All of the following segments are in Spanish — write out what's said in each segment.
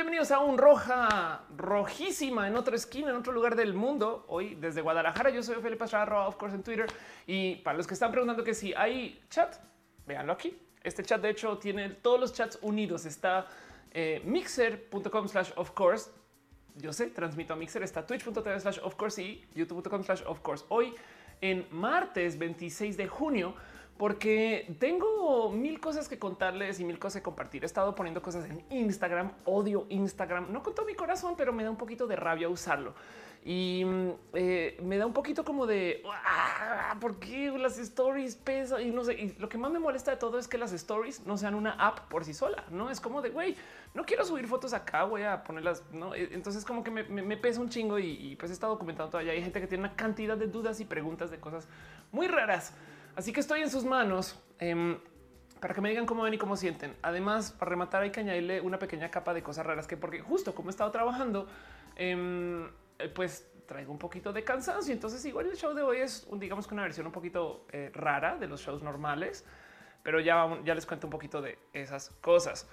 bienvenidos a un roja rojísima en otra esquina, en otro lugar del mundo. Hoy desde Guadalajara. Yo soy Felipe Estrada, of course, en Twitter. Y para los que están preguntando que si hay chat, véanlo aquí. Este chat, de hecho, tiene todos los chats unidos. Está eh, mixer.com slash of course. Yo sé, transmito a Mixer. Está twitch.tv slash of course y youtube.com slash of course. Hoy en martes 26 de junio porque tengo mil cosas que contarles y mil cosas que compartir. He estado poniendo cosas en Instagram, odio Instagram, no con todo mi corazón, pero me da un poquito de rabia usarlo. Y mm, eh, me da un poquito como de ah, por qué las stories pesan y no sé. Y lo que más me molesta de todo es que las stories no sean una app por sí sola. No es como de güey, no quiero subir fotos acá, voy a ponerlas. No, e, entonces, como que me, pesa un chingo y, pues he estado comentando todavía. Hay gente que tiene una cantidad de dudas y preguntas de cosas muy raras. Así que estoy en sus manos em, para que me digan cómo ven y cómo sienten. Además, para rematar, hay que añadirle una pequeña capa de cosas raras que, porque justo como he estado trabajando, em, eh, pues traigo un poquito de cansancio. Entonces, igual el show de hoy es, digamos que una versión un poquito eh, rara de los shows normales, pero ya, ya les cuento un poquito de esas cosas.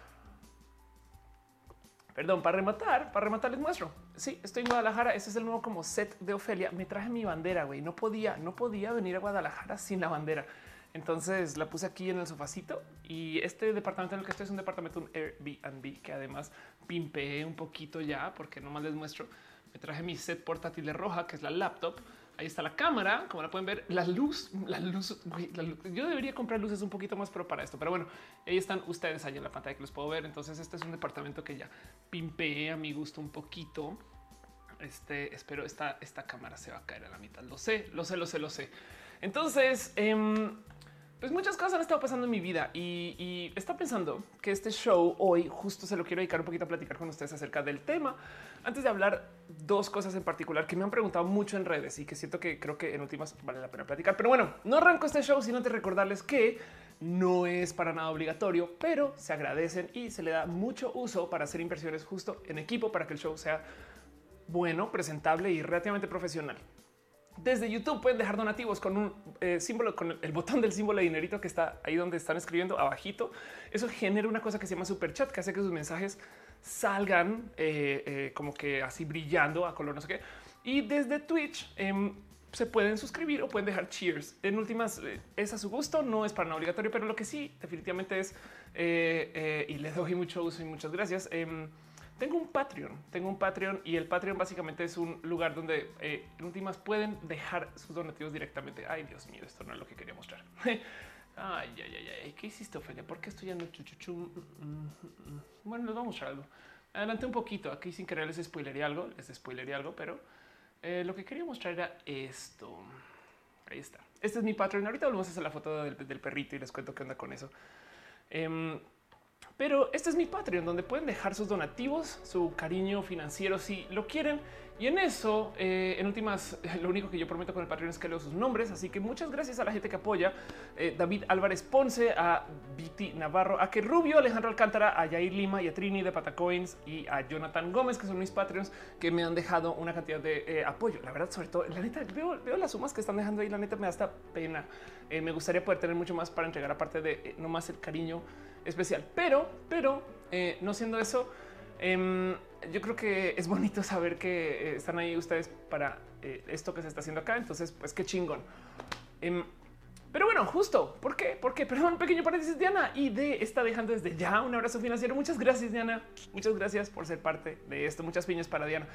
Perdón, para rematar, para rematar les muestro. Sí, estoy en Guadalajara. Este es el nuevo como set de Ofelia. Me traje mi bandera, güey. No podía, no podía venir a Guadalajara sin la bandera. Entonces la puse aquí en el sofacito y este departamento en el que estoy es un departamento, un Airbnb que además pimpeé un poquito ya porque nomás les muestro. Me traje mi set portátil de roja, que es la laptop Ahí está la cámara, como la pueden ver, la luz, la luz, Yo debería comprar luces un poquito más pro para esto, pero bueno, ahí están ustedes allá en la pantalla que los puedo ver. Entonces, este es un departamento que ya pimpeé a mi gusto un poquito. Este espero esta, esta cámara se va a caer a la mitad. Lo sé, lo sé, lo sé, lo sé. Entonces, eh, pues muchas cosas han estado pasando en mi vida y, está pensando que este show hoy justo se lo quiero dedicar un poquito a platicar con ustedes acerca del tema. Antes de hablar dos cosas en particular que me han preguntado mucho en redes y que siento que creo que en últimas vale la pena platicar. Pero bueno, no arranco este show sino antes recordarles que no es para nada obligatorio, pero se agradecen y se le da mucho uso para hacer inversiones justo en equipo para que el show sea bueno, presentable y relativamente profesional. Desde YouTube pueden dejar donativos con un eh, símbolo, con el botón del símbolo de dinerito que está ahí donde están escribiendo abajito. Eso genera una cosa que se llama super chat, que hace que sus mensajes salgan eh, eh, como que así brillando a color, no sé qué. Y desde Twitch em, se pueden suscribir o pueden dejar cheers. En últimas, es a su gusto, no es para nada obligatorio, pero lo que sí definitivamente es, y les doy mucho uso y muchas gracias em, tengo un Patreon, tengo un Patreon y el Patreon básicamente es un lugar donde eh, en últimas pueden dejar sus donativos directamente. Ay, Dios mío, esto no es lo que quería mostrar. ay, ay, ay, ay, ¿qué hiciste, Ophelia? ¿Por qué estoy ya no chuchuchu? Mm, mm, mm, bueno, les vamos a mostrar algo. Adelante un poquito. Aquí sin querer les spoileré algo, les spoileré algo, pero eh, lo que quería mostrar era esto. Ahí está. Este es mi Patreon. Ahorita volvemos a hacer la foto del, perrito y les cuento qué onda con eso. Em, pero este es mi Patreon, donde pueden dejar sus donativos, su cariño financiero si lo quieren. Y en eso, eh, en últimas, lo único que yo prometo con el Patreon es que leo sus nombres. Así que muchas gracias a la gente que apoya. Eh, David Álvarez Ponce, a Viti Navarro, a que Rubio, Alejandro Alcántara, a Yair Lima y a Trini de Patacoins y a Jonathan Gómez, que son mis Patreons, que me han dejado una cantidad de eh, apoyo. La verdad, sobre todo, la neta, veo, las sumas que están dejando ahí. La neta me da hasta pena. me gustaría poder tener mucho más para entregar, aparte de no más el cariño especial. Pero, pero no siendo eso, em, yo creo que es bonito saber que eh, están ahí ustedes para eh, esto que se está haciendo acá. Entonces, pues qué chingón. Em, pero bueno, justo, ¿por qué? Porque, perdón, pequeño paréntesis, Diana, y de está dejando desde ya un abrazo financiero. Muchas gracias, Diana. Muchas gracias por ser parte de esto. Muchas piñas para Diana.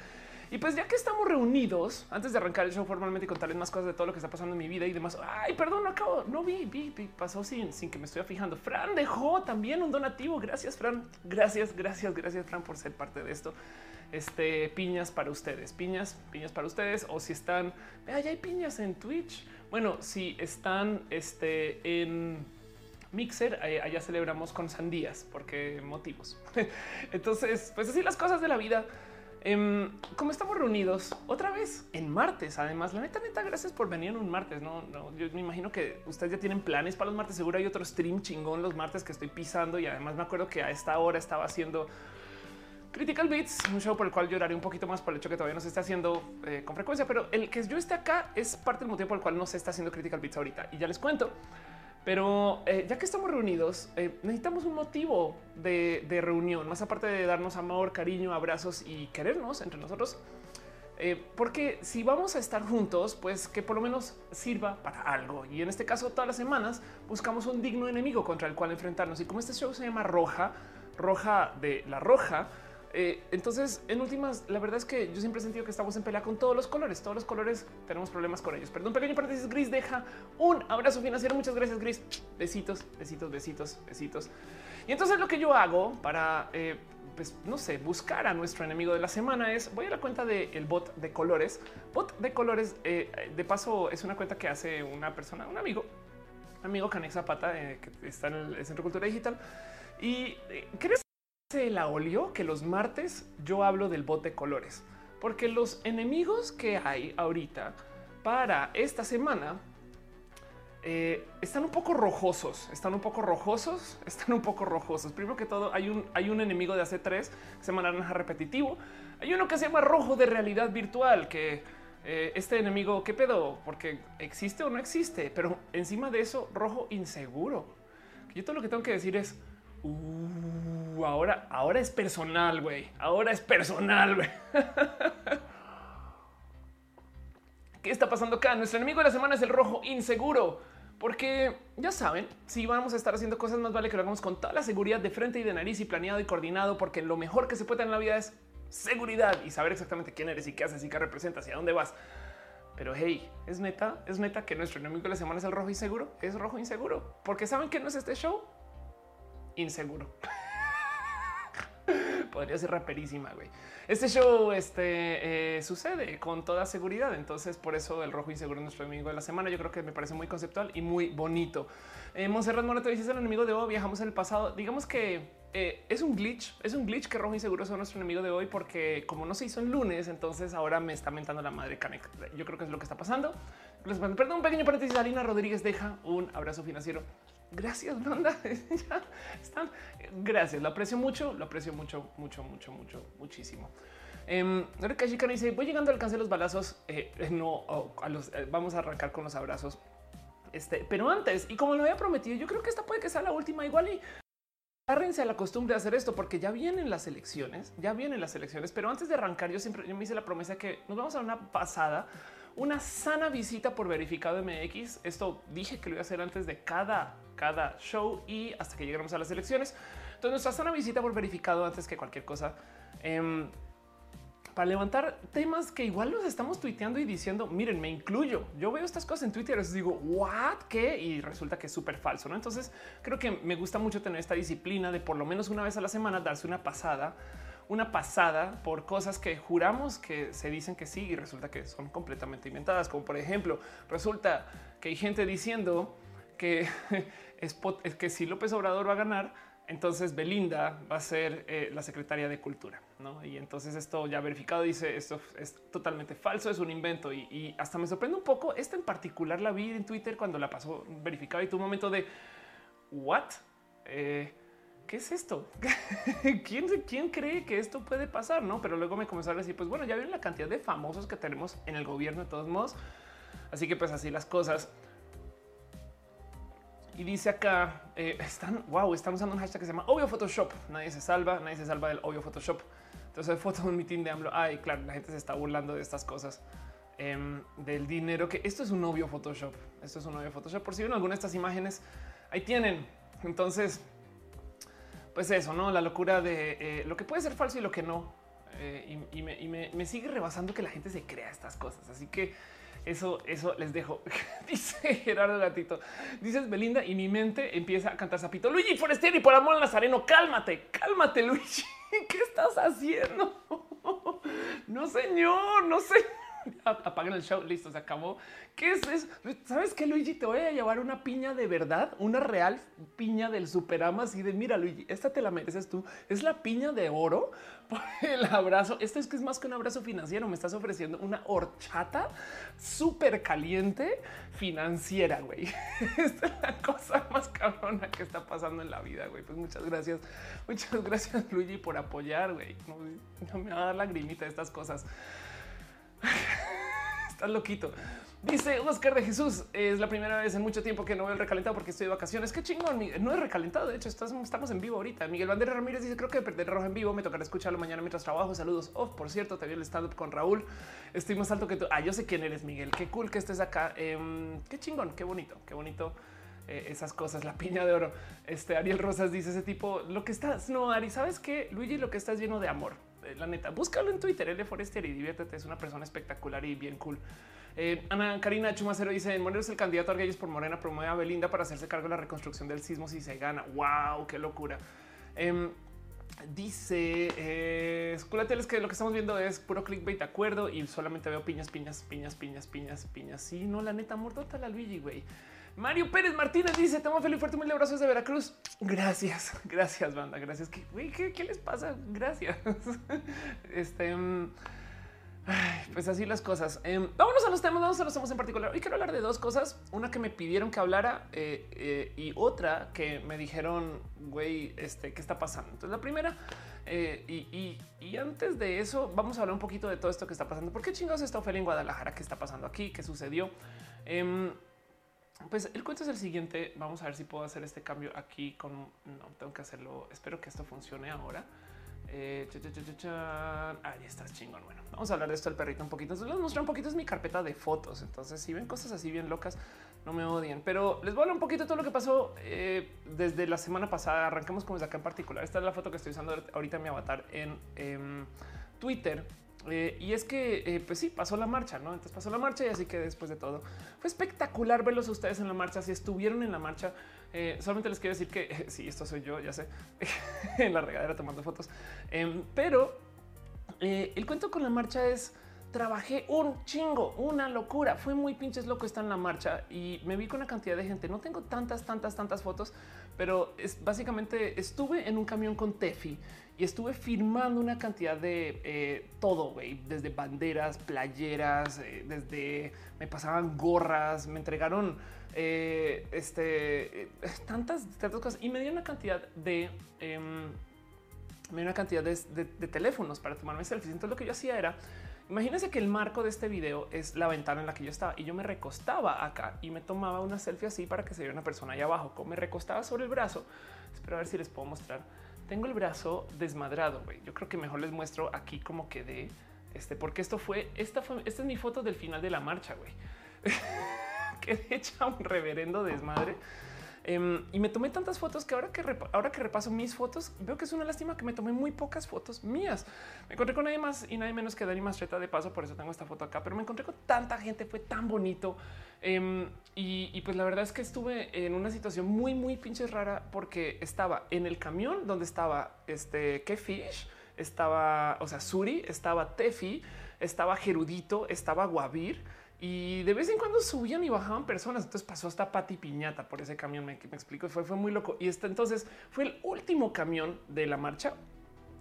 Y pues ya que estamos reunidos, antes de arrancar el show formalmente y contarles más cosas de todo lo que está pasando en mi vida y demás. Ay, perdón, acabo, no vi, vi, pasó sin, sin que me estoy fijando. Fran dejó también un donativo. Gracias, Fran. Gracias, gracias, gracias, Fran, por ser parte de esto. Este piñas para ustedes, piñas, piñas para ustedes. O si están, vea, ya hay piñas en Twitch. Bueno, si están este, en Mixer, allá celebramos con sandías, porque motivos. Entonces, pues así las cosas de la vida. Em, como estamos reunidos otra vez en martes, además, la neta, neta, gracias por venir en un martes. No, no, yo me imagino que ustedes ya tienen planes para los martes. Seguro hay otro stream chingón los martes que estoy pisando y además me acuerdo que a esta hora estaba haciendo Critical Beats, un show por el cual lloraré un poquito más por el hecho que todavía no se está haciendo eh, con frecuencia, pero el que yo esté acá es parte del motivo por el cual no se está haciendo Critical Beats ahorita. Y ya les cuento. Pero eh, ya que estamos reunidos, eh, necesitamos un motivo de, reunión, más aparte de darnos amor, cariño, abrazos y querernos entre nosotros. Porque si vamos a estar juntos, pues que por lo menos sirva para algo. Y en este caso, todas las semanas buscamos un digno enemigo contra el cual enfrentarnos. Y como este show se llama Roja, Roja de la Roja, eh, entonces, en últimas, la verdad es que yo siempre he sentido que estamos en pelea con todos los colores. Todos los colores tenemos problemas con ellos. Perdón, pequeño paréntesis. Gris deja un abrazo financiero. Muchas gracias, Gris. Besitos, besitos, besitos, besitos. Y entonces lo que yo hago para, eh, pues no sé, buscar a nuestro enemigo de la semana es voy a la cuenta del bot de colores. Bot de colores, eh, de paso, es una cuenta que hace una persona, un amigo, amigo Canex Zapata, que está en el Centro Cultura Digital. Y crees la olio que los martes yo hablo del bot de colores, porque los enemigos que hay ahorita para esta semana eh, están un poco rojosos, están un poco rojosos, están un poco rojosos. Primero que todo, hay un, hay un enemigo de hace tres se llama naranja repetitivo. Hay uno que se llama rojo de realidad virtual, que eh, este enemigo, ¿qué pedo? Porque existe o no existe, pero encima de eso, rojo inseguro. Yo todo lo que tengo que decir es, Uh, ahora, ahora es personal, güey. Ahora es personal, güey. ¿Qué está pasando acá? Nuestro enemigo de la semana es el rojo inseguro. Porque ya saben, si vamos a estar haciendo cosas, más vale que lo hagamos con toda la seguridad de frente y de nariz y planeado y coordinado, porque lo mejor que se puede tener en la vida es seguridad y saber exactamente quién eres y qué haces y qué representas y a dónde vas. Pero hey, es neta, es neta que nuestro enemigo de la semana es el rojo inseguro. Es rojo inseguro porque saben que no es este show inseguro. Podría ser raperísima, güey. Este show este, eh, sucede con toda seguridad. Entonces, por eso el rojo inseguro es nuestro enemigo de la semana. Yo creo que me parece muy conceptual y muy bonito. Eh, Monserrat Moreto dice: es el enemigo de hoy. Viajamos en el pasado. Digamos que eh, es un glitch. Es un glitch que rojo inseguro es nuestro enemigo de hoy, porque como no se hizo en lunes, entonces ahora me está mentando la madre Canek. Yo creo que es lo que está pasando. Perdón, un pequeño paréntesis. Alina Rodríguez deja un abrazo financiero Gracias, ya están. Gracias, lo aprecio mucho, lo aprecio mucho, mucho, mucho, mucho, muchísimo. Eh, dice: Voy llegando al alcance de los balazos. Eh, no, eh, vamos a arrancar con los abrazos. Este, pero antes, y como lo había prometido, yo creo que esta puede que sea la última igual y agárrense a la costumbre de hacer esto porque ya vienen las elecciones, ya vienen las elecciones. Pero antes de arrancar, yo siempre yo me hice la promesa que nos vamos a una pasada, una sana visita por verificado MX. Esto dije que lo iba a hacer antes de cada cada show y hasta que lleguemos a las elecciones. Entonces, nuestra sana visita por verificado antes que cualquier cosa. Em, para levantar temas que igual los estamos tuiteando y diciendo, miren, me incluyo. Yo veo estas cosas en Twitter y digo, what, qué? Y resulta que es súper falso. ¿no? Entonces creo que me gusta mucho tener esta disciplina de por lo menos una vez a la semana darse una pasada, una pasada por cosas que juramos que se dicen que sí y resulta que son completamente inventadas. Como por ejemplo, resulta que hay gente diciendo que es, que si López Obrador va a ganar, entonces Belinda va a ser eh, la secretaria de Cultura. ¿no? Y entonces esto ya verificado dice esto es totalmente falso, es un invento y, hasta me sorprende un poco. Esta en particular la vi en Twitter cuando la pasó verificado y un momento de what? Eh, ¿Qué es esto? ¿Quién, ¿Quién cree que esto puede pasar? No, pero luego me comenzaron a decir, pues bueno, ya ven la cantidad de famosos que tenemos en el gobierno de todos modos. Así que pues así las cosas. Y dice acá, eh, están, wow, están usando un hashtag que se llama obvio Photoshop. Nadie se salva, nadie se salva del obvio Photoshop. Entonces, foto de un mitin de AMLO. Ay, claro, la gente se está burlando de estas cosas. Em, del dinero que esto es un obvio Photoshop. Esto es un obvio Photoshop. Por si ven alguna de estas imágenes, ahí tienen. Entonces, pues eso, no la locura de eh, lo que puede ser falso y lo que no. Eh, y, me, me sigue rebasando que la gente se crea estas cosas. Así que eso, eso les dejo. Dice Gerardo Gatito. Dices Belinda y mi mente empieza a cantar zapito. Luigi Forestieri por amor Nazareno. Cálmate, cálmate, Luigi. ¿Qué estás haciendo? No, señor, no sé. Apaguen el show. Listo, se acabó. ¿Qué es eso? ¿Sabes qué, Luigi? Te voy a llevar una piña de verdad, una real piña del Superamas y de mira, Luigi, esta te la mereces tú. Es la piña de oro por el abrazo. Esto es que es más que un abrazo financiero. Me estás ofreciendo una horchata súper caliente financiera, güey. Esta es la cosa más cabrona que está pasando en la vida, güey. Pues muchas gracias. Muchas gracias, Luigi, por apoyar, güey. No, me va a dar lagrimita de estas cosas. Estás loquito. Dice Oscar de Jesús, es la primera vez en mucho tiempo que no veo el recalentado porque estoy de vacaciones. Qué chingón, no es recalentado. De hecho, estamos en vivo ahorita. Miguel Bandera Ramírez dice: Creo que perder rojo en vivo me tocará escucharlo mañana mientras trabajo. Saludos. Oh, por cierto, te vi el stand up con Raúl. Estoy más alto que tú. Ah, yo sé quién eres, Miguel. Qué cool que estés acá. Em, qué chingón, qué bonito, qué bonito. Eh, esas cosas, la piña de oro. Este Ariel Rosas dice ese tipo, lo que estás, no, Ari, ¿sabes qué? Luigi, lo que estás lleno de amor. Eh, la neta, búscalo en Twitter, L Forester y diviértete. Es una persona espectacular y bien cool. Eh, Ana Karina Chumacero dice: Moreno es el candidato a Arguelles por Morena, promueve a Belinda para hacerse cargo de la reconstrucción del sismo si se gana. Wow, qué locura. Em, dice eh, que lo que estamos viendo es puro clickbait de acuerdo y solamente veo piñas, piñas, piñas, piñas, piñas, piñas. Sí, no, la neta, mordota la Luigi, güey. Mario Pérez Martínez dice: Te feliz fuerte, mil abrazos de Veracruz. Gracias, gracias, banda. Gracias. ¿Qué, ¿qué, qué les pasa? Gracias. este. Mm, pues así las cosas. Em, vámonos a los temas, vamos a los temas en particular. Hoy quiero hablar de dos cosas. Una que me pidieron que hablara eh, eh, y otra que me dijeron, güey, este, ¿qué está pasando? Entonces la primera, eh, y, antes de eso, vamos a hablar un poquito de todo esto que está pasando. ¿Por qué chingados está Ofelia en Guadalajara? ¿Qué está pasando aquí? ¿Qué sucedió? Pues el cuento es el siguiente. Vamos a ver si puedo hacer este cambio aquí con... No, tengo que hacerlo. Espero que esto funcione ahora. Eh, Ahí estás chingón. Bueno, vamos a hablar de esto del perrito un poquito. Entonces les mostrar un poquito es mi carpeta de fotos. Entonces, si ven cosas así bien locas, no me odien, pero les voy a hablar un poquito de todo lo que pasó eh, desde la semana pasada. Arranquemos con desde acá en particular. Esta es la foto que estoy usando ahorita en mi avatar en em, Twitter. Eh, y es que, eh, pues sí, pasó la marcha, ¿no? Entonces pasó la marcha y así que después de todo fue espectacular verlos a ustedes en la marcha. Si estuvieron en la marcha, eh, solamente les quiero decir que sí, esto soy yo, ya sé, en la regadera tomando fotos. Em, pero el cuento con la marcha es trabajé un chingo, una locura. Fue muy pinches loco estar en la marcha y me vi con una cantidad de gente. No tengo tantas, tantas, tantas fotos, pero es básicamente estuve en un camión con Tefi y estuve firmando una cantidad de eh, todo, güey, desde banderas, playeras, desde me pasaban gorras, me entregaron eh, este, eh, tantas, tantas cosas y me dio una cantidad de, em, me dio una cantidad de, teléfonos para tomarme selfies. Entonces lo que yo hacía era, imagínense que el marco de este video es la ventana en la que yo estaba y yo me recostaba acá y me tomaba una selfie así para que se viera una persona allá abajo. Como me recostaba sobre el brazo, espero a ver si les puedo mostrar. Tengo el brazo desmadrado. güey. Yo creo que mejor les muestro aquí cómo quedé. Este, porque esto fue, esta fue, esta es mi foto del final de la marcha, güey. que hecha un reverendo desmadre. Em, y me tomé tantas fotos que ahora que ahora que repaso mis fotos, veo que es una lástima que me tomé muy pocas fotos mías. Me encontré con nadie más y nadie menos que Dani Mastreta de paso, por eso tengo esta foto acá, pero me encontré con tanta gente, fue tan bonito. Em, y, pues la verdad es que estuve en una situación muy, muy pinches rara porque estaba en el camión donde estaba este Kefish, estaba, o sea, Suri, estaba Tefi, estaba Gerudito, estaba Guavir y de vez en cuando subían y bajaban personas. Entonces pasó hasta Pati Piñata por ese camión. Me, me explico. Fue, fue muy loco. Y este entonces fue el último camión de la marcha.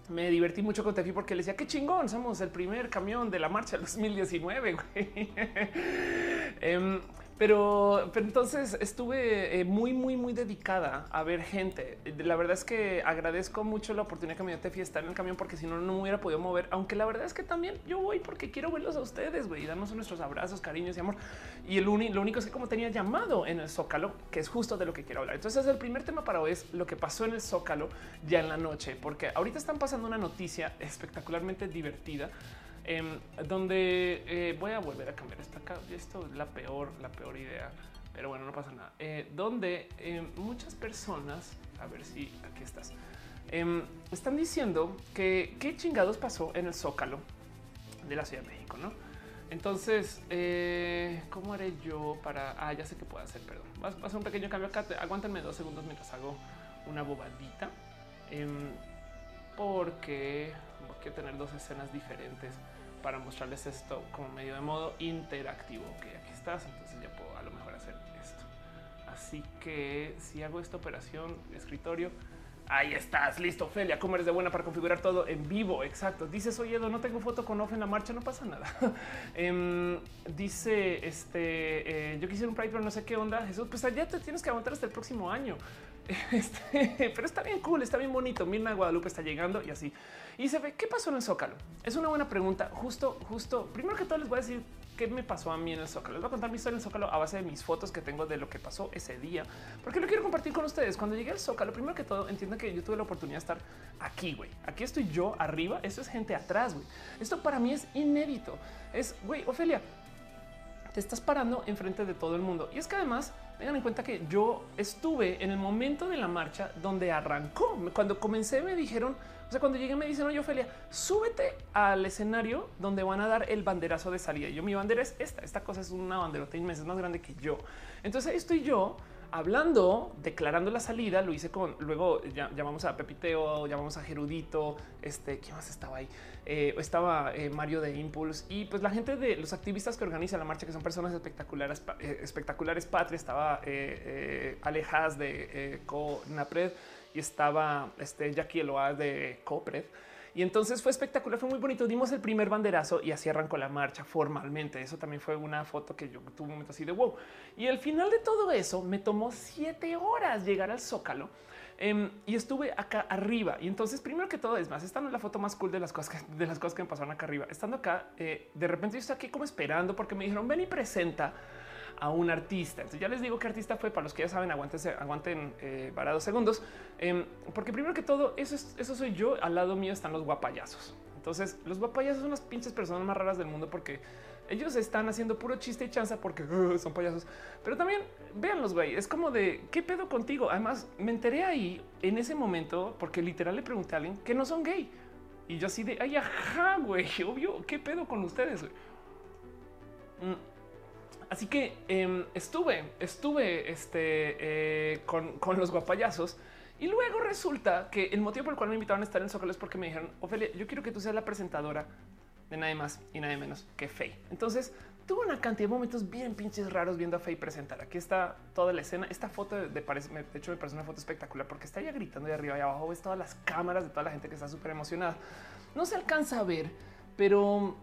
Me divertí mucho con Tefi porque le decía qué chingón. Somos el primer camión de la marcha 2019. eh, pero, entonces estuve eh, muy, muy, muy dedicada a ver gente. La verdad es que agradezco mucho la oportunidad que me dio Tefi estar en el camión, porque si no, no me hubiera podido mover. Aunque la verdad es que también yo voy porque quiero verlos a ustedes güey, y darnos nuestros abrazos, cariños y amor. Y el lo único es que, como tenía llamado en el Zócalo, que es justo de lo que quiero hablar. Entonces, el primer tema para hoy es lo que pasó en el Zócalo ya en la noche, porque ahorita están pasando una noticia espectacularmente divertida Em, donde eh, voy a volver a cambiar esta. Esto es la peor, la peor idea, pero bueno, no pasa nada. Eh, donde em, muchas personas, a ver si aquí estás, em, están diciendo que qué chingados pasó en el Zócalo de la Ciudad de México, no? Entonces, eh, ¿cómo haré yo para? Ah, ya sé que puedo hacer, perdón. Vas a hacer un pequeño cambio acá. Aguántenme dos segundos mientras hago una bobadita, porque quiero tener dos escenas diferentes para mostrarles esto como medio de modo interactivo. Ok, aquí estás, entonces ya puedo a lo mejor hacer esto. Así que si hago esta operación escritorio, Ahí estás, listo, Felia. ¿Cómo eres de buena para configurar todo en vivo? Exacto. Dices, oye, no tengo foto con off en la marcha, no pasa nada. Em, dice, este, eh, yo quisiera un Pride, pero no sé qué onda. Jesús, pues allá te tienes que aguantar hasta el próximo año. Este, pero está bien cool, está bien bonito. Mirna Guadalupe está llegando y así. Y se ve, ¿qué pasó en el Zócalo? Es una buena pregunta. Justo, justo, primero que todo les voy a decir qué me pasó a mí en el Zócalo. Les voy a contar mi historia en el Zócalo a base de mis fotos que tengo de lo que pasó ese día, porque lo quiero compartir con ustedes. Cuando llegué al Zócalo, primero que todo, entiendan que yo tuve la oportunidad de estar aquí, güey. Aquí estoy yo arriba, esto es gente atrás, güey. Esto para mí es inédito. Es, güey, Ofelia, te estás parando enfrente de todo el mundo. Y es que además tengan en cuenta que yo estuve en el momento de la marcha donde arrancó. Cuando comencé me dijeron, o sea, cuando llegué me dicen, oye, Ofelia, súbete al escenario donde van a dar el banderazo de salida. Y yo, mi bandera es esta. Esta cosa es una banderota inmensa, es más grande que yo. Entonces ahí estoy yo hablando, declarando la salida, lo hice con, luego llamamos a Pepiteo, llamamos a Gerudito, este, ¿quién más estaba ahí? Eh, estaba eh, Mario de Impulse y pues la gente de los activistas que organizan la marcha, que son personas espectaculares, eh, espectaculares patria, estaba Alejas de Co-Napred y estaba este, Jackie Eloaz de Copred. Y entonces fue espectacular, fue muy bonito. Dimos el primer banderazo y así arrancó la marcha formalmente. Eso también fue una foto que yo tuve un momento así de wow. Y al final de todo eso me tomó siete horas llegar al Zócalo. Em, y estuve acá arriba. Y entonces, primero que todo, es más, esta no es la foto más cool de las cosas que, de las cosas que me pasaron acá arriba. Estando acá, eh, de repente yo estoy aquí como esperando porque me dijeron ven y presenta a un artista. Entonces ya les digo qué artista fue para los que ya saben, aguanten, aguanten eh, para dos segundos, em, porque primero que todo, eso, es, eso soy yo. Al lado mío están los guapayazos. Entonces, los guapayazos son las pinches personas más raras del mundo porque ellos están haciendo puro chiste y chanza porque uh, son payasos. Pero también véanlos, güey. Es como de qué pedo contigo. Además, me enteré ahí en ese momento porque literal le pregunté a alguien que no son gay. Y yo así de ay, ajá, güey, obvio, qué pedo con ustedes. Así que em, estuve, estuve este, eh, con, los guapayazos. Y luego resulta que el motivo por el cual me invitaron a estar en Zócalo es porque me dijeron, Ofelia, yo quiero que tú seas la presentadora de nadie más y nadie menos que Faye. Entonces tuve una cantidad de momentos bien pinches raros viendo a Faye presentar. Aquí está toda la escena. Esta foto de, parece, de hecho me parece una foto espectacular porque está ella gritando de arriba y abajo. Ves todas las cámaras de toda la gente que está súper emocionada. No se alcanza a ver, pero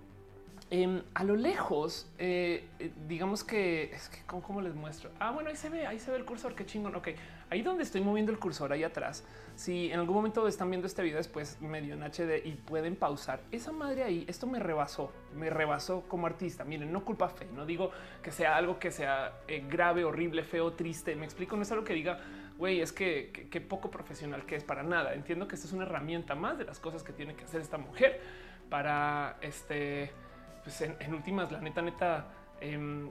Em, a lo lejos, eh, eh, digamos que es que ¿cómo, les muestro. Ah, bueno, ahí se ve, ahí se ve el cursor. Qué chingón. Ok, ahí donde estoy moviendo el cursor ahí atrás. Si en algún momento están viendo este video después medio en HD y pueden pausar esa madre ahí, esto me rebasó, me rebasó como artista. Miren, no culpa fe, no digo que sea algo que sea eh, grave, horrible, feo, triste. Me explico, no es algo que diga, güey, es que, qué poco profesional que es para nada. Entiendo que esta es una herramienta más de las cosas que tiene que hacer esta mujer para este pues en, últimas, la neta, neta, em,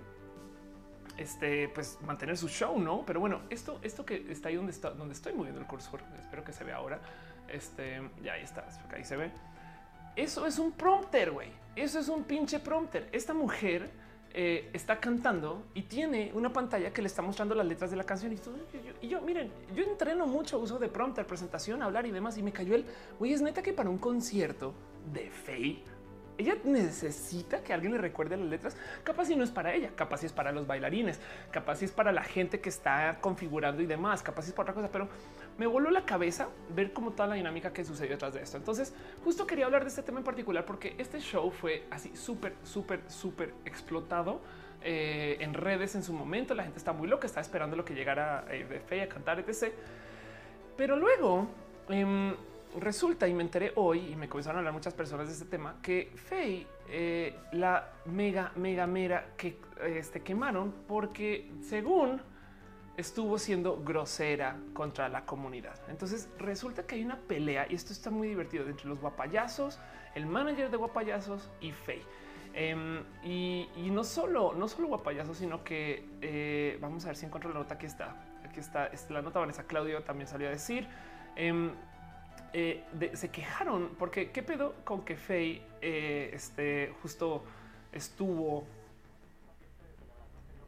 este, pues mantener su show, no? Pero bueno, esto, esto que está ahí donde está, donde estoy moviendo el cursor, espero que se vea ahora. Este ya ahí está, ahí se ve. Eso es un prompter, güey. Eso es un pinche prompter. Esta mujer eh, está cantando y tiene una pantalla que le está mostrando las letras de la canción. Y, yo, y yo, miren, yo entreno mucho uso de prompter, presentación, hablar y demás. Y me cayó el güey. Es neta que para un concierto de Faye ella necesita que alguien le recuerde las letras. Capaz si no es para ella, capaz si es para los bailarines, capaz si es para la gente que está configurando y demás, capaz si es para otra cosa, pero me voló la cabeza ver cómo toda la dinámica que sucedió detrás de esto. Entonces, justo quería hablar de este tema en particular porque este show fue así súper, súper, súper explotado. Eh, en redes en su momento la gente está muy loca, está esperando lo que llegara eh, de Fe a cantar, etc. Pero luego em, resulta y me enteré hoy y me comenzaron a hablar muchas personas de este tema que Faye eh, la mega, mega, mera que este, quemaron porque según estuvo siendo grosera contra la comunidad. Entonces resulta que hay una pelea y esto está muy divertido entre los guapayazos, el manager de guapayazos y Faye. Em, y, no solo, no solo guapayazos, sino que eh, vamos a ver si encuentro la nota. Aquí está. Aquí está, es la nota. Vanessa Claudio también salió a decir. Em, eh, se quejaron porque qué pedo con que Faye eh, este, justo estuvo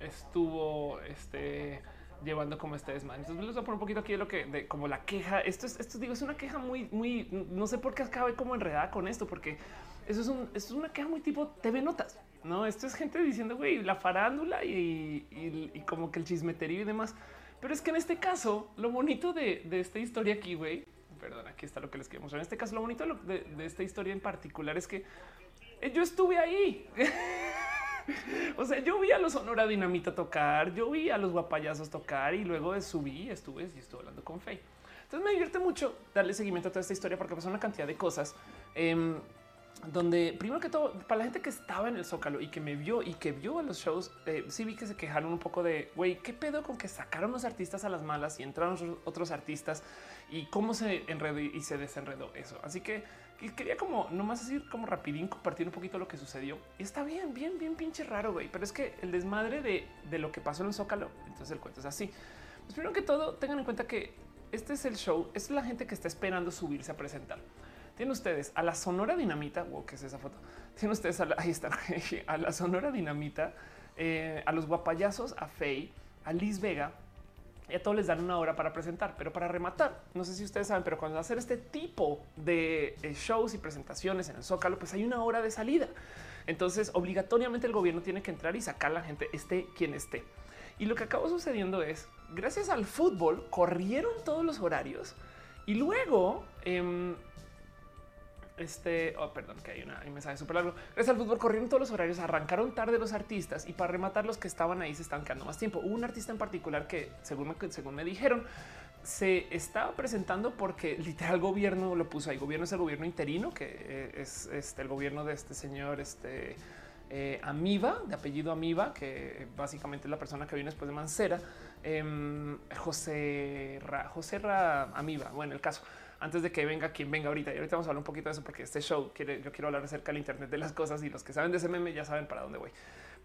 estuvo este, llevando como este desmadre. Entonces les voy a poner un poquito aquí de lo que de como la queja. Esto es, esto digo, es una queja muy, muy, no sé por qué acabé como enredada con esto, porque eso es, un, es una queja muy tipo TV Notas. No, esto es gente diciendo, güey, la farándula y, y, como que el chismeterio y demás. Pero es que en este caso, lo bonito de, de esta historia aquí, güey, perdón, aquí está lo que les quería mostrar. En este caso, lo bonito de, esta historia en particular es que eh, yo estuve ahí. o sea, yo vi a los Sonora Dinamita tocar, yo vi a los guapayazos tocar y luego subí, estuve y estuve hablando con Faye. Entonces me divierte mucho darle seguimiento a toda esta historia porque pasó una cantidad de cosas. Em, donde primero que todo, para la gente que estaba en el Zócalo y que me vio y que vio a los shows, eh, sí vi que se quejaron un poco de, güey, ¿qué pedo con que sacaron los artistas a las malas y entraron otros artistas y cómo se enredó y se desenredó eso? Así que quería como nomás decir como rapidín compartir un poquito lo que sucedió y está bien, bien, bien pinche raro, güey, pero es que el desmadre de, de lo que pasó en el Zócalo, entonces el cuento es así. Pues primero que todo, tengan en cuenta que este es el show, es la gente que está esperando subirse a presentar. Tienen ustedes a la Sonora Dinamita. Wow, ¿qué es esa foto? Tienen ustedes a la, ahí está, a la Sonora Dinamita, eh, a los guapayazos, a Faye, a Liz Vega. Y a todos les dan una hora para presentar, pero para rematar, no sé si ustedes saben, pero cuando hacer este tipo de eh, shows y presentaciones en el Zócalo, pues hay una hora de salida. Entonces, obligatoriamente el gobierno tiene que entrar y sacar a la gente, esté quien esté. Y lo que acabó sucediendo es, gracias al fútbol, corrieron todos los horarios y luego em, este, oh, perdón, que hay, una, un mensaje súper largo. Gracias al fútbol corrieron todos los horarios, arrancaron tarde los artistas y para rematar los que estaban ahí se estaban quedando más tiempo. Hubo un artista en particular que, según me, según me dijeron, se estaba presentando porque literal gobierno lo puso ahí. Gobierno es el gobierno interino, que eh, es este, el gobierno de este señor, este eh, Amiba, de apellido Amiba, que básicamente es la persona que viene después de Mancera. Em, José José Ra Amiba. Bueno, el caso antes de que venga quien venga ahorita. Y ahorita vamos a hablar un poquito de eso porque este show quiere, yo quiero hablar acerca del Internet de las cosas y los que saben de ese meme ya saben para dónde voy.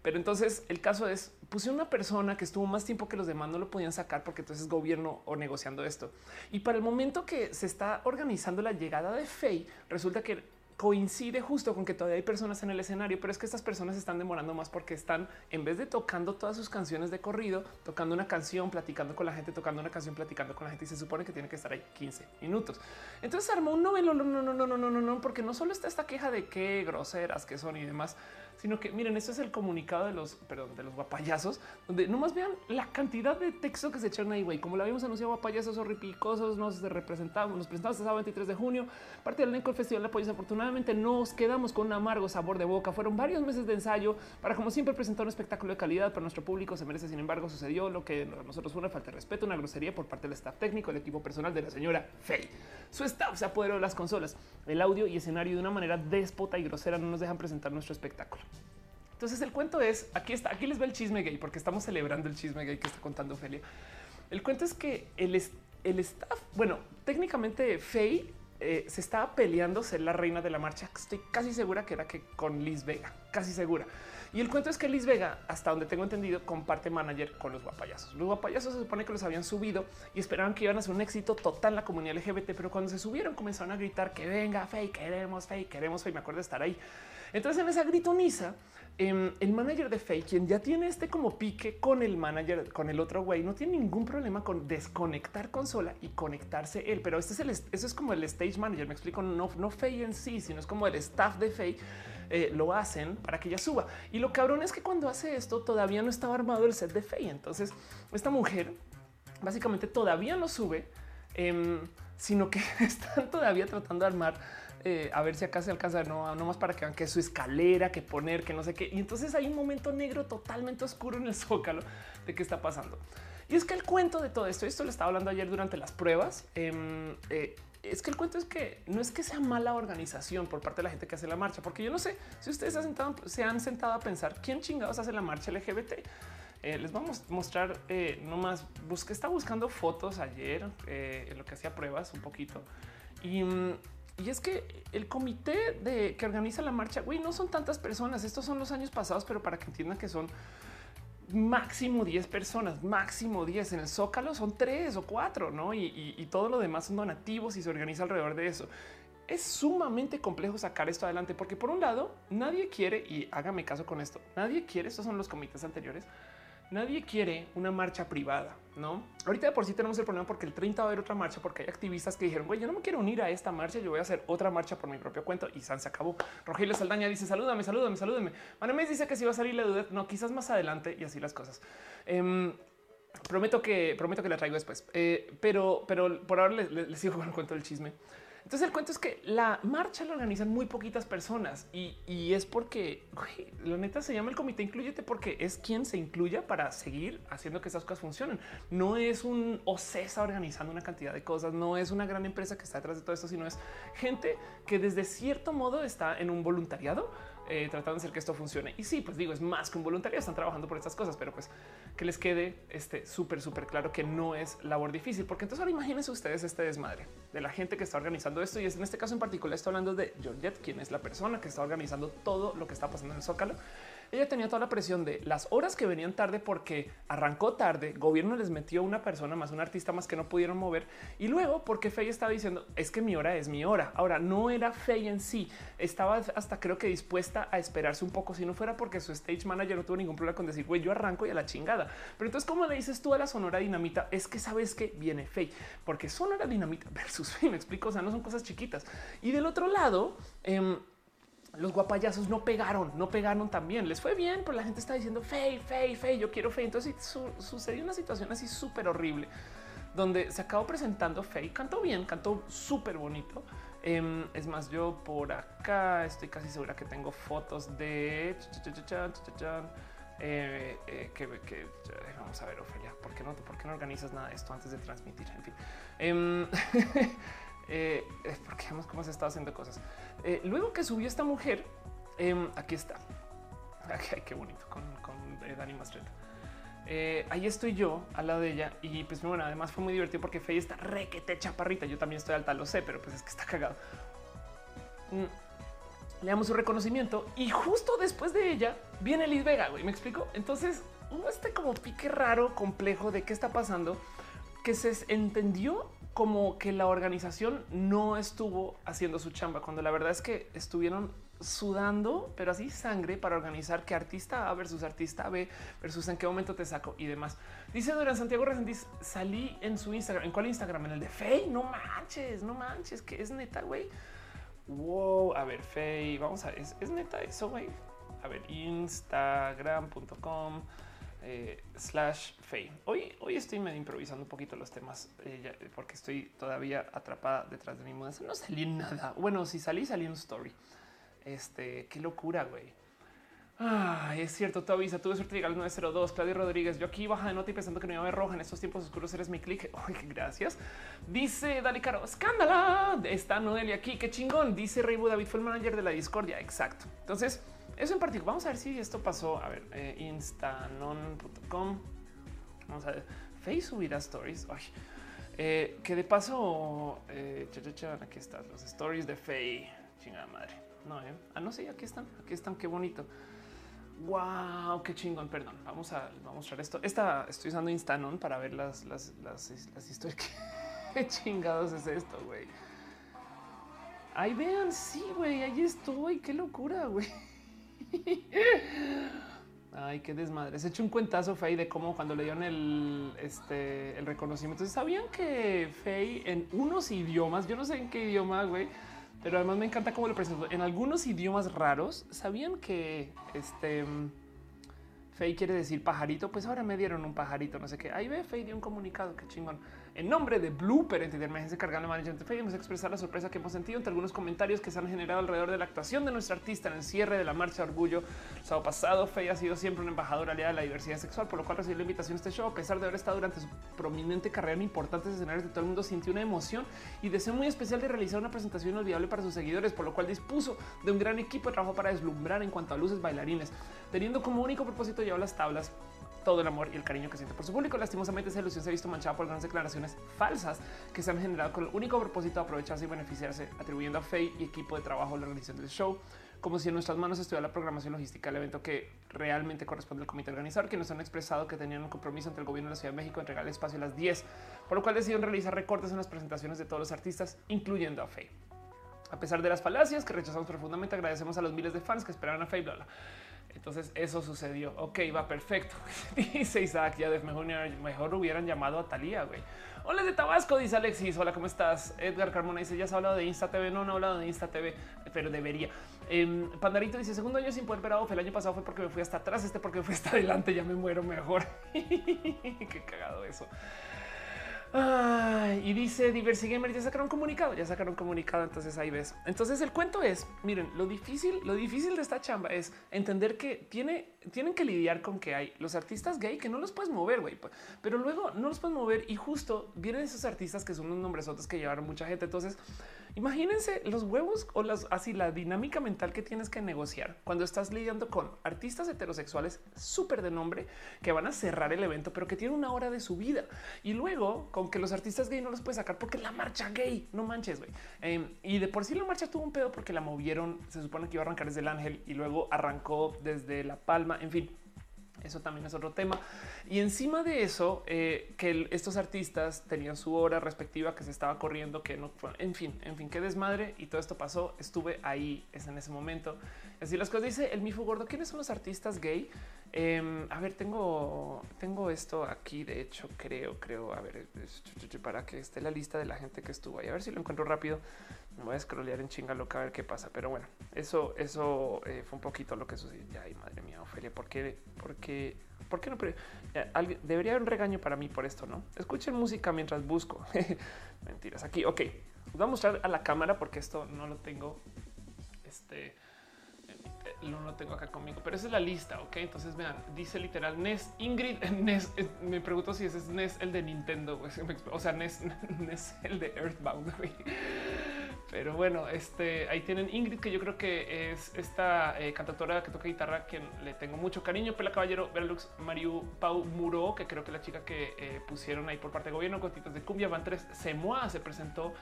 Pero entonces el caso es puse una persona que estuvo más tiempo que los demás no lo podían sacar porque entonces es gobierno o negociando esto. Y para el momento que se está organizando la llegada de Faye, resulta que coincide justo con que todavía hay personas en el escenario, pero es que estas personas están demorando más porque están, en vez de tocando todas sus canciones de corrido, tocando una canción, platicando con la gente, tocando una canción, platicando con la gente y se supone que tiene que estar ahí 15 minutos. Entonces armó un novelo, no, no, no, no, no, no, no, no, porque no solo está esta queja de qué groseras que son y demás, sino que miren, esto es el comunicado de los, perdón, de los guapayazos, donde nomás vean la cantidad de texto que se echaron ahí, güey. Como lo habíamos anunciado, guapayazos horripicosos, nos representamos, nos presentamos el 23 de junio, parte del elenco del Festival de Apoyos. Afortunadamente nos quedamos con un amargo sabor de boca. Fueron varios meses de ensayo para, como siempre, presentar un espectáculo de calidad para nuestro público. Se merece, sin embargo, sucedió lo que a nosotros fue una falta de respeto, una grosería por parte del staff técnico, el equipo personal de la señora Faye. Su staff se apoderó de las consolas, el audio y escenario de una manera déspota y grosera no nos dejan presentar nuestro espectáculo. Entonces el cuento es, aquí está, aquí les va el chisme gay, porque estamos celebrando el chisme gay que está contando Ophelia. El cuento es que el, el staff, bueno, técnicamente Faye eh, se estaba peleando ser la reina de la marcha. Estoy casi segura que era que con Liz Vega, casi segura. Y el cuento es que Liz Vega, hasta donde tengo entendido, comparte manager con los guapayazos. Los guapayazos se supone que los habían subido y esperaban que iban a ser un éxito total en la comunidad LGBT, pero cuando se subieron comenzaron a gritar que venga, Faye, queremos, Faye, queremos, Faye. Me acuerdo de estar ahí. Entonces en esa gritoniza Em, el manager de Faye, quien ya tiene este como pique con el manager, con el otro güey, no tiene ningún problema con desconectar consola y conectarse él. Pero este es el, eso es como el stage manager. Me explico, no, no Faye en sí, sino es como el staff de Faye. Eh, lo hacen para que ella suba. Y lo cabrón es que cuando hace esto todavía no estaba armado el set de Faye. Entonces esta mujer básicamente todavía no sube, em, sino que están todavía tratando de armar eh, a ver si acá se alcanza, no, no más para que vean que su escalera, que poner, que no sé qué. Y entonces hay un momento negro totalmente oscuro en el zócalo de qué está pasando. Y es que el cuento de todo esto, esto lo estaba hablando ayer durante las pruebas, em, eh, es que el cuento es que no es que sea mala organización por parte de la gente que hace la marcha, porque yo no sé si ustedes se han sentado, se han sentado a pensar quién chingados hace la marcha LGBT. Eh, les vamos a mostrar eh, nomás, busqué, está buscando fotos ayer en lo que hacía pruebas un poquito y mm, y es que el comité de que organiza la marcha, güey, no son tantas personas. Estos son los años pasados, pero para que entiendan que son máximo 10 personas, máximo 10 en el Zócalo son tres o cuatro, no? Y, y, todo lo demás son donativos y se organiza alrededor de eso. Es sumamente complejo sacar esto adelante porque por un lado nadie quiere y hágame caso con esto. Nadie quiere. Estos son los comités anteriores Nadie quiere una marcha privada, no? Ahorita de por sí tenemos el problema porque el 30 va a haber otra marcha porque hay activistas que dijeron, güey, yo no me quiero unir a esta marcha, yo voy a hacer otra marcha por mi propio cuento y San se acabó. Rogelio Saldaña dice, salúdame, salúdame, salúdame. Manemes dice que si va a salir la duda, no, quizás más adelante y así las cosas. Em, prometo que prometo que la traigo después, eh, pero, pero por ahora les, sigo con el cuento del chisme. Entonces el cuento es que la marcha la organizan muy poquitas personas y, es porque la neta se llama el comité incluyete porque es quien se incluya para seguir haciendo que esas cosas funcionen. No es un OCESA organizando una cantidad de cosas, no es una gran empresa que está detrás de todo esto, sino es gente que desde cierto modo está en un voluntariado eh, tratando de hacer que esto funcione. Y sí, pues digo, es más que un voluntario, están trabajando por estas cosas, pero pues que les quede este súper, súper claro que no es labor difícil, porque entonces ahora imagínense ustedes este desmadre de la gente que está organizando esto. Y es en este caso en particular, estoy hablando de Georgette, quien es la persona que está organizando todo lo que está pasando en el Zócalo ella tenía toda la presión de las horas que venían tarde porque arrancó tarde, gobierno les metió una persona más, un artista más que no pudieron mover y luego porque Faye estaba diciendo es que mi hora es mi hora. Ahora no era Faye en sí, estaba hasta creo que dispuesta a esperarse un poco si no fuera porque su stage manager no tuvo ningún problema con decir güey yo arranco y a la chingada. Pero entonces como le dices tú a la Sonora Dinamita es que sabes que viene Faye porque Sonora Dinamita versus Faye me explico, o sea no son cosas chiquitas y del otro lado eh, los guapayazos no pegaron, no pegaron también. Les fue bien, pero la gente está diciendo fe, fe, fe, yo quiero fe. Entonces sucedió una situación así súper horrible donde se acabó presentando Faye. Cantó bien, cantó súper bonito. Em, es más, yo por acá estoy casi segura que tengo fotos de eh, eh, que, vamos a ver, Ofelia, ¿por qué no, por qué no organizas nada de esto antes de transmitir? En fin, em, eh, porque vemos cómo se está haciendo cosas. Eh, luego que subió esta mujer, em, aquí está. Ay, qué bonito con, eh, Dani Mastreta. Eh, ahí estoy yo al lado de ella y pues bueno, además fue muy divertido porque Faye está requete chaparrita. Yo también estoy alta, lo sé, pero pues es que está cagado. Mm, le damos su reconocimiento y justo después de ella viene Liz Vega, güey, ¿me explico? Entonces hubo este como pique raro, complejo de qué está pasando, que se entendió como que la organización no estuvo haciendo su chamba, cuando la verdad es que estuvieron sudando, pero así sangre para organizar qué artista A versus artista B versus en qué momento te saco y demás. Dice Durán Santiago Resendiz, salí en su Instagram. ¿En cuál Instagram? En el de Fey. No manches, no manches, que es neta, güey. Wow, a ver, Fey, vamos a ver, es, es neta eso, güey. A ver, instagram.com eh, slash Fey. Hoy, hoy estoy medio improvisando un poquito los temas eh, porque estoy todavía atrapada detrás de mi mudanza. No salí nada. Bueno, si salí, salí un story. Este, qué locura, güey. Ah, es cierto, tú avisa, tuve suerte de llegar al 902. Claudio Rodríguez, yo aquí baja de nota y pensando que no iba a ver roja en estos tiempos oscuros, eres mi clic. gracias. Dice Dali Caro, escándala. Está Noelia aquí, qué chingón. Dice Reibu David, fue el manager de la discordia. Exacto. Entonces, eso en particular, vamos a ver si esto pasó. A ver, eh, instanon.com. Vamos a ver. Face subirá stories. Eh, que de paso, eh, aquí están los stories de Faye. Chingada madre. No, eh. Ah, no sé, aquí están. Aquí están. Qué bonito. Wow, qué chingón. Perdón. Vamos a, mostrar esto. Esta estoy usando Instanon para ver las, las, las historias. ¿Qué chingados es esto, güey? Ahí vean, sí, güey, ahí estoy. Qué locura, güey. Ay, qué desmadre. Se hecho un cuentazo Faye de cómo cuando le dieron el, este, el reconocimiento. ¿Sabían que Faye en unos idiomas, yo no sé en qué idioma, güey, pero además me encanta cómo lo presento. En algunos idiomas raros, ¿sabían que este Faye quiere decir pajarito? Pues ahora me dieron un pajarito, no sé qué. Ahí ve, Faye dio un comunicado, qué chingón. En nombre de Blooper, entidad de emergencia cargando management de hemos expresar la sorpresa que hemos sentido entre algunos comentarios que se han generado alrededor de la actuación de nuestra artista en el cierre de la marcha orgullo. El sábado pasado, Faye ha sido siempre un embajador aliada de la diversidad sexual, por lo cual recibió la invitación a este show. A pesar de haber estado durante su prominente carrera en importantes escenarios de todo el mundo, sintió una emoción y deseo muy especial de realizar una presentación inolvidable para sus seguidores, por lo cual dispuso de un gran equipo de trabajo para deslumbrar en cuanto a luces bailarines, teniendo como único propósito llevar las tablas todo el amor y el cariño que siente por su público. Lastimosamente, esa ilusión se ha visto manchada por grandes declaraciones falsas que se han generado con el único propósito de aprovecharse y beneficiarse, atribuyendo a Faye y equipo de trabajo la organización del show, como si en nuestras manos estuviera la programación logística del evento que realmente corresponde al comité organizador, que nos han expresado que tenían un compromiso entre el gobierno de la Ciudad de México en entregar el espacio a las 10, por lo cual decidieron realizar recortes en las presentaciones de todos los artistas, incluyendo a Faye. A pesar de las falacias que rechazamos profundamente, agradecemos a los miles de fans que esperaron a Faye. Bla, bla. Entonces eso sucedió. Ok, va perfecto. dice Isaac, ya mejor, mejor hubieran llamado a Talía, güey. Hola de Tabasco, dice Alexis. Hola, ¿cómo estás? Edgar Carmona dice, ya has hablado de Insta TV. No, no he hablado de Insta TV, pero debería. Eh, Pandarito dice, segundo año sin poder ver a Ofe. El año pasado fue porque me fui hasta atrás, este porque me fui hasta adelante, ya me muero mejor. Qué cagado eso. Y dice Diversi Gamer, ya sacaron comunicado, ya sacaron comunicado, entonces ahí ves. Entonces el cuento es, miren, lo difícil, lo difícil de esta chamba es entender que tiene, tienen que lidiar con que hay los artistas gay que no los puedes mover, güey, pero luego no los puedes mover y justo vienen esos artistas que son unos nombres otros que llevaron mucha gente. Entonces Imagínense los huevos o las así la dinámica mental que tienes que negociar cuando estás lidiando con artistas heterosexuales súper de nombre que van a cerrar el evento, pero que tienen una hora de su vida. Y luego con que los artistas gay no los puedes sacar porque la marcha gay, no manches, güey. Em, y de por sí la marcha tuvo un pedo porque la movieron. Se supone que iba a arrancar desde el ángel y luego arrancó desde la palma. En fin, eso también es otro tema. Y encima de eso, eh, que estos artistas tenían su hora respectiva que se estaba corriendo, que no fue, en fin, en fin, qué desmadre. Y todo esto pasó. Estuve ahí, es en ese momento. Así las cosas dice el Mifu Gordo. ¿Quiénes son los artistas gay? Em, a ver, tengo, tengo esto aquí. De hecho, creo, creo, a ver, para que esté la lista de la gente que estuvo ahí. A ver si lo encuentro rápido. Me voy a scrollear en chinga loca a ver qué pasa. Pero bueno, eso, eso eh, fue un poquito lo que sucedió. Ay, madre mía, Ofelia, ¿por qué? ¿Por qué? ¿Por qué no? debería haber un regaño para mí por esto, ¿no? Escuchen música mientras busco. Mentiras. Aquí, ok. voy a mostrar a la cámara porque esto no lo tengo. Este no lo tengo acá conmigo, pero esa es la lista. Ok, entonces vean, dice literal NES Ingrid NES. Me pregunto si ese es NES el de Nintendo, o sea, NES, NES el de Earthbound. Pero bueno, este ahí tienen Ingrid, que yo creo que es esta eh, cantautora que toca guitarra, quien le tengo mucho cariño. Pela Caballero, Verlux, Mariu Pau Muro, que creo que la chica que eh, pusieron ahí por parte del gobierno, Cotitos de Cumbia, van tres. Semoa se presentó.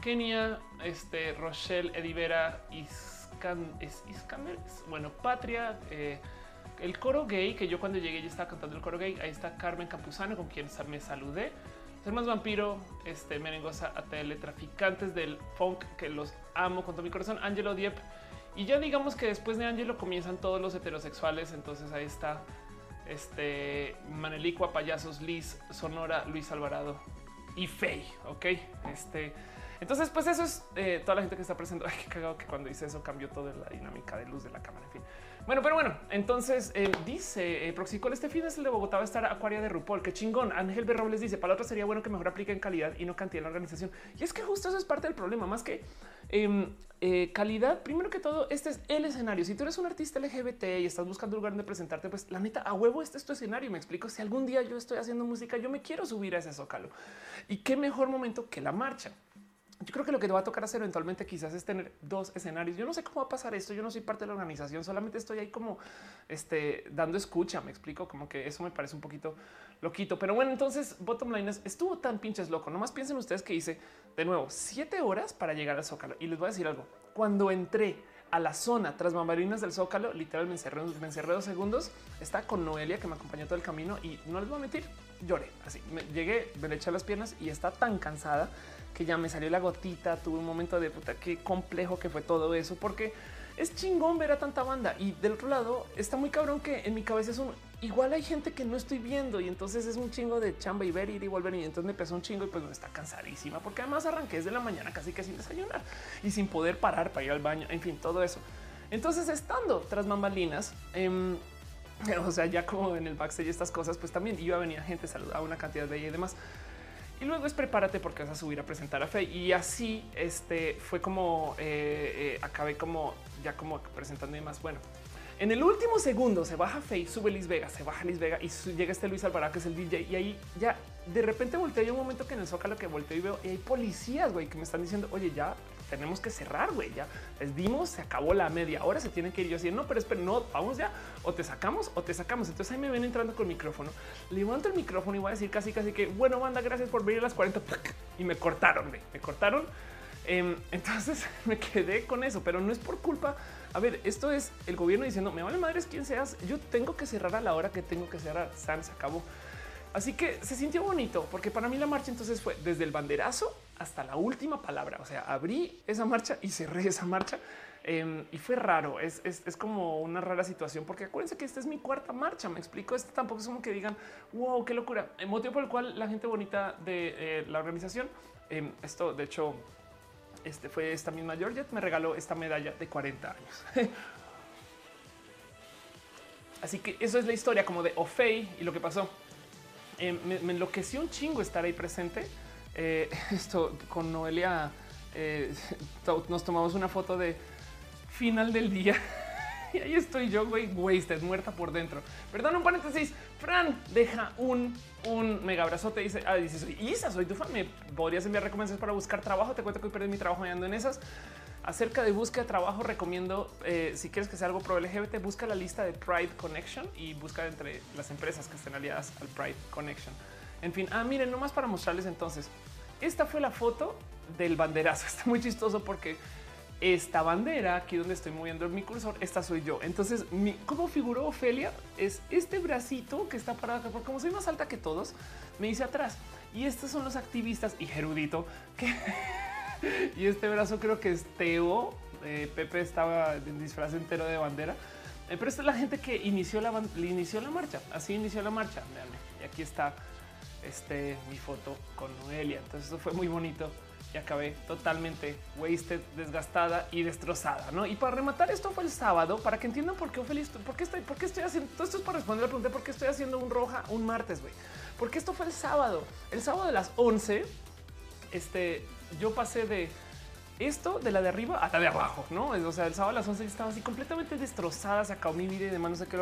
Kenia, este Rochelle, Edivera, Es Iscamer, bueno, Patria, eh, el coro gay, que yo cuando llegué ya estaba cantando el coro gay. Ahí está Carmen Campuzano, con quien me saludé. Ser más vampiro, este merengosa a teletraficantes del funk que los amo con todo mi corazón. Angelo Diep. Y ya digamos que después de Angelo comienzan todos los heterosexuales. Entonces ahí está este Manelicua, Payasos, Liz, Sonora, Luis Alvarado y Fey. Ok, este. Entonces, pues eso es eh, toda la gente que está presente. Ay, qué cagado que cuando hice eso cambió toda la dinámica de luz de la cámara. En fin. Bueno, pero bueno, entonces eh, dice eh, Proxicol, este fin es el de Bogotá va a estar Acuaria de RuPaul. Qué chingón. Ángel B. Robles dice, para la otra sería bueno que mejor apliquen calidad y no cantidad en la organización. Y es que justo eso es parte del problema, más que em, eh, calidad. Primero que todo, este es el escenario. Si tú eres un artista LGBT y estás buscando un lugar donde presentarte, pues la neta, a huevo, este es escenario. Me explico. Si algún día yo estoy haciendo música, yo me quiero subir a ese zócalo. Y qué mejor momento que la marcha. Yo creo que lo que te va a tocar hacer eventualmente quizás es tener dos escenarios. Yo no sé cómo va a pasar esto. Yo no soy parte de la organización, solamente estoy ahí como este, dando escucha. Me explico como que eso me parece un poquito loquito. Pero bueno, entonces bottom line es, estuvo tan pinches loco. Nomás piensen ustedes que hice de nuevo siete horas para llegar al Zócalo. Y les voy a decir algo. Cuando entré a la zona tras bambalinas del Zócalo, literal me encerré, me encerré dos segundos. Está con Noelia que me acompañó todo el camino y no les voy a mentir, lloré. Así me llegué, me le eché las piernas y está tan cansada que ya me salió la gotita, tuve un momento de puta, qué complejo que fue todo eso, porque es chingón ver a tanta banda y del otro lado está muy cabrón que en mi cabeza es un igual hay gente que no estoy viendo y entonces es un chingo de chamba y ver ir y volver y entonces me pesó un chingo y pues me está cansadísima porque además arranqué desde la mañana casi que sin desayunar y sin poder parar para ir al baño, en fin, todo eso. Entonces estando tras mambalinas, em, o sea, ya como en el backstage estas cosas, pues también iba a venir gente, saludaba una cantidad de ella y demás. Y luego es prepárate porque vas a subir a presentar a Fe. Y así este fue como eh, eh, acabé como ya como presentando y más. Bueno, en el último segundo se baja Fe, sube Liz Vega, se baja Liz Vega y llega este Luis Alvarado que es el DJ. Y ahí ya de repente volteé. Hay un momento que en el zócalo que volteo y veo y hay policías güey, que me están diciendo, oye, ya tenemos que cerrar, güey. Ya les dimos, se acabó la media hora, se tienen que ir. Yo así, no, pero espera, no, vamos ya, o te sacamos o te sacamos. Entonces ahí me ven entrando con micrófono, levanto el micrófono y voy a decir casi, casi que, bueno, banda, gracias por venir a las 40 y me cortaron, me cortaron. Em, entonces me quedé con eso, pero no es por culpa. A ver, esto es el gobierno diciendo, me vale madres quien seas, yo tengo que cerrar a la hora que tengo que cerrar. San se acabó. Así que se sintió bonito porque para mí la marcha entonces fue desde el banderazo hasta la última palabra. O sea, abrí esa marcha y cerré esa marcha em, y fue raro. Es, como una rara situación porque acuérdense que esta es mi cuarta marcha. Me explico. Esto tampoco es como que digan wow, qué locura. El motivo por el cual la gente bonita de eh, la organización, em, esto de hecho, este fue esta misma Georgette, me regaló esta medalla de 40 años. Así que eso es la historia como de Ofei y lo que pasó. eh, me, enloqueció un chingo estar ahí presente. Eh, esto con Noelia eh, nos tomamos una foto de final del día. y ahí estoy yo, güey, wasted, muerta por dentro. Perdón, un paréntesis. Fran deja un, un mega abrazote. Dice, ah, dice, soy Isa, soy tu fan. Me podrías enviar recomendaciones para buscar trabajo. Te cuento que hoy perdí mi trabajo ando en esas. Acerca de búsqueda de trabajo, recomiendo eh, si quieres que sea algo pro LGBT, busca la lista de Pride Connection y busca entre las empresas que estén aliadas al Pride Connection. En fin, ah, miren, nomás para mostrarles entonces. Esta fue la foto del banderazo. Está muy chistoso porque esta bandera aquí donde estoy moviendo mi cursor, esta soy yo. Entonces, mi, cómo figuró Ofelia es este bracito que está parado acá, porque como soy más alta que todos, me hice atrás. Y estos son los activistas y Gerudito que y este brazo creo que es Teo. Eh, Pepe estaba en disfraz entero de bandera. Eh, pero esta es la gente que inició la, inició la marcha. Así inició la marcha. Y aquí está este, mi foto con Noelia. Entonces eso fue muy bonito y acabé totalmente wasted, desgastada y destrozada. ¿no? Y para rematar, esto fue el sábado para que entiendan por qué feliz, por qué estoy, por qué estoy haciendo todo esto es para responder la pregunta por qué estoy haciendo un roja un martes, güey. Porque esto fue el sábado, el sábado de las 11. Este yo pasé de esto de la de arriba a la de abajo, no? O sea, el sábado a las 11 estaba así completamente destrozada, se acabó mi vida y de manos de qué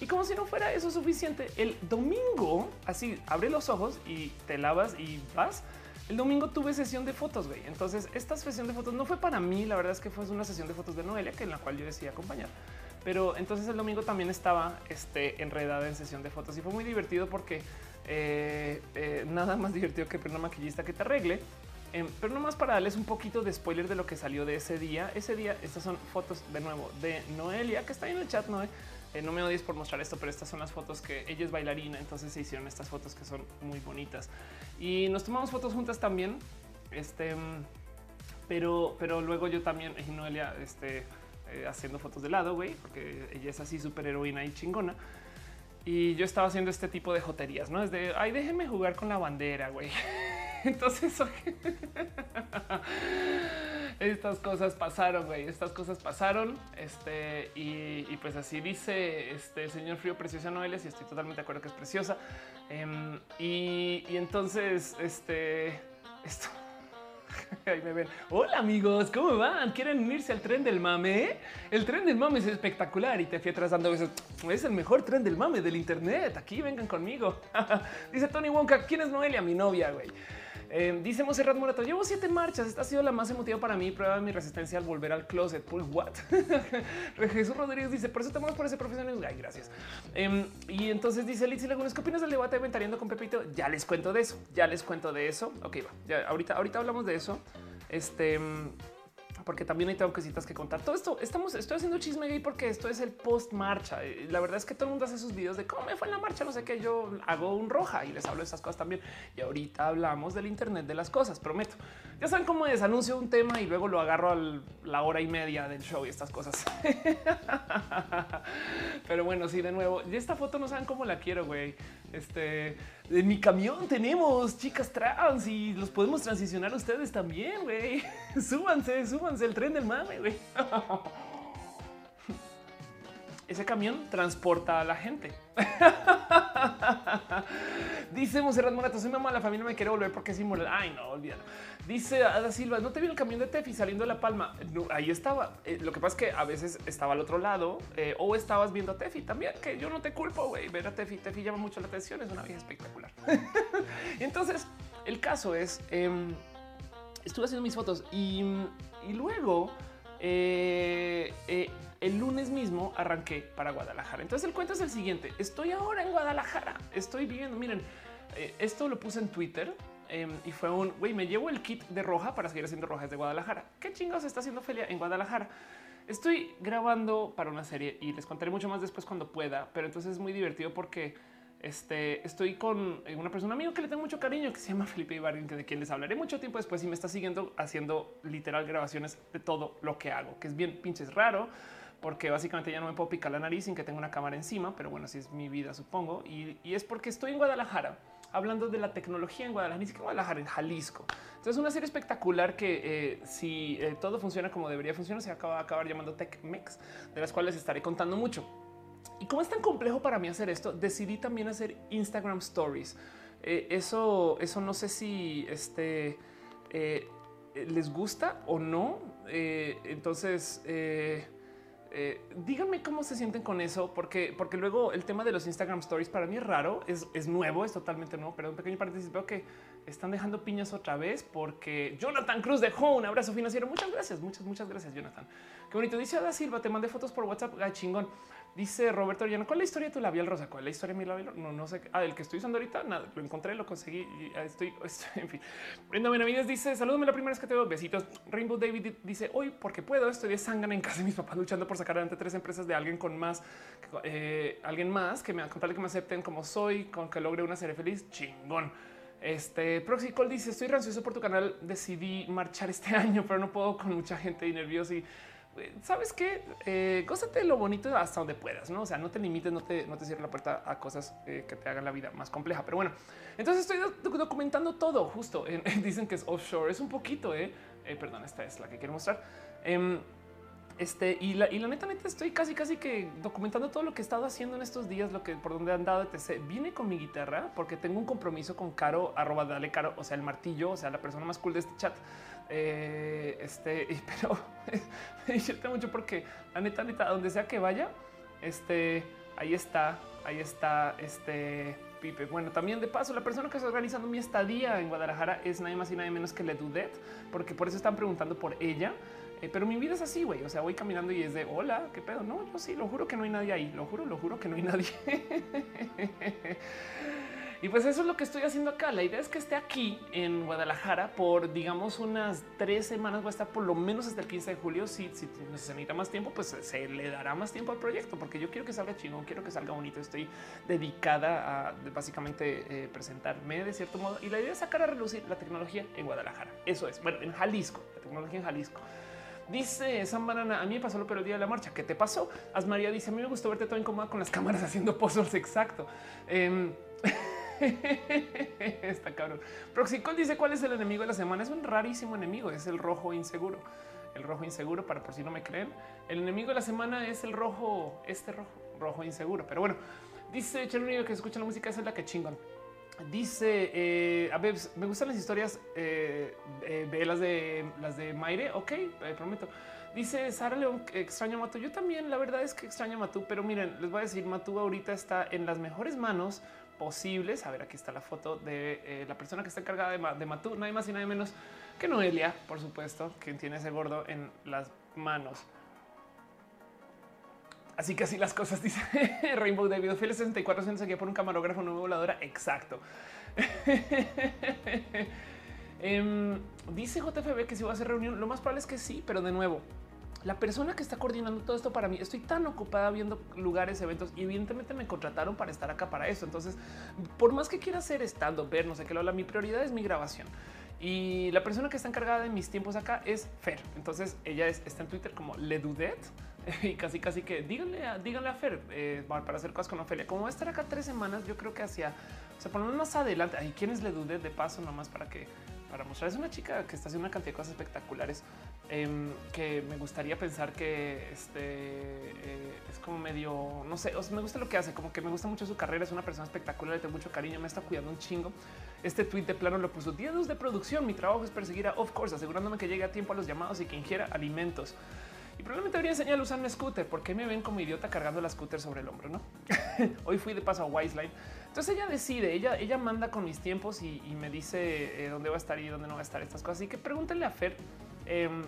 Y como si no fuera eso suficiente, el domingo, así abre los ojos y te lavas y vas. El domingo tuve sesión de fotos, güey. Entonces, esta sesión de fotos no fue para mí. La verdad es que fue una sesión de fotos de Noelia, que en la cual yo decidí acompañar. Pero entonces el domingo también estaba este, enredada en sesión de fotos y fue muy divertido porque eh, eh, nada más divertido que una maquillista que te arregle Em, pero nomás para darles un poquito de spoiler de lo que salió de ese día. Ese día, estas son fotos de nuevo de Noelia, que está ahí en el chat, Noé. Eh, no me odies por mostrar esto, pero estas son las fotos que ella es bailarina, entonces se hicieron estas fotos que son muy bonitas. Y nos tomamos fotos juntas también. Este, pero, pero luego yo también, y Noelia, este, eh, haciendo fotos de lado, güey, porque ella es así súper heroína y chingona. Y yo estaba haciendo este tipo de joterías, no es de ay, déjenme jugar con la bandera, güey. Entonces, estas cosas pasaron, güey. Estas cosas pasaron. Este, y, pues así dice este el señor Frío Preciosa Noelia. Y estoy totalmente de acuerdo que es preciosa. Em, y, entonces, este, esto. Ahí me ven. Hola amigos, ¿cómo van? ¿Quieren unirse al tren del mame? El tren del mame es espectacular y te fui atrás dando besos. Es el mejor tren del mame del internet. Aquí vengan conmigo. Dice Tony Wonka, ¿quién es Noelia? Mi novia, güey. Eh, dice Monserrat Morato, llevo siete marchas. Esta ha sido la más emotiva para mí. Prueba de mi resistencia al volver al closet. Pues what? Jesús Rodríguez dice, por eso te por ese profesional. Ay, gracias. Em, y entonces dice Lizy Lagunes, ¿qué opinas del debate de Ventariando con Pepito? Ya les cuento de eso. Ya les cuento de eso. Ok, va. Ya, ahorita, ahorita hablamos de eso. Este porque también hay tengo cositas que contar. Todo esto estamos, estoy haciendo chisme gay porque esto es el post marcha. Eh, la verdad es que todo el mundo hace sus videos de cómo me fue en la marcha. No sé qué. Yo hago un roja y les hablo de esas cosas también. Y ahorita hablamos del Internet de las cosas. Prometo. Ya saben cómo es. Anuncio un tema y luego lo agarro a la hora y media del show y estas cosas. Pero bueno, sí, de nuevo. Y esta foto no saben cómo la quiero, güey. Este en mi camión tenemos chicas trans y los podemos transicionar ustedes también, güey. súbanse, súbanse el tren del mame, güey. Ese camión transporta a la gente. Dice Monserrat Morato, soy mamá, la familia me quiere volver porque es inmoral. Ay, no, olvídalo. Dice Ada Silva, no te vi el camión de Tefi saliendo de La Palma. ahí estaba. Eh, lo que pasa es que a veces estaba al otro lado eh, o estabas viendo a Tefi también, que yo no te culpo, güey. Ver a Tefi, Tefi llama mucho la atención, es una vieja espectacular. entonces, el caso es, em, estuve haciendo mis fotos y, luego... Eh, el lunes mismo arranqué para Guadalajara. Entonces el cuento es el siguiente. Estoy ahora en Guadalajara. Estoy viviendo. Miren, esto lo puse en Twitter Em, y fue un güey, me llevo el kit de roja para seguir haciendo rojas de Guadalajara. ¿Qué chingados está haciendo Felia en Guadalajara? Estoy grabando para una serie y les contaré mucho más después cuando pueda, pero entonces es muy divertido porque este, estoy con una persona amigo que le tengo mucho cariño que se llama Felipe Ibarguen, de quien les hablaré mucho tiempo después y me está siguiendo haciendo literal grabaciones de todo lo que hago, que es bien pinches raro porque básicamente ya no me puedo picar la nariz sin que tenga una cámara encima, pero bueno, así es mi vida, supongo. Y, es porque estoy en Guadalajara hablando de la tecnología en Guadalajara, ni siquiera Guadalajara, en Jalisco. Entonces, una serie espectacular que eh, si eh, todo funciona como debería funcionar, se acaba de acabar llamando TechMex, de las cuales estaré contando mucho. Y como es tan complejo para mí hacer esto, decidí también hacer Instagram Stories. Eh, eso, eso no sé si este eh, les gusta o no. Eh, entonces, díganme cómo se sienten con eso, porque, porque luego el tema de los Instagram Stories para mí es raro, es, es nuevo, es totalmente nuevo. Pero un pequeño paréntesis, veo que están dejando piñas otra vez porque Jonathan Cruz dejó un abrazo financiero. Muchas gracias, muchas, muchas gracias, Jonathan. Qué bonito. Dice Ada Silva, te mandé fotos por WhatsApp. Ay, chingón. Dice Roberto Orellana, ¿cuál es la historia de tu labial rosa? ¿Cuál es la historia de mi labial? No, no sé. Ah, el que estoy usando ahorita, nada, lo encontré, lo conseguí y estoy, en fin. Brenda Benavides dice, salúdame la primera vez que te veo, besitos. Rainbow David dice, hoy porque puedo, estoy de sangre en casa de mis papás luchando por sacar adelante tres empresas de alguien con más, eh, alguien más que me contarle que me acepten como soy, con que logre una serie feliz, chingón. Este Proxicol dice: Estoy ansioso por tu canal. Decidí marchar este año, pero no puedo con mucha gente y nervioso. Sabes que eh, gózate lo bonito hasta donde puedas, no? O sea, no te limites, no te, no te cierres la puerta a cosas eh, que te hagan la vida más compleja. Pero bueno, entonces estoy documentando todo justo. dicen que es offshore, es un poquito, eh? perdón, esta es la que quiero mostrar. Em, este y la, y la neta, neta, estoy casi, casi que documentando todo lo que he estado haciendo en estos días, lo que por donde han dado, etc. Vine con mi guitarra porque tengo un compromiso con Caro, arroba dale Caro, o sea, el martillo, o sea, la persona más cool de este chat. Eh, este, pero divierte mucho porque la neta, neta, donde sea que vaya, este, ahí está, ahí está, este. Pipe. Bueno, también de paso, la persona que está organizando mi estadía en Guadalajara es nadie más y nadie menos que Le Dudet, porque por eso están preguntando por ella. Eh, pero mi vida es así, güey. O sea, voy caminando y es de hola, qué pedo. No, yo sí, lo juro que no hay nadie ahí. Lo juro, lo juro que no hay nadie. y pues eso es lo que estoy haciendo acá. La idea es que esté aquí en Guadalajara por, digamos, unas tres semanas. Voy a estar por lo menos hasta el 15 de julio. Si, si necesita más tiempo, pues se le dará más tiempo al proyecto porque yo quiero que salga chingón, quiero que salga bonito. Estoy dedicada a básicamente eh, presentarme de cierto modo. Y la idea es sacar a relucir la tecnología en Guadalajara. Eso es, bueno, en Jalisco, la tecnología en Jalisco. Dice San Banana, a mí me pasó lo peor el día de la marcha. ¿Qué te pasó? María dice, a mí me gustó verte todo incómoda con las cámaras haciendo pozos. Exacto. Eh, está cabrón. Proxicol dice, ¿cuál es el enemigo de la semana? Es un rarísimo enemigo, es el rojo inseguro. El rojo inseguro, para por si no me creen. El enemigo de la semana es el rojo, este rojo, rojo inseguro. Pero bueno, dice Chernobyl que escucha la música, esa es la que chingan. Dice, eh, a ver, me gustan las historias eh, de las de las de Maire. Ok, eh, prometo. Dice Sara León, extraño a Matú. Yo también, la verdad es que extraño a Matú, pero miren, les voy a decir, Matú ahorita está en las mejores manos posibles. A ver, aquí está la foto de eh, la persona que está encargada de, Matú, nadie más y nadie menos que Noelia, por supuesto, quien tiene ese gordo en las manos. Así que así las cosas, dice Rainbow David. Fieles 64 se seguía por un camarógrafo nuevo voladora. Exacto. Em, dice JFB que si va a hacer reunión, lo más probable es que sí, pero de nuevo, la persona que está coordinando todo esto para mí, estoy tan ocupada viendo lugares, eventos y evidentemente me contrataron para estar acá para eso. Entonces, por más que quiera hacer estando, ver, no sé qué lo habla, mi prioridad es mi grabación. Y la persona que está encargada de mis tiempos acá es Fer. Entonces ella está en Twitter como Ledudet y casi casi que díganle a, díganle a Fer eh, para hacer cosas con Ofelia. Como va a estar acá tres semanas, yo creo que hacia, o más adelante, hay quienes le dudé de paso nomás para que para mostrar. Es una chica que está haciendo una cantidad de cosas espectaculares em, que me gustaría pensar que este eh, es como medio, no sé, me gusta lo que hace, como que me gusta mucho su carrera. Es una persona espectacular, le tengo mucho cariño, me está cuidando un chingo. Este tweet de plano lo puso días de producción. Mi trabajo es perseguir a Of Course, asegurándome que llegue a tiempo a los llamados y que ingiera alimentos. Y probablemente debería enseñar a usar un scooter porque me ven como idiota cargando la scooter sobre el hombro. No hoy fui de paso a Wiseline. Entonces ella decide, ella, ella manda con mis tiempos y, me dice eh, dónde va a estar y dónde no va a estar estas cosas. Así que pregúntenle a Fer em,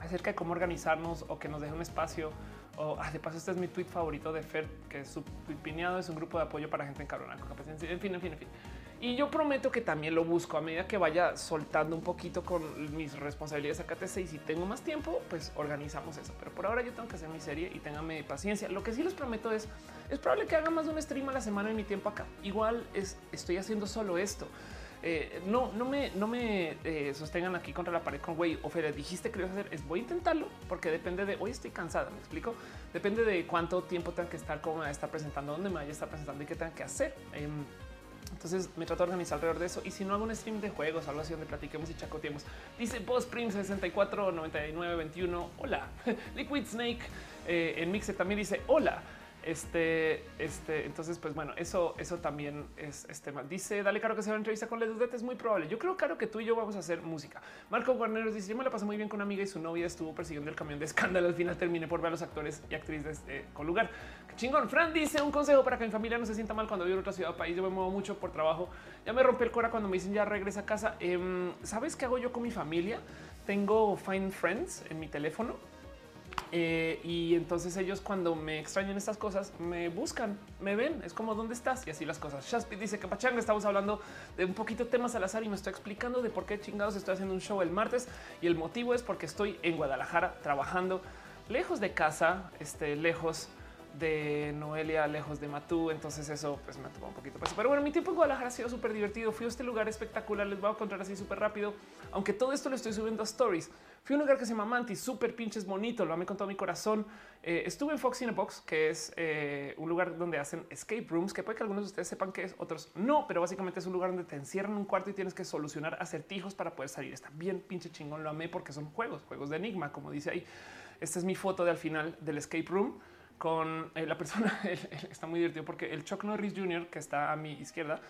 acerca de cómo organizarnos o que nos deje un espacio. O ah, de paso, este es mi tweet favorito de Fer, que es su tweet piñado, es un grupo de apoyo para gente en Carolina. En fin, en fin, en fin. Y yo prometo que también lo busco a medida que vaya soltando un poquito con mis responsabilidades a KTC y si tengo más tiempo, pues organizamos eso. Pero por ahora yo tengo que hacer mi serie y ténganme paciencia. Lo que sí les prometo es, es probable que haga más de un stream a la semana en mi tiempo acá. Igual es, estoy haciendo solo esto. Eh, no, no me, no me eh, sostengan aquí contra la pared con güey. Oferta, dijiste que ibas a hacer. Es voy a intentarlo porque depende de hoy estoy cansada. Me explico. Depende de cuánto tiempo tenga que estar, cómo me va a estar presentando, dónde me vaya a estar presentando y qué tenga que hacer. Em, entonces me trato de organizar alrededor de eso. Y si no hago un stream de juegos, algo así donde platiquemos y chacoteemos. Dice Post Prim 64 99 21. Hola. Liquid Snake eh, en Mixe también dice hola. Este, este, entonces, pues bueno, eso, eso también es este Dice, dale caro que se va a entrevista con Ledudete, es muy probable. Yo creo, claro, que tú y yo vamos a hacer música. Marco Guarneros dice, yo me la pasé muy bien con una amiga y su novia estuvo persiguiendo el camión de escándalo. Al final terminé por ver a los actores y actrices de este, con lugar. Chingón. Fran dice, un consejo para que mi familia no se sienta mal cuando vivo en otra ciudad o país. Yo me muevo mucho por trabajo. Ya me rompe el cora cuando me dicen ya regresa a casa. Em, ¿Sabes qué hago yo con mi familia? Tengo Find Friends en mi teléfono eh, y entonces ellos cuando me extrañan estas cosas me buscan, me ven, es como dónde estás y así las cosas. Shaspi dice que Pachanga estamos hablando de un poquito temas al azar y me estoy explicando de por qué chingados estoy haciendo un show el martes y el motivo es porque estoy en Guadalajara trabajando lejos de casa, este, lejos de Noelia, lejos de Matú. Entonces eso pues me tomado un poquito Pero bueno, mi tiempo en Guadalajara ha sido súper divertido. Fui a este lugar espectacular. Les voy a contar así súper rápido. Aunque todo esto lo estoy subiendo a stories. Fui a un lugar que se llama Manti, súper pinches bonito. Lo amé con todo mi corazón. Eh, estuve en Fox Cinebox, que es eh, un lugar donde hacen escape rooms, que puede que algunos de ustedes sepan que es, otros no, pero básicamente es un lugar donde te encierran en un cuarto y tienes que solucionar acertijos para poder salir. Está bien pinche chingón. Lo amé porque son juegos, juegos de enigma, como dice ahí. Esta es mi foto de al final del escape room con eh, la persona. está muy divertido porque el Chuck Norris Jr., que está a mi izquierda,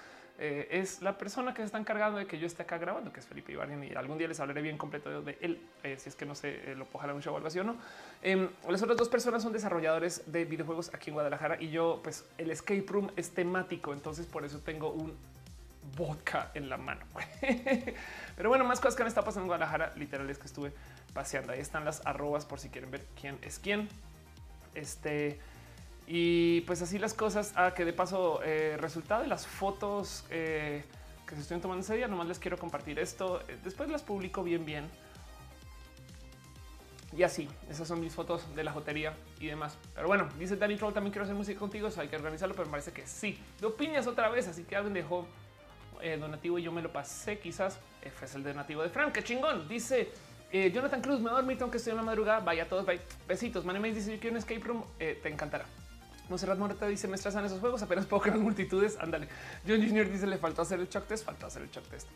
eh, es la persona que se está encargando de que yo esté acá grabando, que es Felipe Ibargen, y algún día les hablaré bien completo de él, eh, si es que no sé, lo puedo jalar un show o algo o no. Em, las otras dos personas son desarrolladores de videojuegos aquí en Guadalajara y yo, pues el escape room es temático, entonces por eso tengo un vodka en la mano. Pero bueno, más cosas que han estado pasando en Guadalajara, literal es que estuve paseando. Ahí están las arrobas por si quieren ver quién es quién. Este y pues así las cosas. Ah, que de paso, eh, resultado de las fotos eh, que se estén tomando ese día, nomás les quiero compartir esto. Eh, después las publico bien, bien. Y así, esas son mis fotos de la jotería y demás. Pero bueno, dice Danny Troll, también quiero hacer música contigo, eso hay que organizarlo, pero me parece que sí. De opinias otra vez, así que alguien dejó donativo y yo me lo pasé, quizás. F es el donativo de Frank, qué chingón. Dice eh, Jonathan Cruz, me voy a dormir, tengo que estoy en la madrugada. Vaya todos, bye. Besitos. Maneme dice: Yo quiero un escape room, eh, te encantará. Monserrat Moreta dice: Me estresan esos juegos, apenas puedo crear multitudes. Ándale. John Junior dice: Le faltó hacer el shock test, faltó hacer el shock test.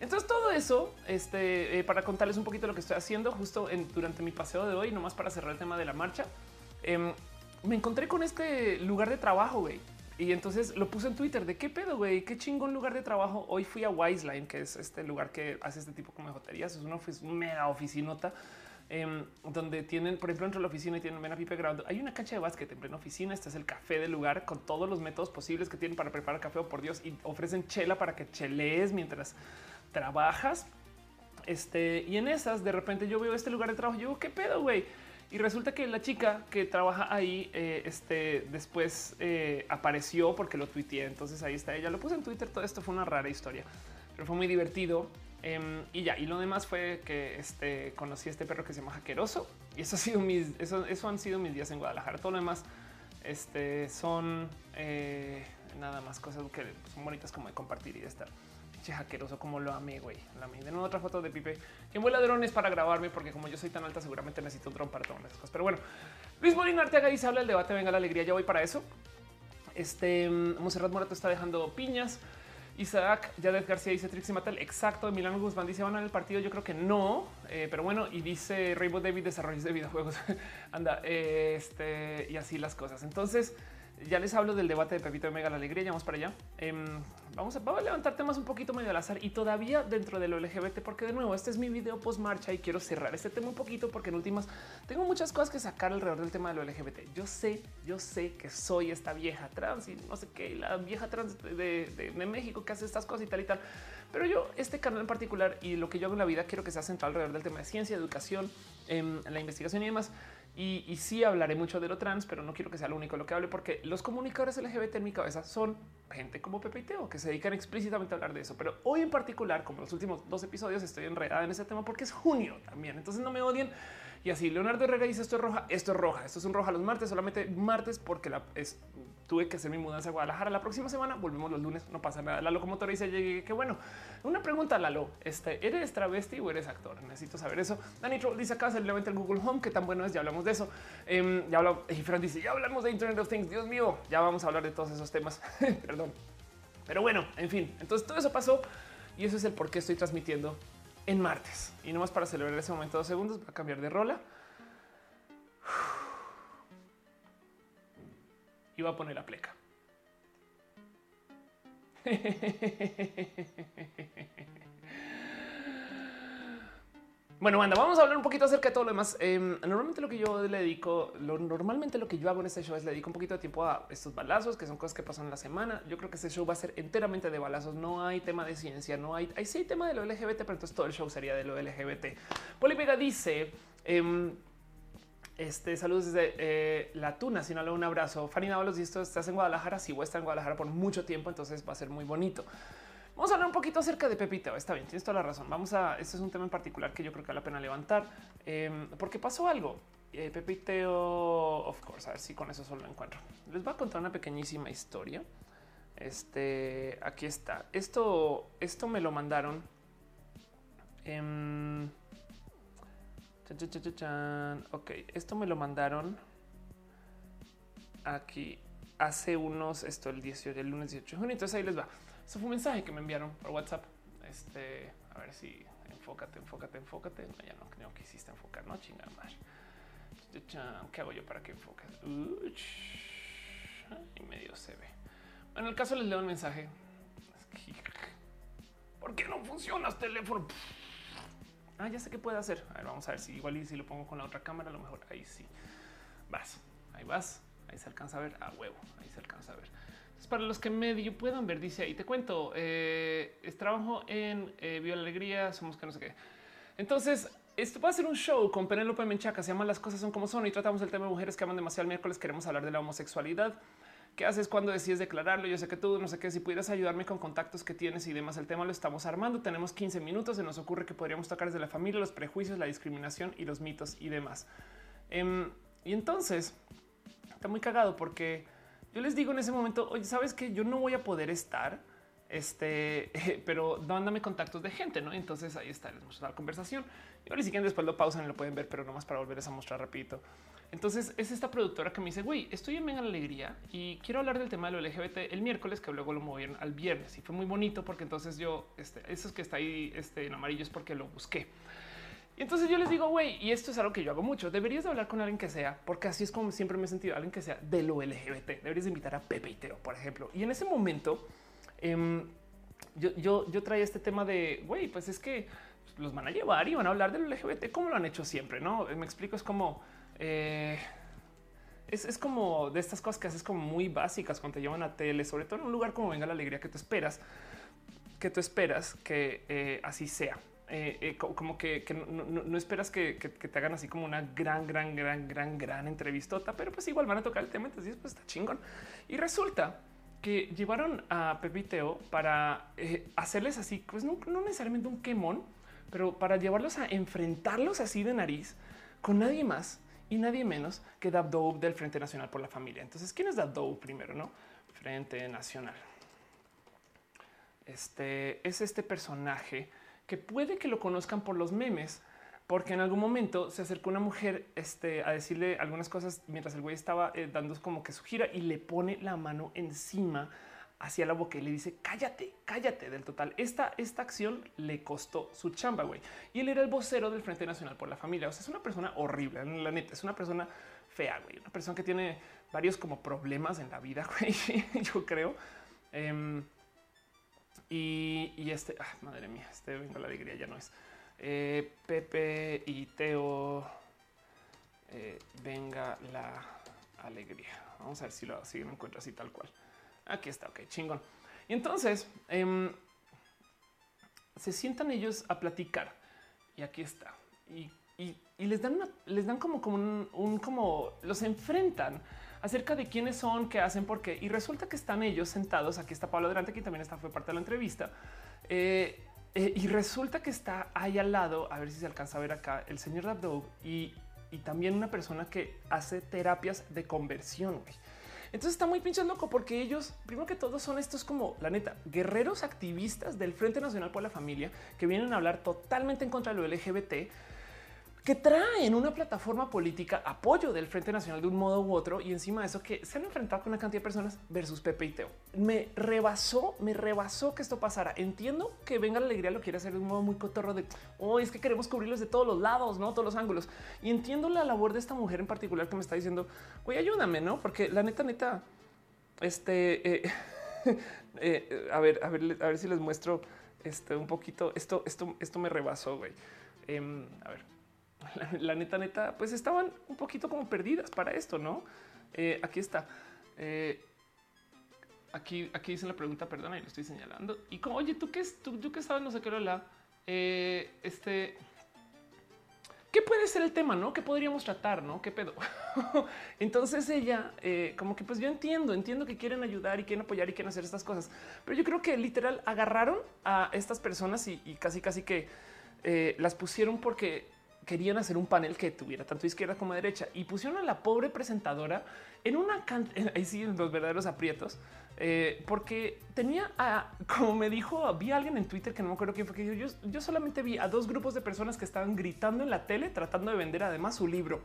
Entonces, todo eso este, eh, para contarles un poquito lo que estoy haciendo justo durante mi paseo de hoy, nomás para cerrar el tema de la marcha. Em, me encontré con este lugar de trabajo, güey. Y entonces lo puse en Twitter de qué pedo, güey, qué chingón lugar de trabajo. Hoy fui a Wiseline, que es este lugar que hace este tipo de joterías. Es una, mega oficinota em, donde tienen, por ejemplo, dentro de la oficina y tienen ven a Pipe grabando. Hay una cancha de básquet en plena oficina. Este es el café del lugar con todos los métodos posibles que tienen para preparar café. Oh, por Dios, y ofrecen chela para que chelees mientras trabajas. Este y en esas, de repente yo veo este lugar de trabajo. Yo digo, qué pedo, güey y resulta que la chica que trabaja ahí, eh, este, después eh, apareció porque lo tuiteé. Entonces ahí está ella. Lo puse en Twitter. Todo esto fue una rara historia, pero fue muy divertido. Em, y ya, y lo demás fue que este, conocí a este perro que se llama Jaqueroso. Y eso ha sido mis, eso, eso han sido mis días en Guadalajara. Todo lo demás este, son eh, nada más cosas que son bonitas como de compartir y de estar hackeroso como lo amé, güey. La De nuevo otra foto de Pipe, quien vuela drones para grabarme, porque como yo soy tan alta, seguramente necesito un dron para tomar esas cosas. Pero bueno, Luis Molina Arteaga dice, habla el debate, venga la alegría, ya voy para eso. Este, Monserrat Morato está dejando piñas. Isaac Yadet García dice Trixie Matel. Exacto. Milano Guzmán dice van el partido. Yo creo que no, eh, pero bueno. Y dice Rainbow David desarrollos de videojuegos. Anda, este y así las cosas. Entonces, ya les hablo del debate de Pepito de Mega la Alegría. Ya vamos para allá. Em, vamos, a, vamos a levantar temas un poquito medio al azar y todavía dentro de lo LGBT, porque de nuevo, este es mi video post marcha y quiero cerrar este tema un poquito porque en últimas tengo muchas cosas que sacar alrededor del tema de lo LGBT. Yo sé, yo sé que soy esta vieja trans y no sé qué, la vieja trans de, México que hace estas cosas y tal y tal. Pero yo, este canal en particular y lo que yo hago en la vida, quiero que sea central alrededor del tema de ciencia, educación, em, la investigación y demás. Y, sí hablaré mucho de lo trans, pero no quiero que sea lo único lo que hable, porque los comunicadores LGBT en mi cabeza son gente como Pepe y Teo, que se dedican explícitamente a hablar de eso. Pero hoy en particular, como los últimos dos episodios, estoy enredada en ese tema porque es junio también. Entonces no me odien. Y así Leonardo Herrera dice esto es roja, esto es roja, esto es un roja los martes, solamente martes porque la, es tuve que hacer mi mudanza a Guadalajara la próxima semana. Volvemos los lunes, no pasa nada. La locomotora dice llegué. Qué bueno. Una pregunta, Lalo. Este, ¿Eres travesti o eres actor? Necesito saber eso. Dani Troll dice acá levanta el Google Home, que tan bueno es. Ya hablamos de eso. Em, ya hablamos. Y Fran dice ya hablamos de Internet of Things. Dios mío, ya vamos a hablar de todos esos temas. Perdón. Pero bueno, en fin. Entonces todo eso pasó y eso es el por qué estoy transmitiendo en martes. Y nomás para celebrar ese momento dos segundos, voy a cambiar de rola. Iba a poner la pleca. Bueno, banda, vamos a hablar un poquito acerca de todo lo demás. Em, normalmente lo que yo le dedico, normalmente lo que yo hago en este show es le dedico un poquito de tiempo a estos balazos, que son cosas que pasan en la semana. Yo creo que este show va a ser enteramente de balazos. No hay tema de ciencia, no hay, hay sí hay tema de lo LGBT, pero entonces todo el show sería de lo LGBT. Polipega dice, em, este saludos desde eh, la Tuna, Sinaloa, un abrazo. Fanny Dávalos, y esto estás en Guadalajara. Si sí, voy a estar en Guadalajara por mucho tiempo, entonces va a ser muy bonito. Vamos a hablar un poquito acerca de Pepito. Está bien, tienes toda la razón. Vamos a. Este es un tema en particular que yo creo que vale la pena levantar em, porque pasó algo. Eh, Pepito, of course, a ver si con eso solo lo encuentro. Les voy a contar una pequeñísima historia. Este aquí está. Esto, esto me lo mandaron. Eh, ok, esto me lo mandaron aquí hace unos, esto el 18, el lunes 18 de junio. Entonces ahí les va. Eso fue un mensaje que me enviaron por WhatsApp. Este, a ver si enfócate, enfócate, enfócate. No, ya no creo que hiciste enfocar, no chingada más. ¿Qué hago yo para que enfoques? Y medio se ve. Bueno, en el caso les leo un mensaje. ¿Por qué no funciona este teléfono? Ah, ya sé qué puede hacer. A ver, vamos a ver si igual y si lo pongo con la otra cámara, a lo mejor ahí sí. Vas, ahí vas. Ahí se alcanza a ver a huevo. Ahí se alcanza a ver para los que medio puedan ver, dice ahí te cuento, eh, es trabajo en eh, Viola Alegría, somos que no sé qué. Entonces, esto va a ser un show con Penélope Menchaca, se llama Las cosas son como son y tratamos el tema de mujeres que aman demasiado el miércoles, queremos hablar de la homosexualidad. ¿Qué haces cuando decides declararlo? Yo sé que tú no sé qué, si pudieras ayudarme con contactos que tienes y demás, el tema lo estamos armando. Tenemos 15 minutos. Se nos ocurre que podríamos tocar desde la familia, los prejuicios, la discriminación y los mitos y demás. Em, y entonces está muy cagado porque yo les digo en ese momento, oye, sabes que yo no voy a poder estar, este, pero dándome contactos de gente, no? Entonces ahí está, les la conversación. Y ahora si quieren después lo pausan y lo pueden ver, pero nomás para volverles a mostrar rapidito. Entonces es esta productora que me dice, güey, estoy en la Alegría y quiero hablar del tema de lo LGBT el miércoles, que luego lo movieron al viernes y fue muy bonito porque entonces yo, este, eso es que está ahí este, en amarillo es porque lo busqué. Y entonces yo les digo, güey, y esto es algo que yo hago mucho. Deberías de hablar con alguien que sea, porque así es como siempre me he sentido, alguien que sea de lo LGBT. Deberías de invitar a Pepe y Teo, por ejemplo. Y en ese momento em, yo, yo, traía este tema de, güey, pues es que los van a llevar y van a hablar del LGBT como lo han hecho siempre, ¿no? Me explico, es como... Eh, es, como de estas cosas que haces como muy básicas cuando te llevan a tele, sobre todo en un lugar como Venga la Alegría que tú esperas, que tú esperas que eh, así sea. Eh, como que, no, esperas que, te hagan así como una gran, gran, gran, gran, gran entrevistota, pero pues igual van a tocar el tema. Entonces, pues está chingón. Y resulta que llevaron a Pepiteo para hacerles así, pues no, necesariamente un quemón, pero para llevarlos a enfrentarlos así de nariz con nadie más y nadie menos que Dabdow del Frente Nacional por la Familia. Entonces, ¿quién es Dabdow primero? No, Frente Nacional. Este es este personaje que puede que lo conozcan por los memes, porque en algún momento se acercó una mujer este, a decirle algunas cosas mientras el güey estaba eh, dando como que su gira y le pone la mano encima hacia la boca y le dice cállate, cállate del total. Esta, esta acción le costó su chamba, güey. Y él era el vocero del Frente Nacional por la Familia. O sea, es una persona horrible, la neta, es una persona fea, güey. Una persona que tiene varios como problemas en la vida, güey. Yo creo. Em, y, este, ah, madre mía, este venga la alegría ya no es. Eh, Pepe y Teo, eh, venga la alegría. Vamos a ver si lo, si lo encuentro así tal cual. Aquí está, ok, chingón. Y entonces em, se sientan ellos a platicar y aquí está. Y, les dan les dan como, como un, como los enfrentan acerca de quiénes son, qué hacen, por qué. Y resulta que están ellos sentados. Aquí está Pablo Durante, que también está, fue parte de la entrevista. Eh, eh, y resulta que está ahí al lado, a ver si se alcanza a ver acá, el señor Dabdog y, y también una persona que hace terapias de conversión. Entonces está muy pinche loco porque ellos, primero que todo, son estos como la neta, guerreros activistas del Frente Nacional por la Familia que vienen a hablar totalmente en contra de lo LGBT que traen una plataforma política apoyo del Frente Nacional de un modo u otro y encima de eso que se han enfrentado con una cantidad de personas versus Pepe y Teo. Me rebasó, me rebasó que esto pasara. Entiendo que venga la alegría lo quiere hacer de un modo muy cotorro de hoy es que queremos cubrirlos de todos los lados, no todos los ángulos. Y entiendo la labor de esta mujer en particular que me está diciendo, güey, ayúdame, no? Porque la neta, neta, este, eh, eh, a ver, a ver, a ver si les muestro este un poquito. Esto, esto, esto me rebasó, güey. Em, a ver, la, neta, neta, pues estaban un poquito como perdidas para esto, ¿no? Eh, aquí está. aquí, aquí dicen la pregunta, perdona, y lo estoy señalando. Y como, oye, tú qué, tú, tú qué sabes, no sé qué, la, este, ¿qué puede ser el tema? No, ¿Qué podríamos tratar? No, qué pedo. Entonces ella, eh, como que pues yo entiendo, entiendo que quieren ayudar y quieren apoyar y quieren hacer estas cosas, pero yo creo que literal agarraron a estas personas y, casi, casi que eh, las pusieron porque querían hacer un panel que tuviera tanto izquierda como derecha y pusieron a la pobre presentadora en una ahí sí, en los verdaderos aprietos, eh, porque tenía a, como me dijo, vi a alguien en Twitter que no me acuerdo quién fue, que yo, yo solamente vi a dos grupos de personas que estaban gritando en la tele tratando de vender además su libro.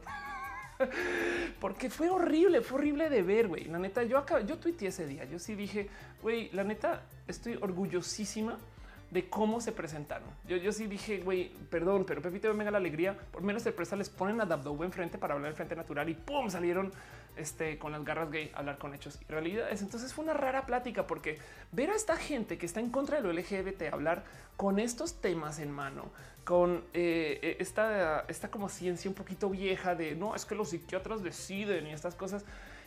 porque fue horrible, fue horrible de ver, güey. La neta, yo acá, yo tuiteé ese día, yo sí dije, güey, la neta, estoy orgullosísima de cómo se presentaron. Yo, yo sí dije, güey, perdón, pero Pepito venga la alegría. Por menos de presa les ponen a Dabdo enfrente para hablar del frente natural y pum, salieron este, con las garras gay a hablar con hechos y realidades. Entonces fue una rara plática porque ver a esta gente que está en contra de lo LGBT hablar con estos temas en mano, con eh, eh, esta, esta como ciencia un poquito vieja de no es que los psiquiatras deciden y estas cosas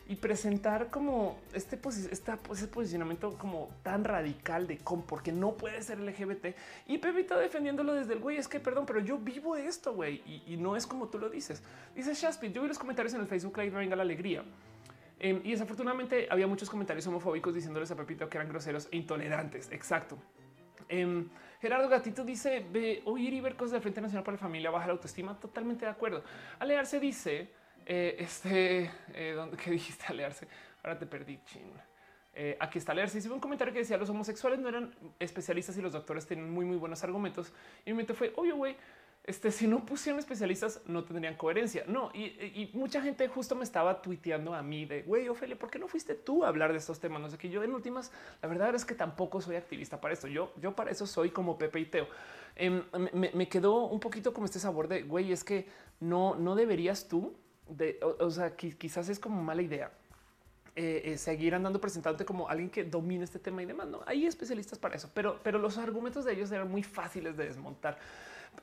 y presentar como este esta, ese posicionamiento como tan radical de cómo porque no puede ser LGBT y Pepito defendiéndolo desde el güey. Es que perdón, pero yo vivo esto, güey, y, no es como tú lo dices. Dice Shaspit. Yo vi los comentarios en el Facebook Live, venga la alegría. Em, y desafortunadamente había muchos comentarios homofóbicos diciéndoles a Pepito que eran groseros e intolerantes. Exacto. Em, Gerardo Gatito dice ve oír y ver cosas de Frente Nacional para la Familia baja la autoestima. Totalmente de acuerdo. Alearse dice eh, este, eh, ¿dónde, ¿qué dijiste alearse? Ahora te perdí, chin. Eh, aquí está leerse. Hice un comentario que decía los homosexuales no eran especialistas y los doctores tienen muy, muy buenos argumentos. Y mi mente fue obvio, güey. Este, si no pusieron especialistas, no tendrían coherencia. No, y, mucha gente justo me estaba tuiteando a mí de güey, Ofelia, ¿por qué no fuiste tú a hablar de estos temas? No sé qué yo en últimas, la verdad es que tampoco soy activista para esto. Yo, yo para eso soy como Pepe y Teo. Em, me, me, quedó un poquito como este sabor de güey, es que no, no deberías tú o, sea, quizás es como mala idea. Eh, eh, seguir andando presentándote como alguien que domina este tema y demás. No hay especialistas para eso, pero, pero los argumentos de ellos eran muy fáciles de desmontar.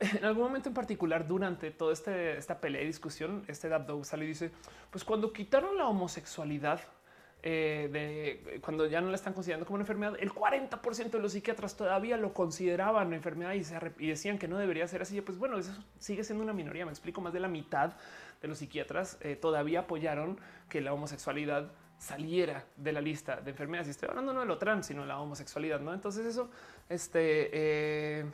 En algún momento en particular, durante toda este, esta pelea y discusión, este Dabdo sale y dice: Pues cuando quitaron la homosexualidad eh, de cuando ya no la están considerando como una enfermedad, el 40% de los psiquiatras todavía lo consideraban una enfermedad y, se y decían que no debería ser así. Pues bueno, eso sigue siendo una minoría. Me explico, más de la mitad de los psiquiatras eh, todavía apoyaron que la homosexualidad saliera de la lista de enfermedades. Y estoy hablando no de lo trans, sino de la homosexualidad. No, entonces eso, este, eh,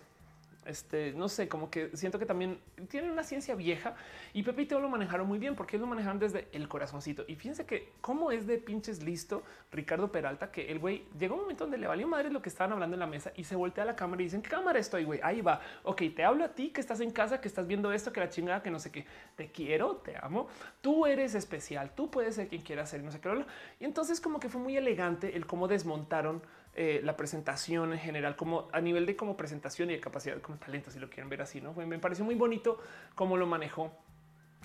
este, no sé, como que siento que también tienen una ciencia vieja y Pepe y lo manejaron muy bien porque lo manejaron desde el corazoncito. Y fíjense que cómo es de pinches listo Ricardo Peralta, que el güey llegó un momento donde le valió madre lo que estaban hablando en la mesa y se voltea a la cámara y dicen qué cámara estoy, güey. Ahí va. Ok, te hablo a ti que estás en casa, que estás viendo esto, que la chingada, que no sé qué. Te quiero, te amo. Tú eres especial. Tú puedes ser quien quieras ser, no sé qué. Y entonces, como que fue muy elegante el cómo desmontaron eh, la presentación en general, como a nivel de como presentación y de capacidad, como talento, si lo quieren ver así, no me pareció muy bonito cómo lo manejó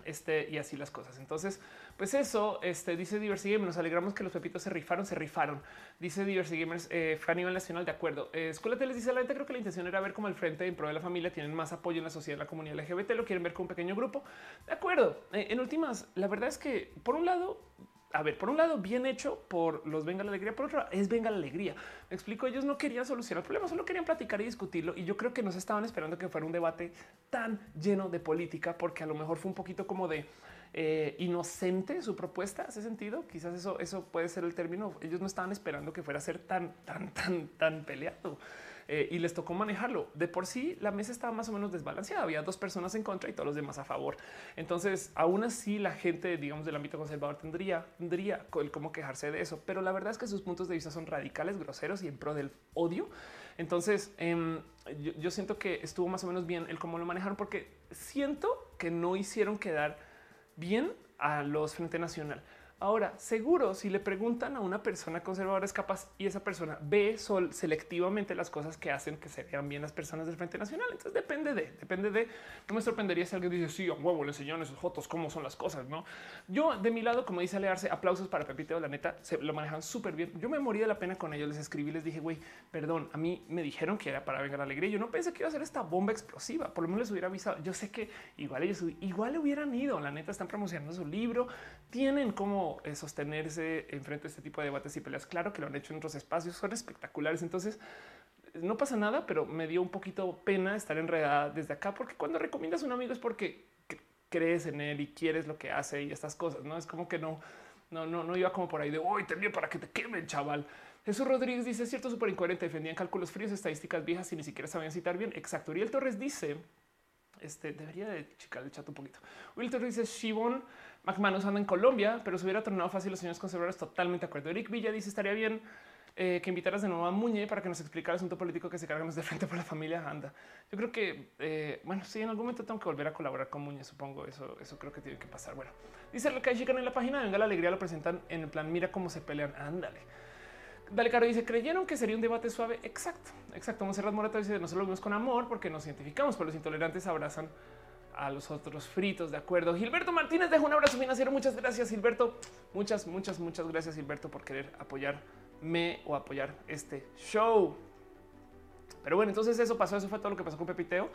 este y así las cosas. Entonces, pues eso este, dice Diversity Gamers. Nos alegramos que los pepitos se rifaron, se rifaron. Dice Diversity Gamers eh, fue a nivel nacional. De acuerdo. Eh, Escuela les dice la gente. Creo que la intención era ver como el frente en pro de la familia tienen más apoyo en la sociedad, en la comunidad LGBT. Lo quieren ver con un pequeño grupo. De acuerdo. Eh, en últimas, la verdad es que por un lado, a ver, por un lado, bien hecho por los Venga la Alegría, por otro es Venga la Alegría. Me explico, ellos no querían solucionar el problema, solo querían platicar y discutirlo. Y yo creo que no se estaban esperando que fuera un debate tan lleno de política, porque a lo mejor fue un poquito como de eh, inocente su propuesta. Hace sentido. Quizás eso, eso puede ser el término. Ellos no estaban esperando que fuera a ser tan, tan, tan, tan peleado. Eh, y les tocó manejarlo. De por sí, la mesa estaba más o menos desbalanceada. Había dos personas en contra y todos los demás a favor. Entonces, aún así, la gente, digamos, del ámbito conservador tendría, tendría el cómo quejarse de eso. Pero la verdad es que sus puntos de vista son radicales, groseros y en pro del odio. Entonces, em, yo, yo siento que estuvo más o menos bien el cómo lo manejaron, porque siento que no hicieron quedar bien a los Frente Nacional Ahora, seguro, si le preguntan a una persona conservadora es capaz y esa persona ve sol selectivamente las cosas que hacen que se vean bien las personas del Frente Nacional. Entonces depende de, depende de. No me sorprendería si alguien dice, sí, a huevo, le enseñaron esos fotos, cómo son las cosas, ¿no? Yo, de mi lado, como dice Alearse, aplausos para Pepito, la neta, se lo manejan súper bien. Yo me morí de la pena con ellos, les escribí, les dije, güey, perdón, a mí me dijeron que era para vengar la alegría. Yo no pensé que iba a ser esta bomba explosiva, por lo menos les hubiera avisado. Yo sé que igual ellos igual hubieran ido, la neta, están promocionando su libro, tienen como eh, sostenerse enfrente de este tipo de debates y peleas. Claro que lo han hecho en otros espacios, son espectaculares. Entonces, no pasa nada, pero me dio un poquito pena estar enredada desde acá, porque cuando recomiendas a un amigo es porque crees en él y quieres lo que hace y estas cosas. No es como que no, no, no, no iba como por ahí de hoy te para que te quemen, chaval. Jesús Rodríguez dice cierto, súper incoherente. Defendían cálculos fríos, estadísticas viejas y ni siquiera sabían citar bien. Exacto. Uriel Torres dice este debería de checar el chat un poquito. Uriel Torres dice Shibon McManus anda en Colombia, pero se hubiera tornado fácil los señores conservadores. Totalmente de acuerdo. Eric Villa dice estaría bien eh, que invitaras de nuevo a Muñe para que nos explicara el asunto político que se cargamos de frente por la familia Anda. Yo creo que, eh, bueno, sí, en algún momento tengo que volver a colaborar con Muñe, supongo. Eso, eso creo que tiene que pasar. Bueno, dice lo que en la página. Venga, la alegría lo presentan en el plan. Mira cómo se pelean. Ándale. Dale Caro dice, creyeron que sería un debate suave. Exacto, exacto. Monserrat Morata dice, no se lo vimos con amor porque nos identificamos, pero los intolerantes abrazan a los otros fritos. De acuerdo. Gilberto Martínez deja un abrazo financiero. Muchas gracias, Gilberto. Muchas, muchas, muchas gracias, Gilberto, por querer apoyarme o apoyar este show. Pero bueno, entonces eso pasó. Eso fue todo lo que pasó con Pepiteo.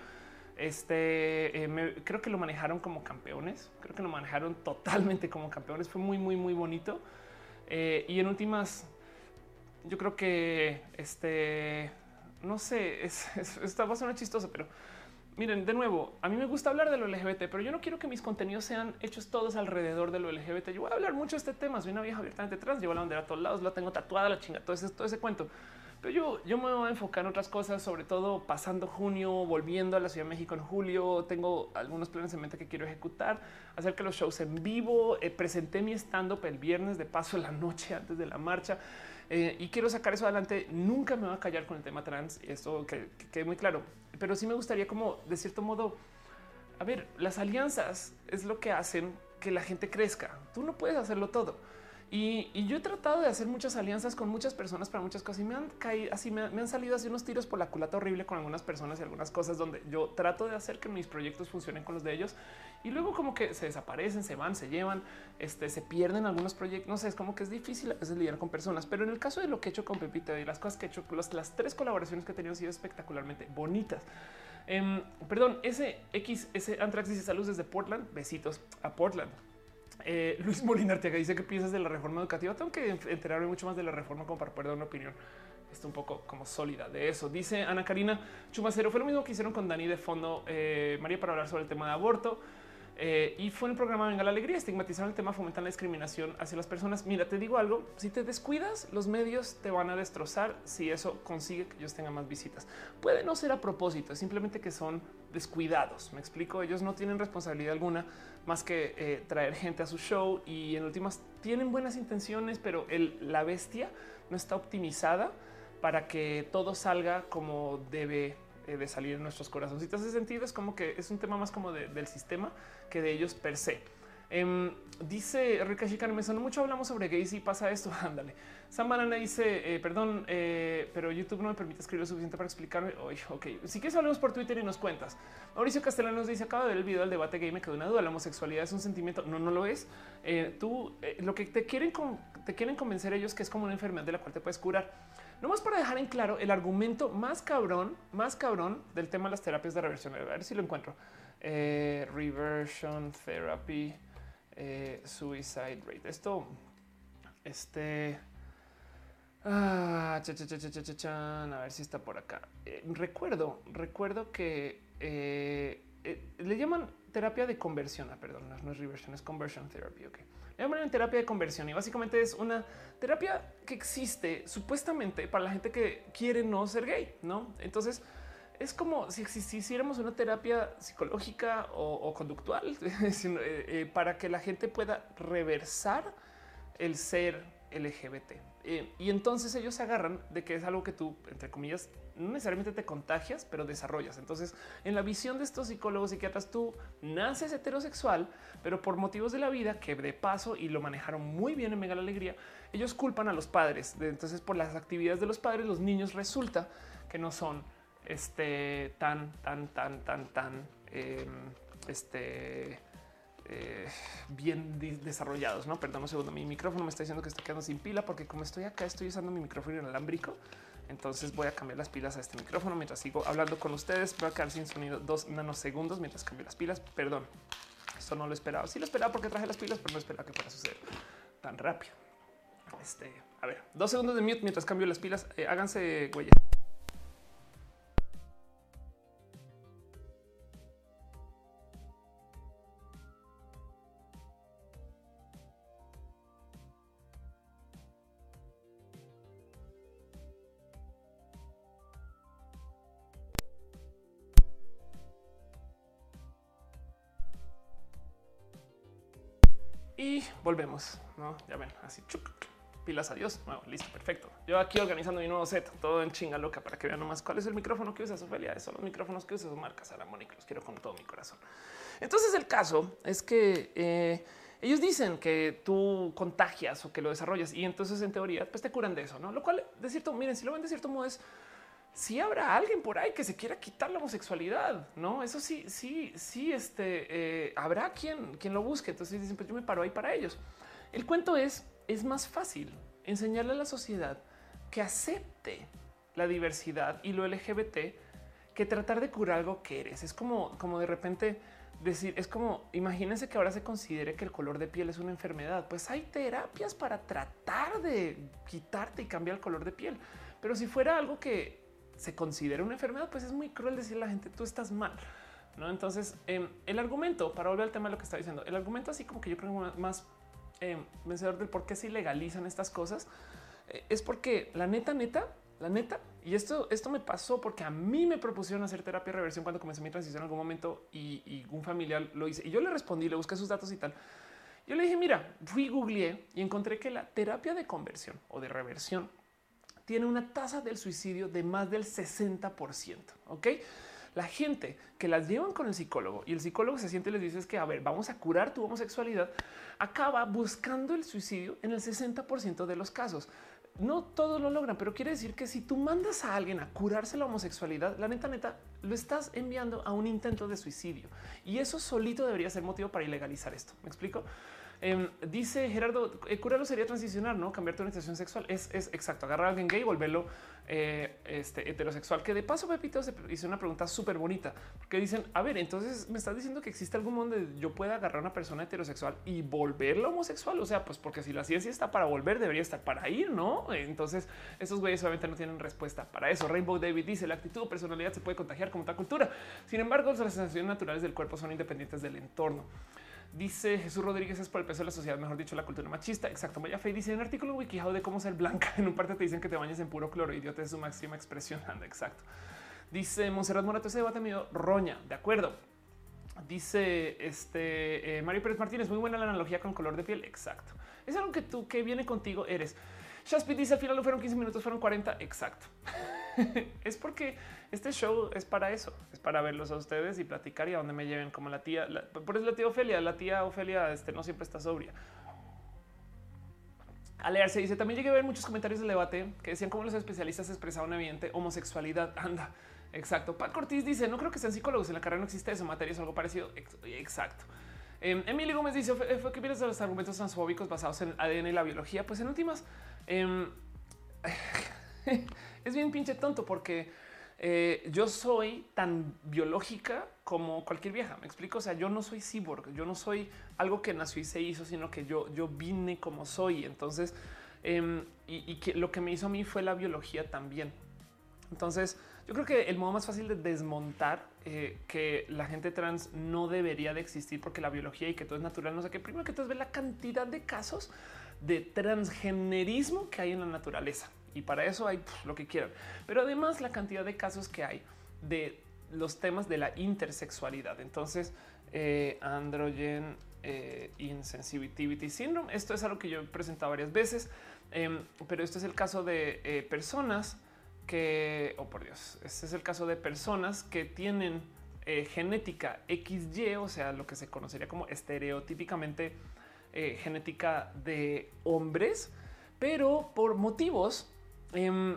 Este eh, creo que lo manejaron como campeones. Creo que lo manejaron totalmente como campeones. Fue muy, muy, muy bonito. Eh, y en últimas, yo creo que este no sé, es, esta va a ser chistoso, pero miren, de nuevo, a mí me gusta hablar de lo LGBT, pero yo no quiero que mis contenidos sean hechos todos alrededor de lo LGBT. Yo voy a hablar mucho de este tema. Soy una vieja abiertamente trans, llevo la bandera a todos lados, la tengo tatuada, la chinga, todo ese, todo ese cuento. Pero yo, yo me voy a enfocar en otras cosas, sobre todo pasando junio, volviendo a la Ciudad de México en julio. Tengo algunos planes en mente que quiero ejecutar, hacer que los shows en vivo. Eh, presenté mi stand up el viernes de paso en la noche antes de la marcha. Eh, y quiero sacar eso adelante. Nunca me voy a callar con el tema trans. Esto que, quede muy claro. Pero sí me gustaría como de cierto modo, a ver, las alianzas es lo que hacen que la gente crezca. Tú no puedes hacerlo todo. Y, yo he tratado de hacer muchas alianzas con muchas personas para muchas cosas y me han caído así, me, han salido así unos tiros por la culata horrible con algunas personas y algunas cosas donde yo trato de hacer que mis proyectos funcionen con los de ellos y luego como que se desaparecen, se van, se llevan, este, se pierden algunos proyectos. No sé, es como que es difícil a veces lidiar con personas, pero en el caso de lo que he hecho con Pepita y las cosas que he hecho, las, tres colaboraciones que he tenido han sido espectacularmente bonitas. Em, perdón, ese X, ese Antrax dice saludos desde Portland. Besitos a Portland. Eh, Luis Molina Arteaga dice que piensas de la reforma educativa. Tengo que enterarme mucho más de la reforma como para poder dar una opinión. Está un poco como sólida de eso. Dice Ana Karina Chumacero. Fue lo mismo que hicieron con Dani de fondo, eh, María, para hablar sobre el tema de aborto. Eh, y fue en el programa Venga la Alegría, estigmatizaron el tema, fomentan la discriminación hacia las personas. Mira, te digo algo, si te descuidas, los medios te van a destrozar si eso consigue que ellos tengan más visitas. Puede no ser a propósito, es simplemente que son descuidados. Me explico, ellos no tienen responsabilidad alguna más que eh, traer gente a su show y en últimas tienen buenas intenciones, pero la bestia no está optimizada para que todo salga como debe eh, de salir en nuestros corazoncitos. Ese sentido es como que es un tema más como del sistema que de ellos per se. Em, dice Rica Chica, me sonó mucho, hablamos sobre gays y pasa esto, ándale. Sam Banana dice, eh, perdón, eh, pero YouTube no me permite escribir lo suficiente para explicarme. Oye, ok, si quieres hablamos por Twitter y nos cuentas. Mauricio Castellanos dice, acaba de ver el video del debate gay, me quedó una duda, la homosexualidad es un sentimiento, no, no lo es. tú, lo que te quieren, te quieren convencer ellos que es como una enfermedad de la cual te puedes curar más para dejar en claro el argumento más cabrón, más cabrón del tema de las terapias de reversión. A ver si lo encuentro. Eh, reversion therapy, eh, suicide rate. Esto, este, ah, a ver si está por acá. Eh, recuerdo, recuerdo que le llaman terapia de conversión. Ah, perdón, no es reversion, es conversion therapy. Ok en terapia de conversión y básicamente es una terapia que existe supuestamente para la gente que quiere no ser gay, ¿no? Entonces es como si hiciéramos una terapia psicológica o, conductual eh, eh, para que la gente pueda reversar el ser LGBT. Eh, y entonces ellos se agarran de que es algo que tú, entre comillas, no necesariamente te contagias, pero desarrollas. Entonces, en la visión de estos psicólogos psiquiatras, tú naces heterosexual, pero por motivos de la vida, que de paso y lo manejaron muy bien en Mega la Alegría, ellos culpan a los padres. Entonces, por las actividades de los padres, los niños resulta que no son este, tan, tan, tan, tan, tan, em, este, eh, bien desarrollados. No, perdón un segundo. Mi micrófono me está diciendo que está quedando sin pila porque como estoy acá, estoy usando mi micrófono inalámbrico. Entonces voy a cambiar las pilas a este micrófono mientras sigo hablando con ustedes. Voy a quedar sin sonido dos nanosegundos mientras cambio las pilas. Perdón, esto no lo esperaba. Sí lo esperaba porque traje las pilas, pero no esperaba que fuera a suceder tan rápido. Este, a ver, dos segundos de mute mientras cambio las pilas. Eh, háganse huellas. Volvemos. No, ya ven, así pilas adiós. Bueno, listo, perfecto. Yo aquí organizando mi nuevo set, todo en chinga loca para que vean nomás cuál es el micrófono que usa Sofelia. Son los micrófonos que usa su marca Salamónica. Los quiero con todo mi corazón. Entonces, el caso es que eh, ellos dicen que tú contagias o que lo desarrollas y entonces en teoría pues te curan de eso, no? Lo cual de cierto, miren, si lo ven de cierto modo es si habrá alguien por ahí que se quiera quitar la homosexualidad, no? Eso sí, sí, sí, este eh, habrá quien, quien lo busque. Entonces dicen, pues yo me paro ahí para ellos. El cuento es, es más fácil enseñarle a la sociedad que acepte la diversidad y lo LGBT que tratar de curar algo que eres. Es como, como de repente decir, es como, imagínense que ahora se considere que el color de piel es una enfermedad. Pues hay terapias para tratar de quitarte y cambiar el color de piel. Pero si fuera algo que se considera una enfermedad, pues es muy cruel decirle a la gente tú estás mal. ¿no? Entonces, em, el argumento, para volver al tema de lo que está diciendo, el argumento así como que yo creo más em, vencedor del por qué se legalizan estas cosas, eh, es porque la neta, neta, la neta, y esto, esto me pasó porque a mí me propusieron hacer terapia de reversión cuando comencé mi transición en algún momento y, un familiar lo hice y yo le respondí, le busqué sus datos y tal. Yo le dije, mira, fui, googleé y encontré que la terapia de conversión o de reversión tiene una tasa del suicidio de más del 60%. Ok. La gente que las llevan con el psicólogo y el psicólogo se siente y les dice es que a ver, vamos a curar tu homosexualidad, acaba buscando el suicidio en el 60% de los casos. No todos lo logran, pero quiere decir que si tú mandas a alguien a curarse la homosexualidad, la neta, neta, lo estás enviando a un intento de suicidio y eso solito debería ser motivo para ilegalizar esto. Me explico? Em, dice Gerardo, eh, curarlo sería transicionar, no cambiar tu orientación sexual. Es, exacto, agarrar a alguien gay y volverlo eh, este, heterosexual. Que de paso, Pepito se hizo una pregunta súper bonita que dicen: A ver, entonces me estás diciendo que existe algún mundo donde yo pueda agarrar a una persona heterosexual y volverlo homosexual. O sea, pues porque si la ciencia está para volver, debería estar para ir, no? Entonces, esos güeyes obviamente no tienen respuesta para eso. Rainbow David dice: La actitud o personalidad se puede contagiar como tal cultura. Sin embargo, las sensaciones naturales del cuerpo son independientes del entorno. Dice Jesús Rodríguez es por el peso de la sociedad, mejor dicho, la cultura machista. Exacto. Maya Fe dice un artículo en WikiHow de cómo ser blanca. En un parte te dicen que te bañes en puro cloro. Idiota es su máxima expresión. Anda, exacto. Dice Monserrat Morato, ese debate medio roña. De acuerdo. Dice este eh, Mario Pérez Martínez, muy buena la analogía con color de piel. Exacto. Es algo que tú que viene contigo eres. Shaspi dice al final no fueron 15 minutos, fueron 40. Exacto. es porque este show es para eso, es para verlos a ustedes y platicar y a donde me lleven como la tía. por eso la tía Ofelia, la tía Ofelia este, no siempre está sobria. se dice también llegué a ver muchos comentarios del debate que decían cómo los especialistas expresaban evidente homosexualidad. Anda, exacto. Pat Cortés dice no creo que sean psicólogos en la carrera no existe eso, materia es algo parecido. Exacto. Eh, Emilio Gómez dice fue que vienes de los argumentos transfóbicos basados en ADN y la biología. Pues en últimas em, es bien pinche tonto porque eh, yo soy tan biológica como cualquier vieja. Me explico. O sea, yo no soy cyborg, yo no soy algo que nació y se hizo, sino que yo, yo vine como soy. Entonces, em, y, que lo que me hizo a mí fue la biología también. Entonces, yo creo que el modo más fácil de desmontar eh, que la gente trans no debería de existir porque la biología y que todo es natural, no sé qué. Primero que todo es ver la cantidad de casos de transgenerismo que hay en la naturaleza y para eso hay lo que quieran. Pero además la cantidad de casos que hay de los temas de la intersexualidad. Entonces, eh, androgen eh, insensitivity syndrome. Esto es algo que yo he presentado varias veces, em, pero esto es el caso de eh, personas que, oh por Dios, este es el caso de personas que tienen eh, genética XY, o sea, lo que se conocería como estereotípicamente genética de hombres, pero por motivos em,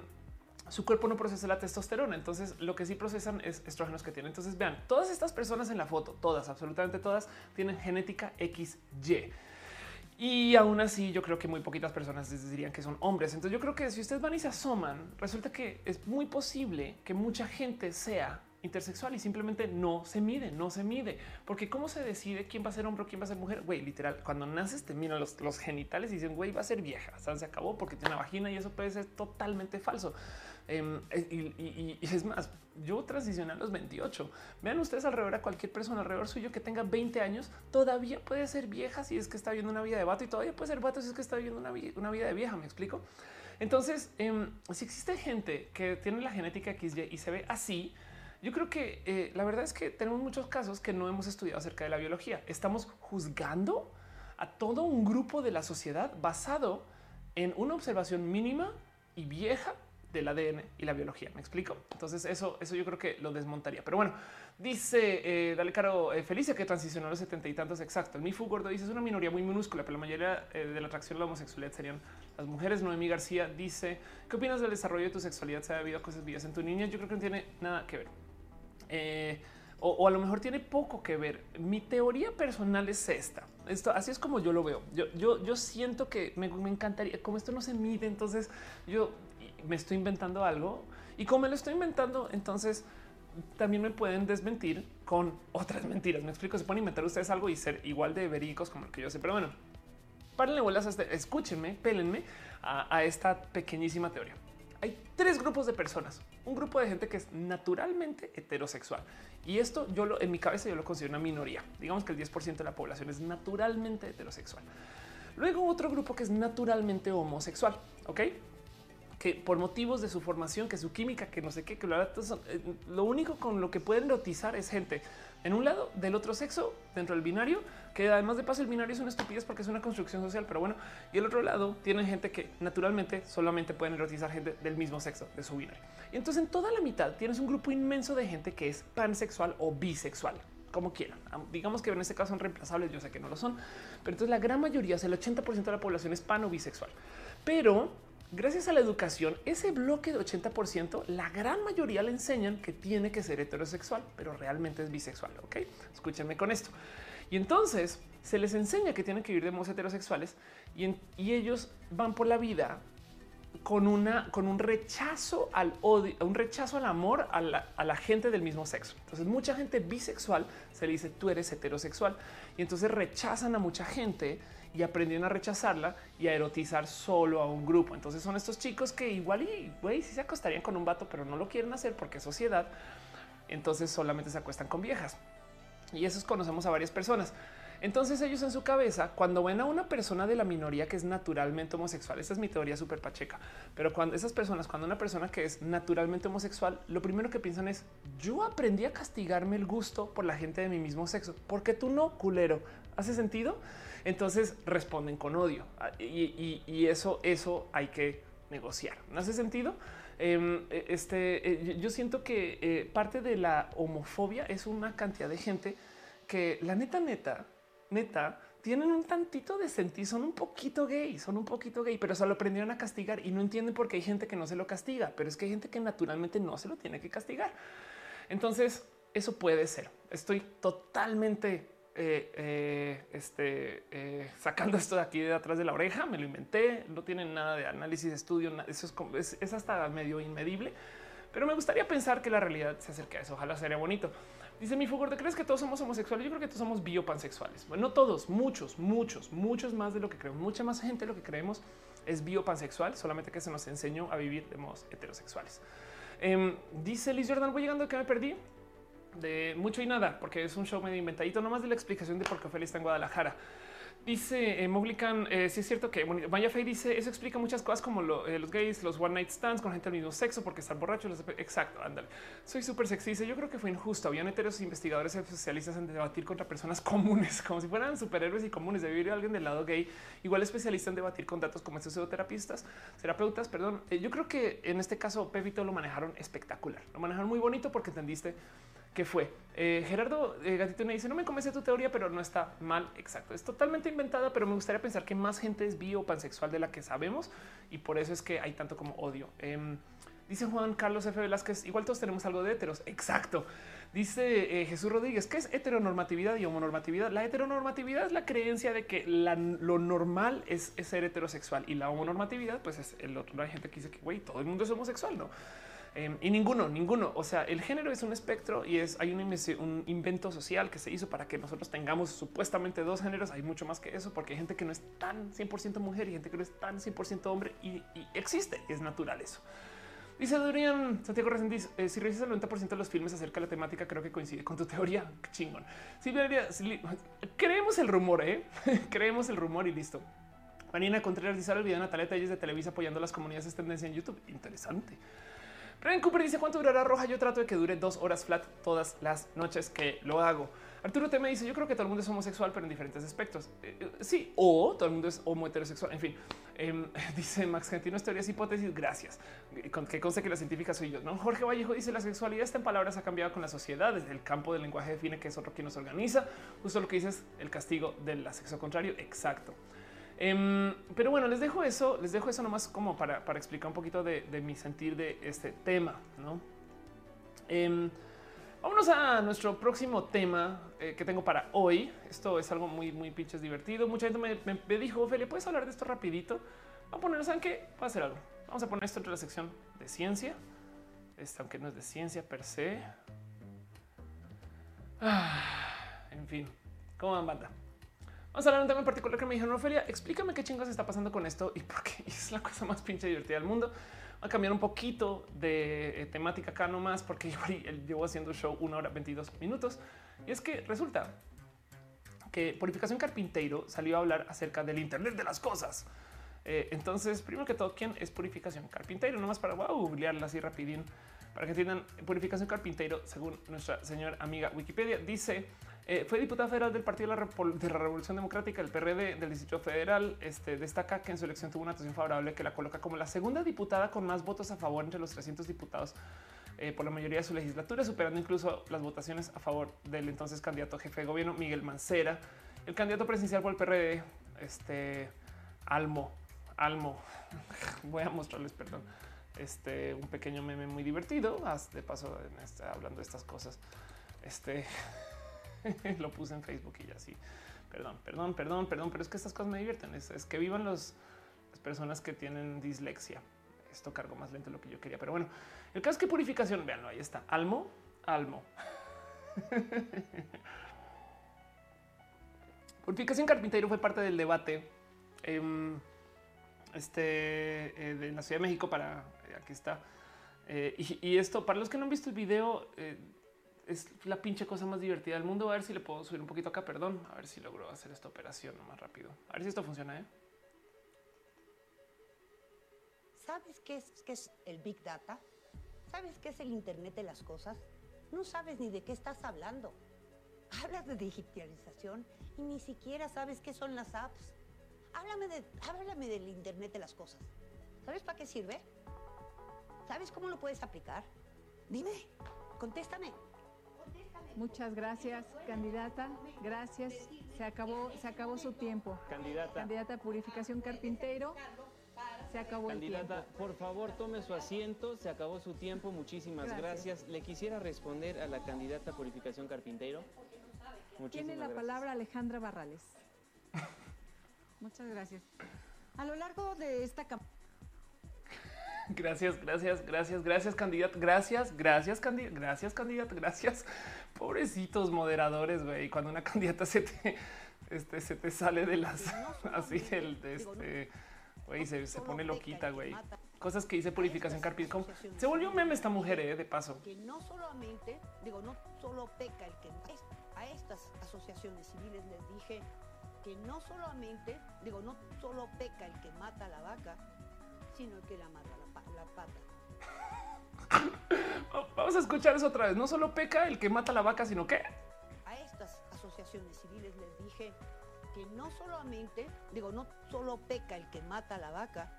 su cuerpo no procesa la testosterona. Entonces lo que sí procesan es estrógenos que tienen. Entonces vean, todas estas personas en la foto, todas, absolutamente todas, tienen genética XY. Y aún así yo creo que muy poquitas personas dirían que son hombres. Entonces yo creo que si ustedes van y se asoman, resulta que es muy posible que mucha gente sea intersexual y simplemente no se mide, no se mide. Porque cómo se decide quién va a ser hombre quién va a ser mujer? Güey, literal, cuando naces te miran los, genitales y dicen, güey, va a ser vieja. Se acabó porque tiene vagina y eso puede ser totalmente falso. Em, y, es más, yo transicioné a los 28. Vean ustedes alrededor a cualquier persona alrededor suyo que tenga 20 años, todavía puede ser vieja si es que está viendo una vida de vato y todavía puede ser vato si es que está viviendo una, una vida de vieja. Me explico. Entonces, em, si existe gente que tiene la genética XY y se ve así, yo creo que eh, la verdad es que tenemos muchos casos que no hemos estudiado acerca de la biología. Estamos juzgando a todo un grupo de la sociedad basado en una observación mínima y vieja del ADN y la biología. Me explico. Entonces, eso, eso yo creo que lo desmontaría. Pero bueno, dice eh, Dale Caro eh, Felicia que transicionó a los setenta y tantos. Exacto. El Mifu Gordo dice una minoría muy minúscula, pero la mayoría eh, de la atracción a la homosexualidad serían las mujeres. Noemí García dice: ¿Qué opinas del desarrollo de tu sexualidad? ¿Se ha habido cosas vías en tu niña? Yo creo que no tiene nada que ver. Eh, o, a lo mejor tiene poco que ver. Mi teoría personal es esta. Esto así es como yo lo veo. Yo, yo, siento que me, me encantaría, como esto no se mide, entonces yo me estoy inventando algo y como me lo estoy inventando, entonces también me pueden desmentir con otras mentiras. Me explico, se pueden inventar ustedes algo y ser igual de verídicos como el que yo sé. Pero bueno, párenle bolas a este, escúchenme, pélenme a esta pequeñísima teoría. Hay tres grupos de personas. Un grupo de gente que es naturalmente heterosexual. Y esto yo lo, en mi cabeza yo lo considero una minoría. Digamos que el 10% de la población es naturalmente heterosexual. Luego otro grupo que es naturalmente homosexual. Ok, que por motivos de su formación, que su química, que no sé qué, que lo, eh, lo único con lo que pueden erotizar es gente en un lado del otro sexo dentro del binario, que además de paso el binario es una estupidez porque es una construcción social, pero bueno, y el otro lado tienen gente que naturalmente solamente pueden erotizar gente del mismo sexo de su binario. Y entonces en toda la mitad tienes un grupo inmenso de gente que es pansexual o bisexual como quieran. Digamos que en este caso son reemplazables, yo sé que no lo son, pero entonces la gran mayoría, el 80% de la población es pan o bisexual. Pero gracias a la educación, ese bloque de 80%, la gran mayoría le enseñan que tiene que ser heterosexual, pero realmente es bisexual. Ok, escúchenme con esto. Y entonces se les enseña que tienen que vivir de modos heterosexuales y, y ellos van por la vida con una con un rechazo al odio, un rechazo al amor a la, gente del mismo sexo. Entonces, mucha gente bisexual se le dice tú eres heterosexual y entonces rechazan a mucha gente y aprendieron a rechazarla y a erotizar solo a un grupo. Entonces, son estos chicos que igual y güey, si se acostarían con un vato, pero no lo quieren hacer porque es sociedad. Entonces, solamente se acuestan con viejas y esos conocemos a varias personas. Entonces ellos en su cabeza, cuando ven a una persona de la minoría que es naturalmente homosexual, esta es mi teoría súper pacheca, pero cuando esas personas, cuando una persona que es naturalmente homosexual, lo primero que piensan es, yo aprendí a castigarme el gusto por la gente de mi mismo sexo, porque tú no, culero. ¿Hace sentido? Entonces responden con odio ah, y, eso, eso hay que negociar. ¿No hace sentido? Em, e, este, eh, yo siento que eh, parte de la homofobia es una cantidad de gente que la neta, neta, neta, tienen un tantito de sentir, son un poquito gay, son un poquito gay, pero solo aprendieron a castigar y no entienden por qué hay gente que no se lo castiga, pero es que hay gente que naturalmente no se lo tiene que castigar. Entonces, eso puede ser. Estoy totalmente eh, eh, este, eh, sacando esto de aquí de atrás de la oreja, me lo inventé, no tiene nada de análisis, estudio, eso es, es hasta medio inmedible, pero me gustaría pensar que la realidad se acerca a eso, ojalá sería bonito. Dice mi Fugor, ¿te crees que todos somos homosexuales? Yo creo que todos somos biopansexuales. Bueno, no todos, muchos, muchos, muchos más de lo que creemos. Mucha más gente lo que creemos es biopansexual, solamente que se nos enseñó a vivir de modos heterosexuales. Em, dice Liz Jordan, voy llegando que me perdí de mucho y nada, porque es un show medio inventadito, nomás de la explicación de por qué Ophelia está en Guadalajara. Dice eh, Moglican, eh, sí es cierto que bueno, Maya Fey dice eso explica muchas cosas como eh, los gays, los one night stands con gente del mismo sexo porque están borrachos. Los... Exacto, ándale. Soy súper sexy. Dice yo creo que fue injusto. Habían heteros investigadores especialistas en debatir contra personas comunes, como si fueran superhéroes y comunes. Debe ir alguien del lado gay, igual especialista en debatir con datos como estos pseudoterapistas, terapeutas. Perdón. Eh, yo creo que en este caso Pepito lo manejaron espectacular. Lo manejaron muy bonito porque entendiste que fue eh, Gerardo eh, Gatito me dice no me convence tu teoría, pero no está mal. Exacto. Es totalmente inventada, pero me gustaría pensar que más gente es bio pansexual de la que sabemos y por eso es que hay tanto como odio. Em, dice Juan Carlos F. Velázquez. Igual todos tenemos algo de heteros. Exacto. Dice eh, Jesús Rodríguez, ¿qué es heteronormatividad y homonormatividad? La heteronormatividad es la creencia de que lo normal es, ser heterosexual y la homonormatividad, pues es el otro. Hay gente que dice que todo el mundo es homosexual, no? Em, y ninguno, ninguno. O sea, el género es un espectro y es hay un, un, invento social que se hizo para que nosotros tengamos supuestamente dos géneros. Hay mucho más que eso porque hay gente que no es tan 100% mujer y gente que no es tan 100% hombre y, existe. es natural eso. Dice Dorian Santiago Resendiz, eh, si revisas el 90% de los filmes acerca de la temática, creo que coincide con tu teoría. Qué chingón. Sí, creemos el rumor, ¿eh? creemos el rumor y listo. Vanina Contreras dice el video de Natalia Telles de Televisa apoyando las comunidades es tendencia en YouTube. Interesante. Ren Cooper dice cuánto durará roja. Yo trato de que dure dos horas flat todas las noches que lo hago. Arturo T me dice: Yo creo que todo el mundo es homosexual, pero en diferentes aspectos. Eh, eh, sí, o todo el mundo es homo heterosexual. En fin, em, dice Max Gentinos, teorías, hipótesis. Gracias. Que conste que la científica soy yo. ¿no? Jorge Vallejo dice: La sexualidad está en palabras ha cambiado con la sociedad. Desde el campo del lenguaje define que es otro quien nos organiza. Justo lo que dices, el castigo del sexo contrario. Exacto. Em, pero bueno, les dejo eso, les dejo eso nomás como para, explicar un poquito de, mi sentir de este tema, ¿no? Em, vámonos a nuestro próximo tema eh, que tengo para hoy. Esto es algo muy, muy pinches divertido. Mucha gente me, dijo, Ophelia, ¿puedes hablar de esto rapidito? Vamos a poner, ¿saben qué? Va a hacer algo. Vamos a poner esto entre la sección de ciencia. Este, aunque no es de ciencia per se. Ah, en fin, ¿cómo van, banda? Vamos a hablar de un tema en particular que me dijeron, Ophelia, explícame qué chingos está pasando con esto y por qué es la cosa más pinche divertida del mundo. Va a cambiar un poquito de eh, temática acá nomás porque igual llevo haciendo show una hora 22 minutos. Y es que resulta que Purificación Carpinteiro salió a hablar acerca del Internet de las cosas. Eh, entonces, primero que todo, ¿quién es Purificación Carpinteiro? Nomás para wow, googlearla así rapidín para que entiendan. Purificación Carpinteiro, según nuestra señora amiga Wikipedia, dice eh, fue diputada federal del Partido de la, Revolución Democrática, el PRD del Distrito Federal. Este destaca que en su elección tuvo una actuación favorable que la coloca como la segunda diputada con más votos a favor entre los 300 diputados eh, por la mayoría de su legislatura, superando incluso las votaciones a favor del entonces candidato jefe de gobierno Miguel Mancera, el candidato presidencial por el PRD, este Almo, Almo. Voy a mostrarles, perdón, este un pequeño meme muy divertido. De paso, hablando de estas cosas, este lo puse en Facebook y ya sí. Perdón, perdón, perdón, perdón, pero es que estas cosas me divierten. Es, que vivan los, las personas que tienen dislexia. Esto cargo más lento de lo que yo quería, pero bueno, el caso es que purificación, veanlo, ahí está. Almo, almo. purificación carpintero fue parte del debate em, este, eh, de la Ciudad de México para, eh, aquí está. Eh, y, y, esto, para los que no han visto el video, es la pinche cosa más divertida del mundo. A ver si le puedo subir un poquito acá, perdón. A ver si logro hacer esta operación más rápido. A ver si esto funciona. ¿eh? ¿Sabes qué es, qué es el Big Data? ¿Sabes qué es el Internet de las cosas? No sabes ni de qué estás hablando. Hablas de digitalización y ni siquiera sabes qué son las apps. Háblame, de, háblame del Internet de las cosas. ¿Sabes para qué sirve? ¿Sabes cómo lo puedes aplicar? Dime, contéstame. Muchas gracias, candidata. Gracias. Se acabó, se acabó su tiempo. Candidata. Candidata Purificación Carpintero. Se acabó Candidata, el tiempo. por favor, tome su asiento. Se acabó su tiempo. Muchísimas gracias. Le quisiera responder a la candidata Purificación Carpintero. Tiene la palabra Alejandra Barrales. Muchas gracias. A lo largo de esta campaña Gracias, gracias, gracias, gracias, candidato. Gracias, gracias, candidato. Gracias, candidato. Gracias. Pobrecitos moderadores, güey. Cuando una candidata se te, este, se te sale de las así de este güey se, se, pone loquita, güey. Cosas que dice purificación carpintero. Se volvió un meme esta mujer, eh, de paso. Que no solamente, digo, no solo peca el que a estas asociaciones civiles les dije que no solamente, digo, no solo peca el que mata a la vaca, sino el que la mata la, pata. Vamos a escuchar eso otra vez. No solo peca el que mata la vaca, sino que a estas asociaciones civiles les dije que no solamente, digo, no solo peca el que mata a la vaca,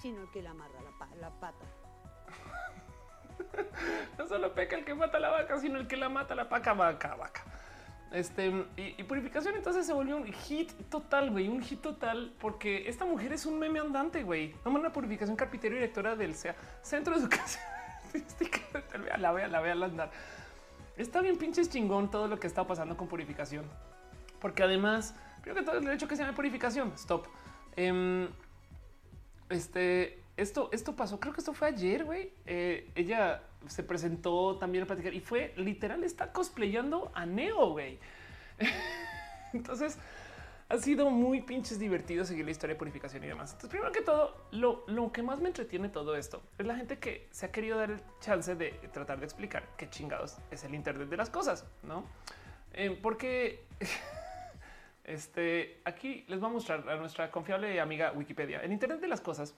sino el que la amarra la, la pata. no solo peca el que mata a la vaca, sino el que la mata la paca, vaca, vaca. Este y, purificación entonces se volvió un hit total, güey, un hit total, porque esta mujer es un meme andante, güey. No una purificación carpintero directora del sea Centro de Educación. La vea, la vea al andar. Está bien pinches chingón todo lo que está pasando con purificación, porque además, creo que todo el hecho que se llame purificación, stop. Em, este, esto, esto pasó, creo que esto fue ayer, güey. Eh, ella se presentó también a platicar y fue literal, está cosplayando a Neo, güey. Entonces ha sido muy pinches divertido seguir la historia de purificación y demás. Entonces, primero que todo, lo, lo, que más me entretiene todo esto es la gente que se ha querido dar el chance de tratar de explicar qué chingados es el Internet de las cosas, no? Eh, porque este aquí les voy a mostrar a nuestra confiable amiga Wikipedia. El Internet de las cosas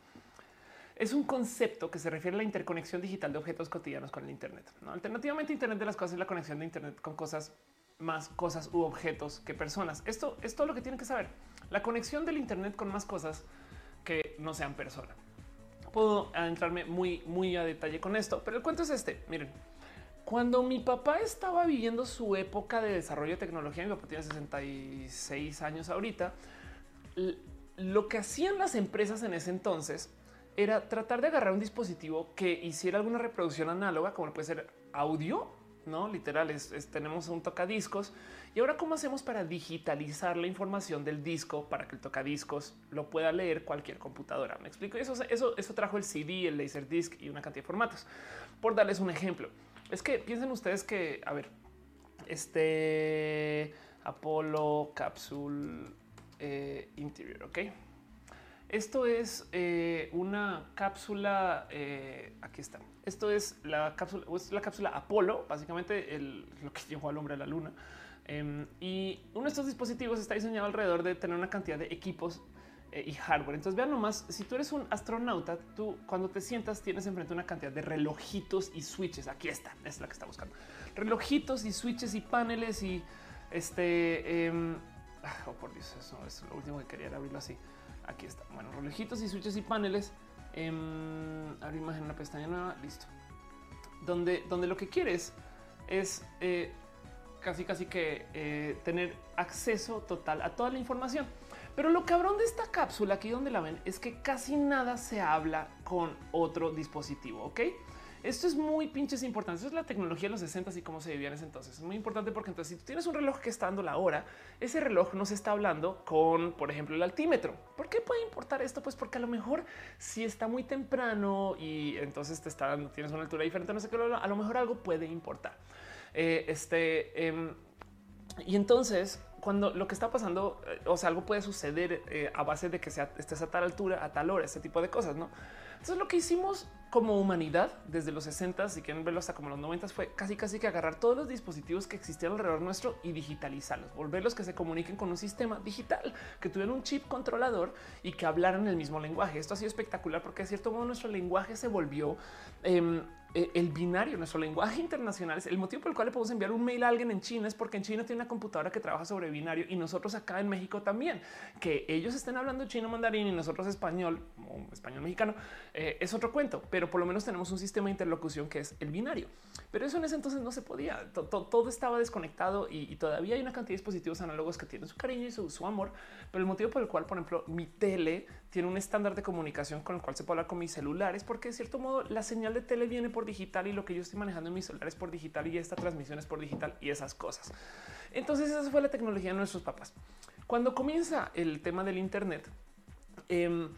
es un concepto que se refiere a la interconexión digital de objetos cotidianos con el Internet. Alternativamente, Internet de las cosas es la conexión de Internet con cosas más cosas u objetos que personas. Esto es todo lo que tienen que saber. La conexión del Internet con más cosas que no sean personas. Puedo adentrarme muy, muy a detalle con esto, pero el cuento es este. Miren, cuando mi papá estaba viviendo su época de desarrollo de tecnología, mi papá tiene 66 años ahorita, lo que hacían las empresas en ese entonces era tratar de agarrar un dispositivo que hiciera alguna reproducción análoga, como puede ser audio, no literal. Es, tenemos un tocadiscos y ahora cómo hacemos para digitalizar la información del disco para que el tocadiscos lo pueda leer cualquier computadora. Me explico. Eso, eso, trajo el CD, el Laserdisc y una cantidad de formatos. Por darles un ejemplo, es que piensen ustedes que, a ver, este Apolo Capsule eh, Interior, ok esto es eh, una cápsula. Eh, aquí está. Esto es la cápsula, es la cápsula Apolo, básicamente lo que llevó al hombre a la luna. Em, y uno de estos dispositivos está diseñado alrededor de tener una cantidad de equipos eh, y hardware. Entonces vean nomás, si tú eres un astronauta, tú cuando te sientas tienes enfrente una cantidad de relojitos y switches. Aquí está, es la que está buscando. Relojitos y switches y paneles y este... Em, ah, oh, por Dios, eso es lo último que quería abrirlo así. Aquí está. Bueno, relojitos y switches y paneles. Eh, abrir imagen en una pestaña nueva. Listo. Donde, donde lo que quieres es eh, casi, casi que eh, tener acceso total a toda la información. Pero lo cabrón de esta cápsula, aquí donde la ven, es que casi nada se habla con otro dispositivo. Ok. Esto es muy pinches importante. Esto es la tecnología de los 60 y cómo se vivía en ese entonces. Es muy importante porque entonces si tú tienes un reloj que está dando la hora, ese reloj no se está hablando con, por ejemplo, el altímetro. ¿Por qué puede importar esto? Pues porque a lo mejor si está muy temprano y entonces te está dando, tienes una altura diferente, no sé qué, a lo mejor algo puede importar. Eh, este em, y entonces cuando lo que está pasando, eh, o sea, algo puede suceder eh, a base de que sea, estés a tal altura, a tal hora, ese tipo de cosas, no? Entonces lo que hicimos como humanidad desde los 60 y quieren verlo hasta como los 90 fue casi casi que agarrar todos los dispositivos que existían alrededor nuestro y digitalizarlos, volverlos que se comuniquen con un sistema digital, que tuvieran un chip controlador y que hablaran el mismo lenguaje. Esto ha sido espectacular porque de cierto modo nuestro lenguaje se volvió em, el binario, nuestro lenguaje internacional. Es el motivo por el cual le podemos enviar un mail a alguien en China es porque en China tiene una computadora que trabaja sobre binario y nosotros acá en México también. Que ellos estén hablando chino mandarín y nosotros español o español mexicano eh, es otro cuento, pero por lo menos tenemos un sistema de interlocución que es el binario. Pero eso en ese entonces no se podía. Todo, estaba desconectado y, todavía hay una cantidad de dispositivos análogos que tienen su cariño y su, su amor. Pero el motivo por el cual, por ejemplo, mi tele tiene un estándar de comunicación con el cual se puede hablar con mis celulares, porque de cierto modo la señal de tele viene por digital y lo que yo estoy manejando en mis celulares por digital y esta transmisión es por digital y esas cosas. Entonces esa fue la tecnología de nuestros papás. Cuando comienza el tema del Internet, em,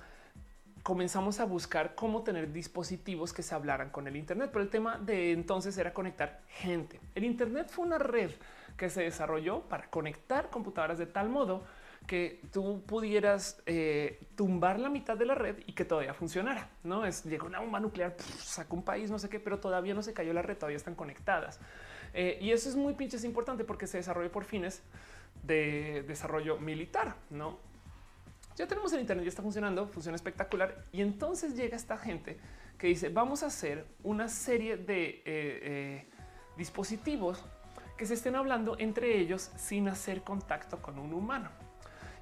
comenzamos a buscar cómo tener dispositivos que se hablaran con el Internet, pero el tema de entonces era conectar gente. El Internet fue una red que se desarrolló para conectar computadoras de tal modo que tú pudieras eh, tumbar la mitad de la red y que todavía funcionara. No es llegó una bomba nuclear, sacó un país, no sé qué, pero todavía no se cayó la red, todavía están conectadas. Eh, y eso es muy pinches importante porque se desarrolló por fines de desarrollo militar, no? Ya tenemos el Internet, ya está funcionando, funciona espectacular. Y entonces llega esta gente que dice, vamos a hacer una serie de eh, dispositivos que se estén hablando entre ellos sin hacer contacto con un humano.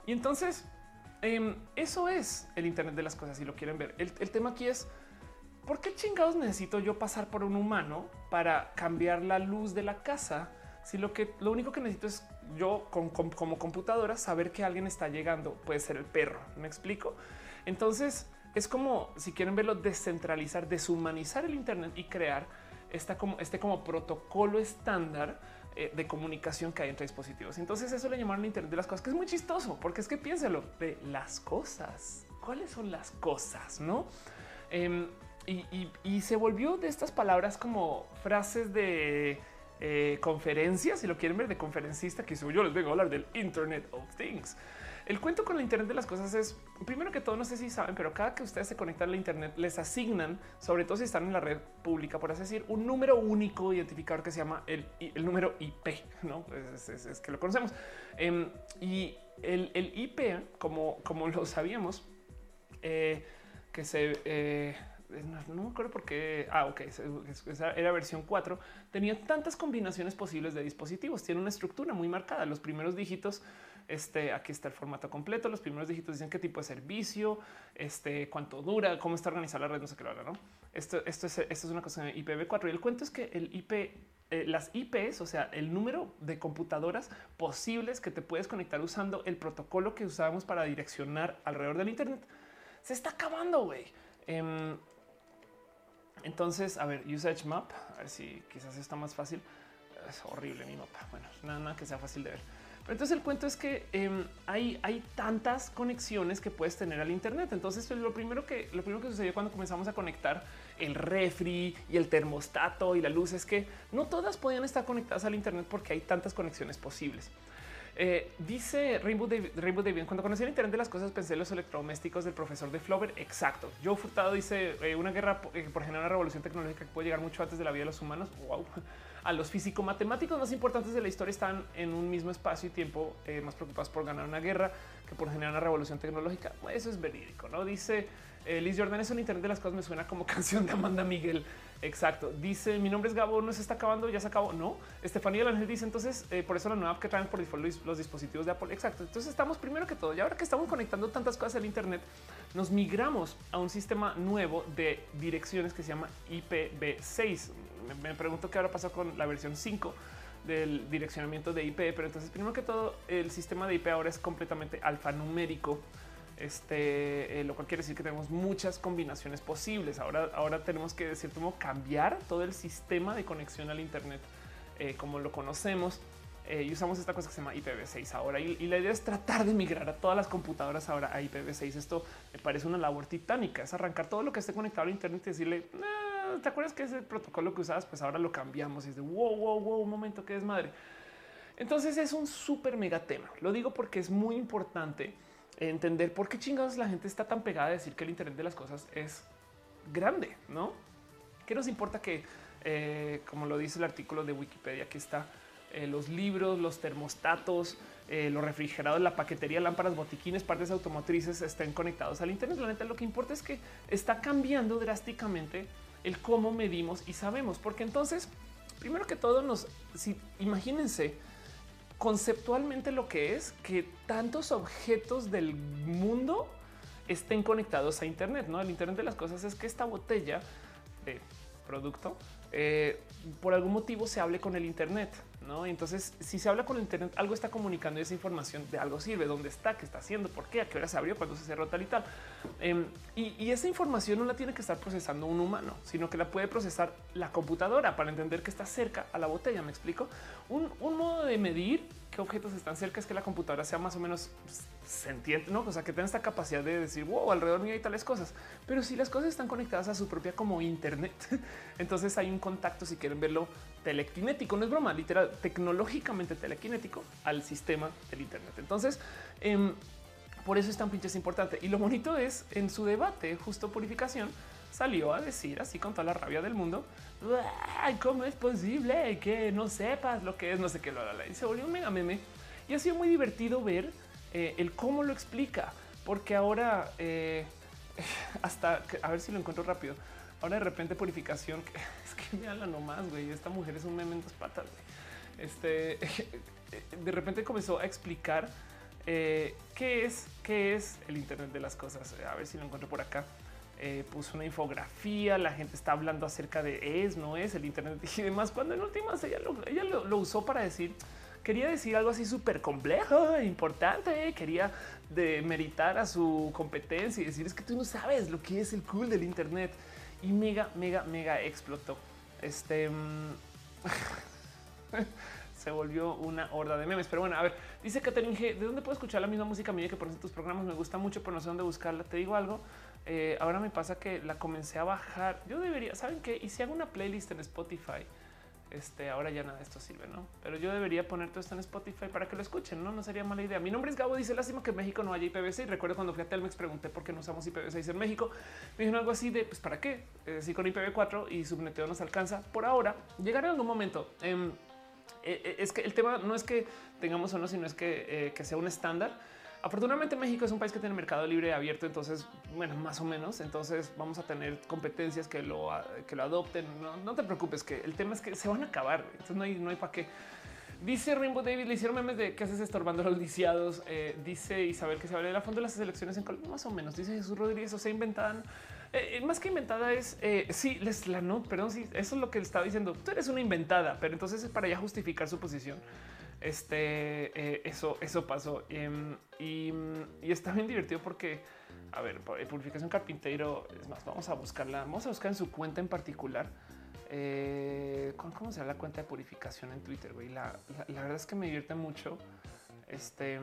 Y entonces em, eso es el Internet de las cosas, si lo quieren ver. El, tema aquí es, ¿por qué chingados necesito yo pasar por un humano para cambiar la luz de la casa? Si lo que lo único que necesito es yo como computadora saber que alguien está llegando, puede ser el perro. Me explico. Entonces es como si quieren verlo, descentralizar, deshumanizar el Internet y crear esta como, este como protocolo estándar de comunicación que hay entre dispositivos. Entonces eso le llamaron Internet de las cosas, que es muy chistoso, porque es que piénselo de las cosas. ¿Cuáles son las cosas? No? Em, y, se volvió de estas palabras como frases de eh, conferencias, si lo quieren ver, de conferencista, que yo les vengo a hablar del Internet of Things. El cuento con la Internet de las cosas es, primero que todo, no sé si saben, pero cada que ustedes se conectan a la Internet, les asignan, sobre todo si están en la red pública, por así decir, un número único identificador que se llama el, el número IP, ¿no? Es, que lo conocemos. Em, y el, el, IP, como, como lo sabíamos, eh, que se... Eh, no, me acuerdo por qué. Ah, ok, era versión 4. Tenía tantas combinaciones posibles de dispositivos. Tiene una estructura muy marcada. Los primeros dígitos este aquí está el formato completo. Los primeros dígitos dicen qué tipo de servicio, este cuánto dura, cómo está organizada la red, no sé qué lo hará, no? Esto, esto es, esto es una cosa de IPv4 y el cuento es que el IP, eh, las IPs, o sea, el número de computadoras posibles que te puedes conectar usando el protocolo que usábamos para direccionar alrededor del Internet, se está acabando, güey. Em, entonces, a ver, usage map, a ver si quizás está más fácil. Es horrible mi mapa. Bueno, nada, nada que sea fácil de ver entonces el cuento es que em, hay, hay tantas conexiones que puedes tener al Internet. Entonces pues, lo primero que lo primero que sucedió cuando comenzamos a conectar el refri y el termostato y la luz es que no todas podían estar conectadas al Internet porque hay tantas conexiones posibles. Eh, dice Rainbow David, Rainbow David, cuando conocí el Internet de las cosas pensé en los electrodomésticos del profesor de Flover. Exacto. Joe Furtado dice eh, una guerra eh, por generar una revolución tecnológica que puede llegar mucho antes de la vida de los humanos. Wow a los físico-matemáticos más importantes de la historia están en un mismo espacio y tiempo eh, más preocupados por ganar una guerra que por generar una revolución tecnológica. Eso es verídico, ¿no? Dice eh, Liz Jordan, eso en Internet de las cosas me suena como canción de Amanda Miguel. Exacto. Dice, mi nombre es Gabo, no se está acabando, ya se acabó. No. Estefanía del dice, entonces, eh, por eso la nueva app que traen por default los, dispositivos de Apple. Exacto. Entonces estamos primero que todo, y ahora que estamos conectando tantas cosas al Internet, nos migramos a un sistema nuevo de direcciones que se llama IPv6 me, pregunto qué ahora pasó con la versión 5 del direccionamiento de IP, pero entonces primero que todo el sistema de IP ahora es completamente alfanumérico. Este, eh, lo cual quiere decir que tenemos muchas combinaciones posibles. Ahora, ahora tenemos que decir cómo cambiar todo el sistema de conexión al Internet eh, como lo conocemos. Eh, y usamos esta cosa que se llama IPv6 ahora. Y, y, la idea es tratar de migrar a todas las computadoras ahora a IPv6. Esto me parece una labor titánica, es arrancar todo lo que esté conectado al Internet y decirle, ¿te acuerdas que ese protocolo que usabas? Pues ahora lo cambiamos y es de wow, wow, wow, un momento que es madre. Entonces es un súper mega tema. Lo digo porque es muy importante entender por qué chingados la gente está tan pegada a decir que el Internet de las cosas es grande, ¿no? ¿Qué nos importa que, eh, como lo dice el artículo de Wikipedia, que está eh, los libros, los termostatos, eh, los refrigerados, la paquetería, lámparas, botiquines, partes automotrices estén conectados al Internet? La neta, lo que importa es que está cambiando drásticamente el cómo medimos y sabemos, porque entonces, primero que todo, nos imagínense conceptualmente lo que es que tantos objetos del mundo estén conectados a Internet. No, el Internet de las cosas es que esta botella de producto eh, por algún motivo se hable con el Internet. ¿No? Entonces, si se habla con el Internet, algo está comunicando esa información de algo sirve, dónde está, qué está haciendo, por qué, a qué hora se abrió, cuándo se cerró tal y tal. Em, y, esa información no la tiene que estar procesando un humano, sino que la puede procesar la computadora para entender que está cerca a la botella. Me explico. Un, un modo de medir qué objetos están cerca es que la computadora sea más o menos sentiente, no? O sea, que tenga esta capacidad de decir, wow, alrededor mío hay tales cosas. Pero si las cosas están conectadas a su propia como Internet, entonces hay un contacto, si quieren verlo, telequinético, no es broma, literal, tecnológicamente telequinético al sistema del Internet. Entonces, em, por eso es tan pinches importante. Y lo bonito es en su debate, justo purificación, salió a decir así con toda la rabia del mundo, ¿cómo es posible que no sepas lo que es? No sé qué lo Y se volvió un mega meme Y ha sido muy divertido ver eh, el cómo lo explica, porque ahora eh, hasta a ver si lo encuentro rápido. Ahora de repente purificación, es que habla nomás, güey. Esta mujer es un meme en dos patas. Este de repente comenzó a explicar eh, qué es, qué es el Internet de las cosas. A ver si lo encuentro por acá. Puso una infografía, la gente está hablando acerca de es, no es el Internet y demás. Cuando en últimas ella lo, usó para decir, quería decir algo así súper complejo, importante, quería demeritar a su competencia y decir es que tú no sabes lo que es el cool del Internet y mega, mega, mega explotó. Este mm, se volvió una horda de memes. Pero bueno, a ver, dice Catherine G, ¿de dónde puedo escuchar la misma música mía que por tus programas? Me gusta mucho, pero no sé dónde buscarla. Te digo algo. Eh, ahora me pasa que la comencé a bajar. Yo debería, ¿saben qué? Y si hago una playlist en Spotify, este, ahora ya nada de esto sirve, ¿no? Pero yo debería poner todo esto en Spotify para que lo escuchen, ¿no? No sería mala idea. Mi nombre es Gabo, dice, lástima que en México no haya IPv6. Y recuerdo cuando fui a Telmex pregunté por qué no usamos IPv6 en México. Me dijeron algo así de, pues, ¿para qué? Eh, si con IPv4 y subneteo nos alcanza. Por ahora, llegará en algún momento. Eh, eh, es que el tema no es que tengamos o no, sino es que, que sea un estándar Afortunadamente México es un país que tiene mercado libre abierto, entonces, bueno, más o menos, entonces vamos a tener competencias que lo, que lo adopten. No, te preocupes, que el tema es que se van a acabar, entonces no hay, no hay para qué. Dice Rainbow David, le hicieron memes de qué haces estorbando a los lisiados. Eh, dice Isabel que se habla de la fondo de las elecciones en Colombia, más o menos. Dice Jesús Rodríguez, o sea, inventan. Eh, más que inventada es, eh, sí, les la no, perdón, sí, eso es lo que le estaba diciendo. Tú eres una inventada, pero entonces es para ya justificar su posición. Este, eh, eso, eso pasó. Em, y, está bien divertido porque, a ver, Purificación Carpintero, es más, vamos a buscarla, vamos a buscar en su cuenta en particular. Eh, ¿Cómo será la cuenta de purificación en Twitter? Güey? La, verdad es que me divierte mucho. Este,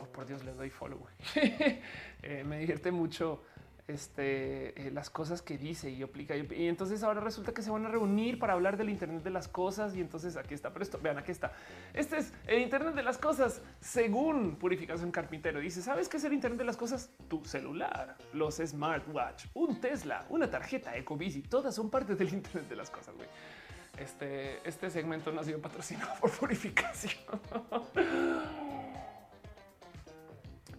oh, por Dios, le doy follow. Eh, me divierte mucho este, eh, las cosas que dice y aplica. Y entonces ahora resulta que se van a reunir para hablar del Internet de las cosas. Y entonces aquí está, pero esto, vean, aquí está. Este es el Internet de las cosas según Purificación Carpintero. Dice, ¿sabes qué es el Internet de las cosas? Tu celular, los smartwatch, un Tesla, una tarjeta Ecobici, todas son parte del Internet de las cosas, güey. Este, este segmento no ha sido patrocinado por Purificación.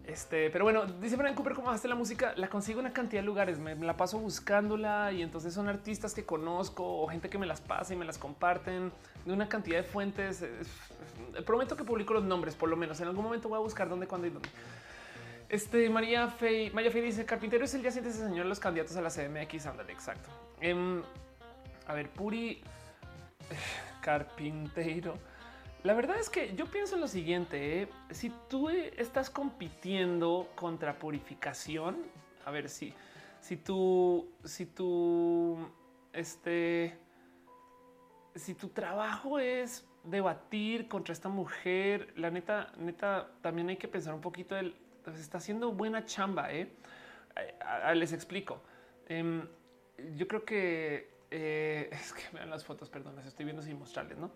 Este, pero bueno, dice Brian Cooper cómo hace la música. La consigo en una cantidad de lugares. Me, la paso buscándola y entonces son artistas que conozco o gente que me las pasa y me las comparten de una cantidad de fuentes. prometo que publico los nombres, por lo menos. En algún momento voy a buscar dónde, cuándo y dónde. Este María Fey, María Fey dice Carpintero es el día siguiente se señor los candidatos a la CMX. Ándale, exacto. Em, a ver, Puri Carpintero. La verdad es que yo pienso en lo siguiente, ¿eh? si tú estás compitiendo contra purificación, a ver si, si tú, si tú, este, si tu trabajo es debatir contra esta mujer, la neta, neta, también hay que pensar un poquito, él pues, está haciendo buena chamba, ¿eh? les explico. Em, yo creo que eh, es que vean las fotos, perdón, las estoy viendo sin mostrarles, ¿no?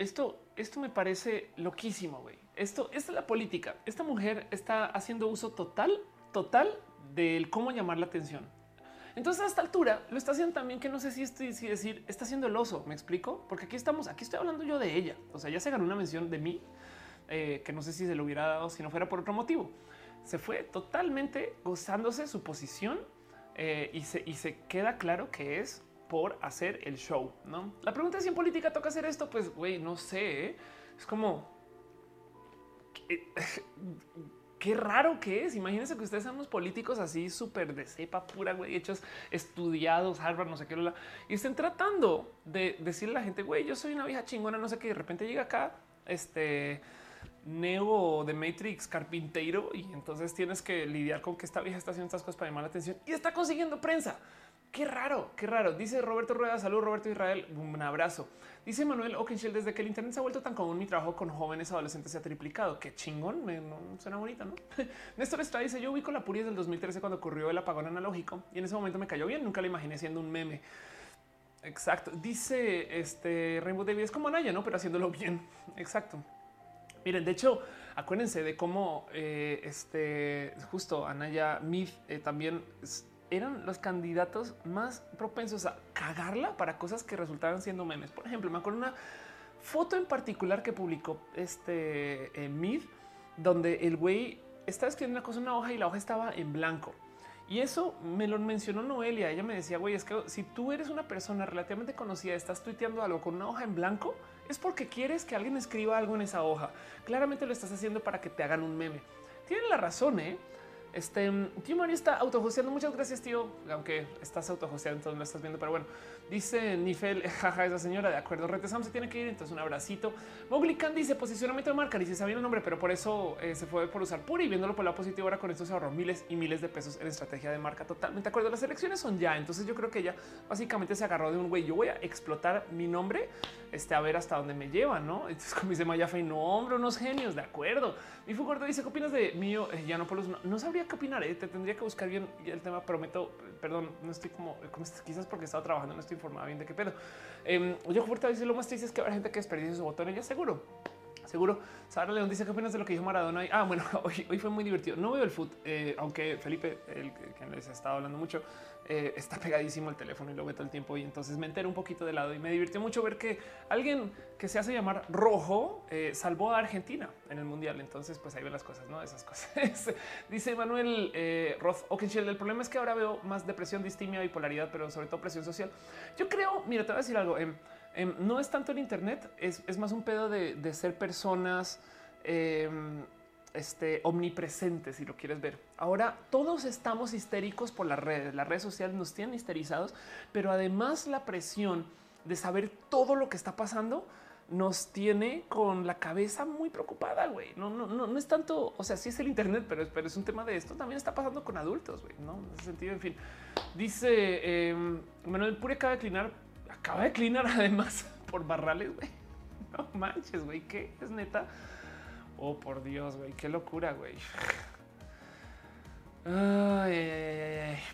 Esto, esto me parece loquísimo, güey. Esto, esta es la política. Esta mujer está haciendo uso total, total del cómo llamar la atención. Entonces a esta altura lo está haciendo también que no sé si estoy si decir está haciendo el oso. Me explico porque aquí estamos, aquí estoy hablando yo de ella. O sea, ya se ganó una mención de mí eh, que no sé si se lo hubiera dado si no fuera por otro motivo. Se fue totalmente gozándose su posición eh, y, se, y se queda claro que es por hacer el show, ¿no? La pregunta es si en política toca hacer esto, pues, güey, no sé, ¿eh? es como... Qué, raro que es. Imagínense que ustedes sean unos políticos así súper de cepa pura, güey, hechos estudiados, Harvard, no sé qué, y estén tratando de decirle a la gente, güey, yo soy una vieja chingona, no sé qué, de repente llega acá, este Neo de Matrix carpintero y entonces tienes que lidiar con que esta vieja está haciendo estas cosas para llamar la atención y está consiguiendo prensa. Qué raro, qué raro. Dice Roberto Rueda, salud Roberto Israel, un abrazo. Dice Manuel Okenshell, desde que el internet se ha vuelto tan común, mi trabajo con jóvenes adolescentes se ha triplicado. Qué chingón, me, suena bonito, ¿no? Néstor Estrada dice, yo ubico la Puri del 2013 cuando ocurrió el apagón analógico y en ese momento me cayó bien, nunca la imaginé siendo un meme. Exacto. Dice este Rainbow David, es como Anaya, ¿no? Pero haciéndolo bien. Exacto. Miren, de hecho, acuérdense de cómo eh, este justo Anaya Myth eh, también eran los candidatos más propensos a cagarla para cosas que resultaban siendo memes. Por ejemplo, me acuerdo una foto en particular que publicó este en Mid, donde el güey estaba escribiendo una cosa en una hoja y la hoja estaba en blanco. Y eso me lo mencionó Noelia. Ella me decía, güey, es que si tú eres una persona relativamente conocida, estás tuiteando algo con una hoja en blanco, es porque quieres que alguien escriba algo en esa hoja. Claramente lo estás haciendo para que te hagan un meme. Tienen la razón, ¿eh? Este Mario está autojoseando. Muchas gracias, tío. Aunque estás autojoseando, entonces lo estás viendo, pero bueno, dice Nifel, jaja, esa señora de acuerdo. Retesam se tiene que ir. Entonces, un abracito. Mowgli Khan dice posicionamiento de marca. Dice sabía el nombre, pero por eso eh, se fue por usar Puri. Viéndolo por la positiva, ahora con esto se ahorró miles y miles de pesos en estrategia de marca. Totalmente de acuerdo. Las elecciones son ya. Entonces, yo creo que ella básicamente se agarró de un güey. Yo voy a explotar mi nombre este, a ver hasta dónde me lleva, no? Entonces, como dice Maya Fey, no, hombre, unos genios. De acuerdo. Mi Fugordo dice: ¿Qué opinas de mío? Eh, ya no, por no, no sabría qué opinar. Eh, te tendría que buscar bien el tema. Prometo, perdón, no estoy como quizás porque estaba trabajando, no estoy informada bien de qué pedo. Eh, yo fuerte dice lo más triste es que habrá gente que desperdicie su botón. Ella seguro. Seguro. Sara León dice qué opinas de lo que dijo Maradona. Ah, bueno, hoy, hoy fue muy divertido. No veo el foot, eh, aunque Felipe, el que les ha estado hablando mucho, eh, está pegadísimo el teléfono y lo ve todo el tiempo. Y entonces me entero un poquito de lado y me divirtió mucho ver que alguien que se hace llamar rojo eh, salvó a Argentina en el mundial. Entonces, pues ahí ven las cosas, no esas cosas. Dice Manuel eh, Roth Okenshell. El problema es que ahora veo más depresión, distimia, bipolaridad, pero sobre todo presión social. Yo creo, mira, te voy a decir algo. Eh, no es tanto el Internet, es, es más un pedo de, de ser personas em, este, omnipresentes, si lo quieres ver. Ahora todos estamos histéricos por las redes. Las redes sociales nos tienen histerizados, pero además la presión de saber todo lo que está pasando nos tiene con la cabeza muy preocupada, güey. No, no, no, no es tanto, o sea, sí es el Internet, pero, pero es un tema de esto. También está pasando con adultos, güey, ¿no? En ese sentido, en fin. Dice eh, Manuel Puri acaba de declinar, acaba de declinar además por barrales, güey. No manches, güey, ¿qué es neta? Oh, por Dios, güey, qué locura, güey.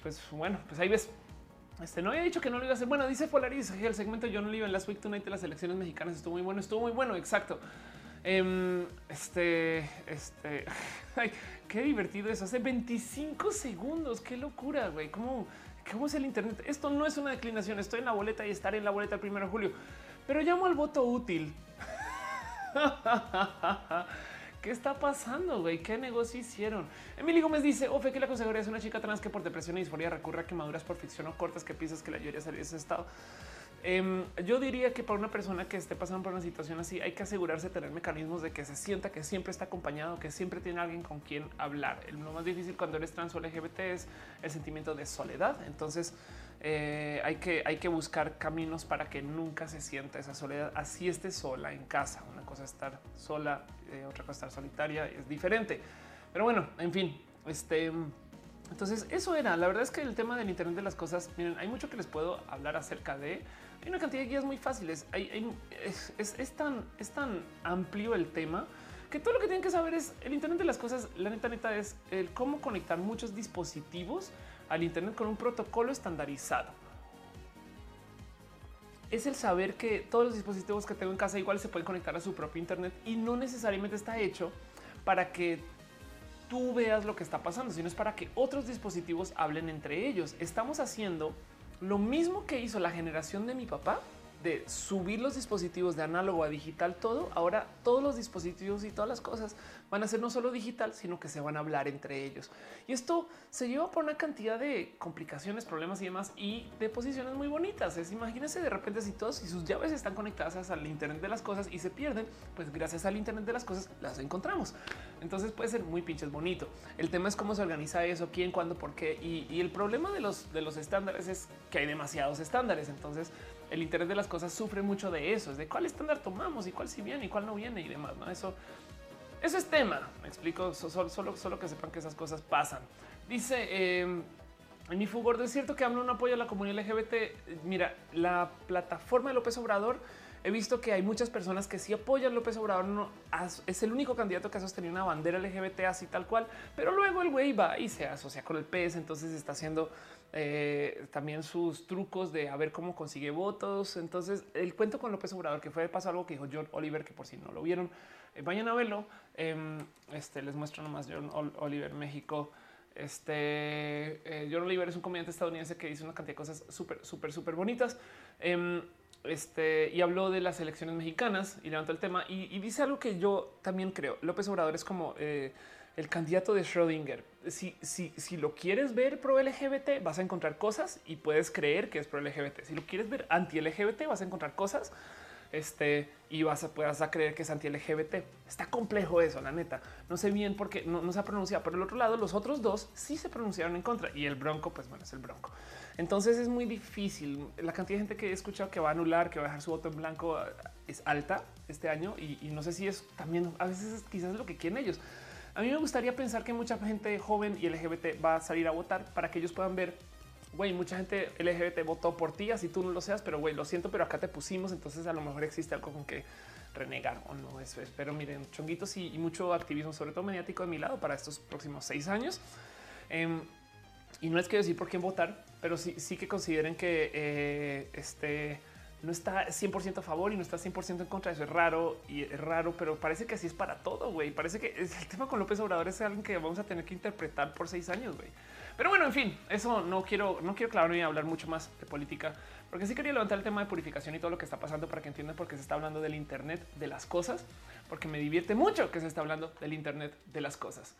Pues bueno, pues ahí ves. Este no había dicho que no lo iba a hacer. Bueno, dice Polaris, el segmento Yo no lo iba en Last Week Tonight de las elecciones mexicanas estuvo muy bueno, estuvo muy bueno, exacto. Um, este, este, qué divertido eso. Hace 25 segundos, qué locura, güey. ¿Cómo, ¿Cómo es el Internet? Esto no es una declinación. Estoy en la boleta y estaré en la boleta el primero de julio, pero llamo al voto útil. ¿Qué está pasando, güey? ¿Qué negocio hicieron? Emily Gómez dice, Ofe, que la consejería es una chica trans que por depresión y disforia recurre a quemaduras por ficción o cortas que piensas que la ayudaría a salir de ese estado. Um, yo diría que para una persona que esté pasando por una situación así, hay que asegurarse de tener mecanismos de que se sienta que siempre está acompañado, que siempre tiene alguien con quien hablar. Lo más difícil cuando eres trans o LGBT es el sentimiento de soledad. Entonces, eh, hay, que, hay que buscar caminos para que nunca se sienta esa soledad. Así esté sola en casa. Una cosa es estar sola, eh, otra cosa estar solitaria, es diferente. Pero bueno, en fin, este. Entonces, eso era. La verdad es que el tema del Internet de las cosas, miren, hay mucho que les puedo hablar acerca de. Hay una cantidad de guías muy fáciles. es, tan, es tan amplio el tema que todo lo que tienen que saber es el Internet de las cosas. La neta, neta es el cómo conectar muchos dispositivos al Internet con un protocolo estandarizado. Es el saber que todos los dispositivos que tengo en casa igual se pueden conectar a su propio Internet y no necesariamente está hecho para que tú veas lo que está pasando, sino es para que otros dispositivos hablen entre ellos. Estamos haciendo lo mismo que hizo la generación de mi papá de subir los dispositivos de análogo a digital todo, ahora todos los dispositivos y todas las cosas van a ser no solo digital, sino que se van a hablar entre ellos. Y esto se lleva por una cantidad de complicaciones, problemas y demás, y de posiciones muy bonitas. Es imagínense de repente si todos y sus llaves están conectadas al Internet de las cosas y se pierden, pues gracias al Internet de las cosas las encontramos. Entonces puede ser muy pinches bonito. El tema es cómo se organiza eso, quién, cuándo, por qué. Y, y el problema de los, de los estándares es que hay demasiados estándares. Entonces el Internet de las cosas sufre mucho de eso, es de cuál estándar tomamos y cuál sí viene y cuál no viene y demás. ¿no? Eso, eso es tema. Me explico solo, solo, solo que sepan que esas cosas pasan. Dice eh, en mi fugor, es cierto que AMLO no apoya a la comunidad LGBT. Mira, la plataforma de López Obrador he visto que hay muchas personas que sí apoyan López Obrador. No, es el único candidato que ha sostenido una bandera LGBT así tal cual, pero luego el güey va y se asocia con el PS. Entonces está haciendo eh, también sus trucos de a ver cómo consigue votos. Entonces, el cuento con López Obrador, que fue de paso algo que dijo John Oliver, que por si no lo vieron, eh, vayan a verlo. Em, este les muestro nomás John Oliver México. Este eh, John Oliver es un comediante estadounidense que dice una cantidad de cosas súper, súper, súper bonitas. Em, este, y habló de las elecciones mexicanas y levantó el tema y, dice algo que yo también creo. López Obrador es como eh, el candidato de Schrödinger. Si, si, si lo quieres ver pro LGBT, vas a encontrar cosas y puedes creer que es pro LGBT. Si lo quieres ver anti LGBT, vas a encontrar cosas este, y vas a, puedas a creer que es anti-LGBT. Está complejo eso, la neta. No sé bien por qué no, se ha pronunciado. Por el otro lado, los otros dos sí se pronunciaron en contra y el Bronco, pues bueno, es el Bronco. Entonces es muy difícil. La cantidad de gente que he escuchado que va a anular, que va a dejar su voto en blanco es alta este año y, no sé si es también a veces quizás lo que quieren ellos. A mí me gustaría pensar que mucha gente joven y LGBT va a salir a votar para que ellos puedan ver güey, mucha gente LGBT votó por ti, así tú no lo seas, pero güey, lo siento, pero acá te pusimos, entonces a lo mejor existe algo con que renegar o no. Eso es, pero miren, chonguitos y, mucho activismo, sobre todo mediático de mi lado para estos próximos seis años. Em, y no es que decir por quién votar, pero sí, que consideren que eh, este no está 100% a favor y no está 100% en contra. Eso es raro y es raro, pero parece que así es para todo. Güey, parece que el tema con López Obrador es algo que vamos a tener que interpretar por seis años. Güey. Pero bueno, en fin, eso no quiero, no quiero claro ni hablar mucho más de política, porque sí quería levantar el tema de purificación y todo lo que está pasando para que entiendan por qué se está hablando del Internet de las cosas, porque me divierte mucho que se está hablando del Internet de las cosas.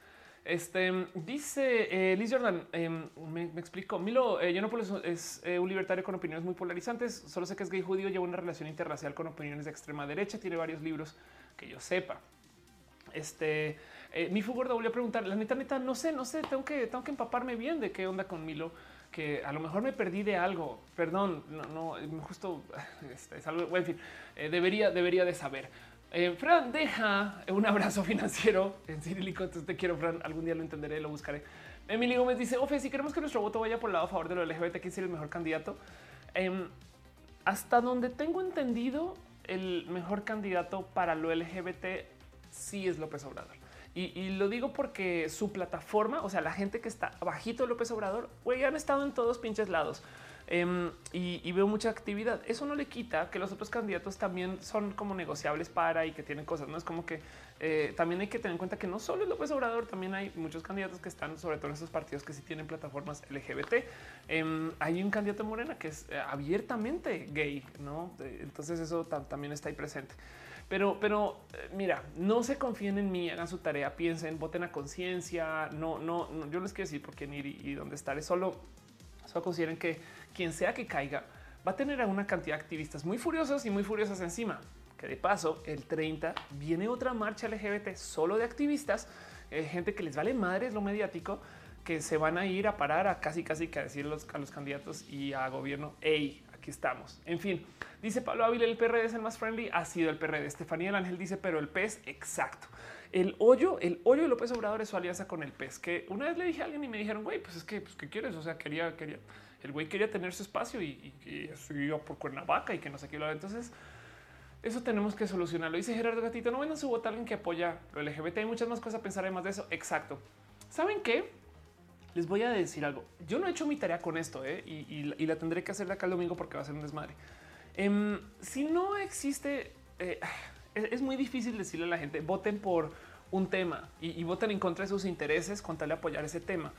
Este dice eh, Liz Jordan, em, me, explico. Milo eh, no es eh, un libertario con opiniones muy polarizantes. Solo sé que es gay judío, lleva una relación interracial con opiniones de extrema derecha. Tiene varios libros que yo sepa. Este eh, mi fútbol voy a preguntar, la neta, neta, no sé, no sé, tengo que, tengo que empaparme bien de qué onda con Milo, que a lo mejor me perdí de algo. Perdón, no, no justo este, es algo, en fin, debería, debería de saber. Eh, Fran deja un abrazo financiero en cirílico. Entonces te quiero, Fran. Algún día lo entenderé, lo buscaré. Emily Gómez dice: Ofe, si queremos que nuestro voto vaya por el lado a favor de lo LGBT, ¿quién sería el mejor candidato? Em, hasta donde tengo entendido, el mejor candidato para lo LGBT sí es López Obrador. Y, lo digo porque su plataforma, o sea, la gente que está bajito de López Obrador, güey, han estado en todos pinches lados. Em, y, veo mucha actividad. Eso no le quita que los otros candidatos también son como negociables para y que tienen cosas. No es como que eh, también hay que tener en cuenta que no solo es López Obrador, también hay muchos candidatos que están, sobre todo en estos partidos que sí tienen plataformas LGBT. Em, hay un candidato Morena que es eh, abiertamente gay, no? Entonces, eso también está ahí presente. Pero, pero eh, mira, no se confíen en mí, hagan su tarea, piensen, voten a conciencia. No, no, yo les quiero decir por quién ir y, dónde estar. Es solo, solo consideren que quien sea que caiga va a tener a una cantidad de activistas muy furiosos y muy furiosas encima. Que de paso, el 30 viene otra marcha LGBT solo de activistas, eh, gente que les vale madres lo mediático, que se van a ir a parar a casi, casi que a decir a los candidatos y a gobierno, hey, estamos. En fin, dice Pablo Ávila, el PRD es el más friendly, ha sido el PRD. Estefanía el Ángel dice, pero el pez, exacto. El hoyo, el hoyo de López Obrador es su alianza con el pez, que una vez le dije a alguien y me dijeron, güey, pues es que, pues, ¿qué quieres? O sea, quería, quería, el güey quería tener su espacio y, y, iba por Cuernavaca y que no sé qué. Entonces, eso tenemos que solucionarlo. Dice Gerardo Gatito, no vendan su voto a alguien que apoya lo LGBT. Hay muchas más cosas a pensar además de eso. Exacto. ¿Saben qué? les voy a decir algo. Yo no he hecho mi tarea con esto ¿eh? y, la tendré que hacer de acá el domingo porque va a ser un desmadre. Em, si no existe, eh, es, muy difícil decirle a la gente voten por un tema y, voten en contra de sus intereses con tal de apoyar ese tema.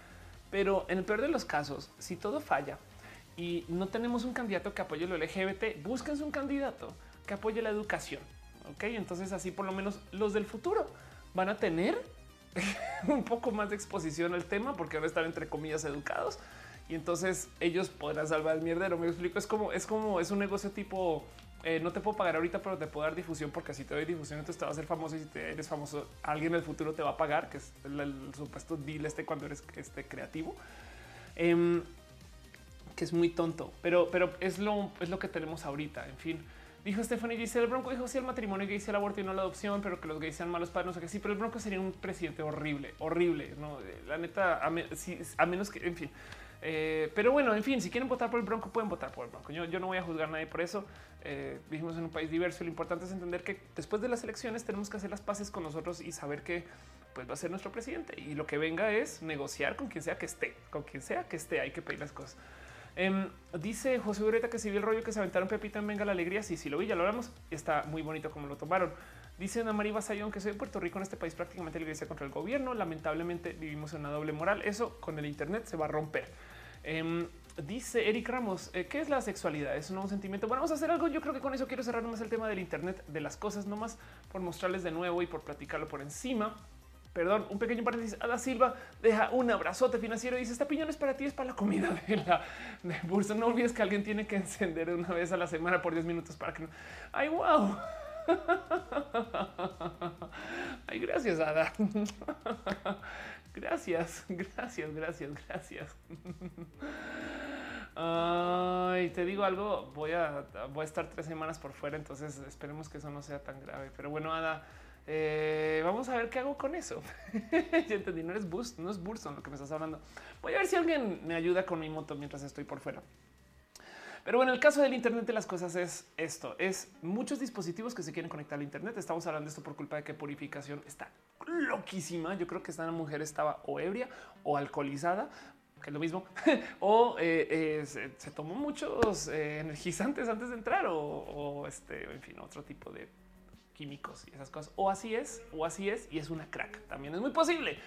Pero en el peor de los casos, si todo falla y no tenemos un candidato que apoye lo LGBT, búsquense un candidato que apoye la educación. Ok, entonces así por lo menos los del futuro van a tener un poco más de exposición al tema porque van a estar entre comillas educados y entonces ellos podrán salvar el mierdero. Me explico, es como es como es un negocio tipo eh, no te puedo pagar ahorita, pero te puedo dar difusión porque así te doy difusión, entonces te va a hacer famoso y si eres famoso, alguien en el futuro te va a pagar, que es el, supuesto deal este cuando eres este creativo. Em, que es muy tonto, pero, pero es lo, es lo que tenemos ahorita. En fin, Dijo Stephanie dice el Bronco dijo si el matrimonio gay, si el aborto y no la adopción, pero que los gays sean malos padres, no sé qué. Sí, pero el Bronco sería un presidente horrible, horrible. No, la neta, a, menos que, en fin. Eh, pero bueno, en fin, si quieren votar por el Bronco, pueden votar por el Bronco. Yo, no voy a juzgar a nadie por eso. Eh, vivimos en un país diverso. Lo importante es entender que después de las elecciones tenemos que hacer las paces con nosotros y saber que pues va a ser nuestro presidente y lo que venga es negociar con quien sea que esté, con quien sea que esté. Hay que pedir las cosas. Em, dice José Ureta que si vio el rollo que se aventaron Pepita en Venga la Alegría. Sí, sí lo vi, ya lo hablamos. Está muy bonito como lo tomaron. Dice Ana María Basayón que soy de Puerto Rico en este país prácticamente la iglesia contra el gobierno. Lamentablemente vivimos en una doble moral. Eso con el Internet se va a romper. Em, dice Eric Ramos, eh, ¿qué es la sexualidad? ¿Es un nuevo sentimiento? Bueno, vamos a hacer algo. Yo creo que con eso quiero cerrar más el tema del Internet de las cosas, nomás por mostrarles de nuevo y por platicarlo por encima. Perdón, un pequeño paréntesis. Ada Silva deja un abrazote financiero y dice: Esta piñón es para ti, es para la comida de la de bursa. No olvides que alguien tiene que encender una vez a la semana por 10 minutos para que no. Ay, wow. Ay, gracias, Ada. Gracias, gracias, gracias, gracias. Ay, te digo algo, voy a, voy a estar tres semanas por fuera, entonces esperemos que eso no sea tan grave. Pero bueno, Ada, eh, vamos a ver qué hago con eso. ya entendí, no es Boost, no es Burson lo que me estás hablando. Voy a ver si alguien me ayuda con mi moto mientras estoy por fuera. Pero bueno, el caso del Internet de las cosas es esto: es muchos dispositivos que se quieren conectar al Internet. Estamos hablando de esto por culpa de que purificación está loquísima. Yo creo que esta mujer estaba o ebria o alcoholizada, que es lo mismo, o eh, eh, se, tomó muchos eh, energizantes antes de entrar, o, este, en fin, otro tipo de químicos y esas cosas. O así es, o así es, y es una crack. También es muy posible.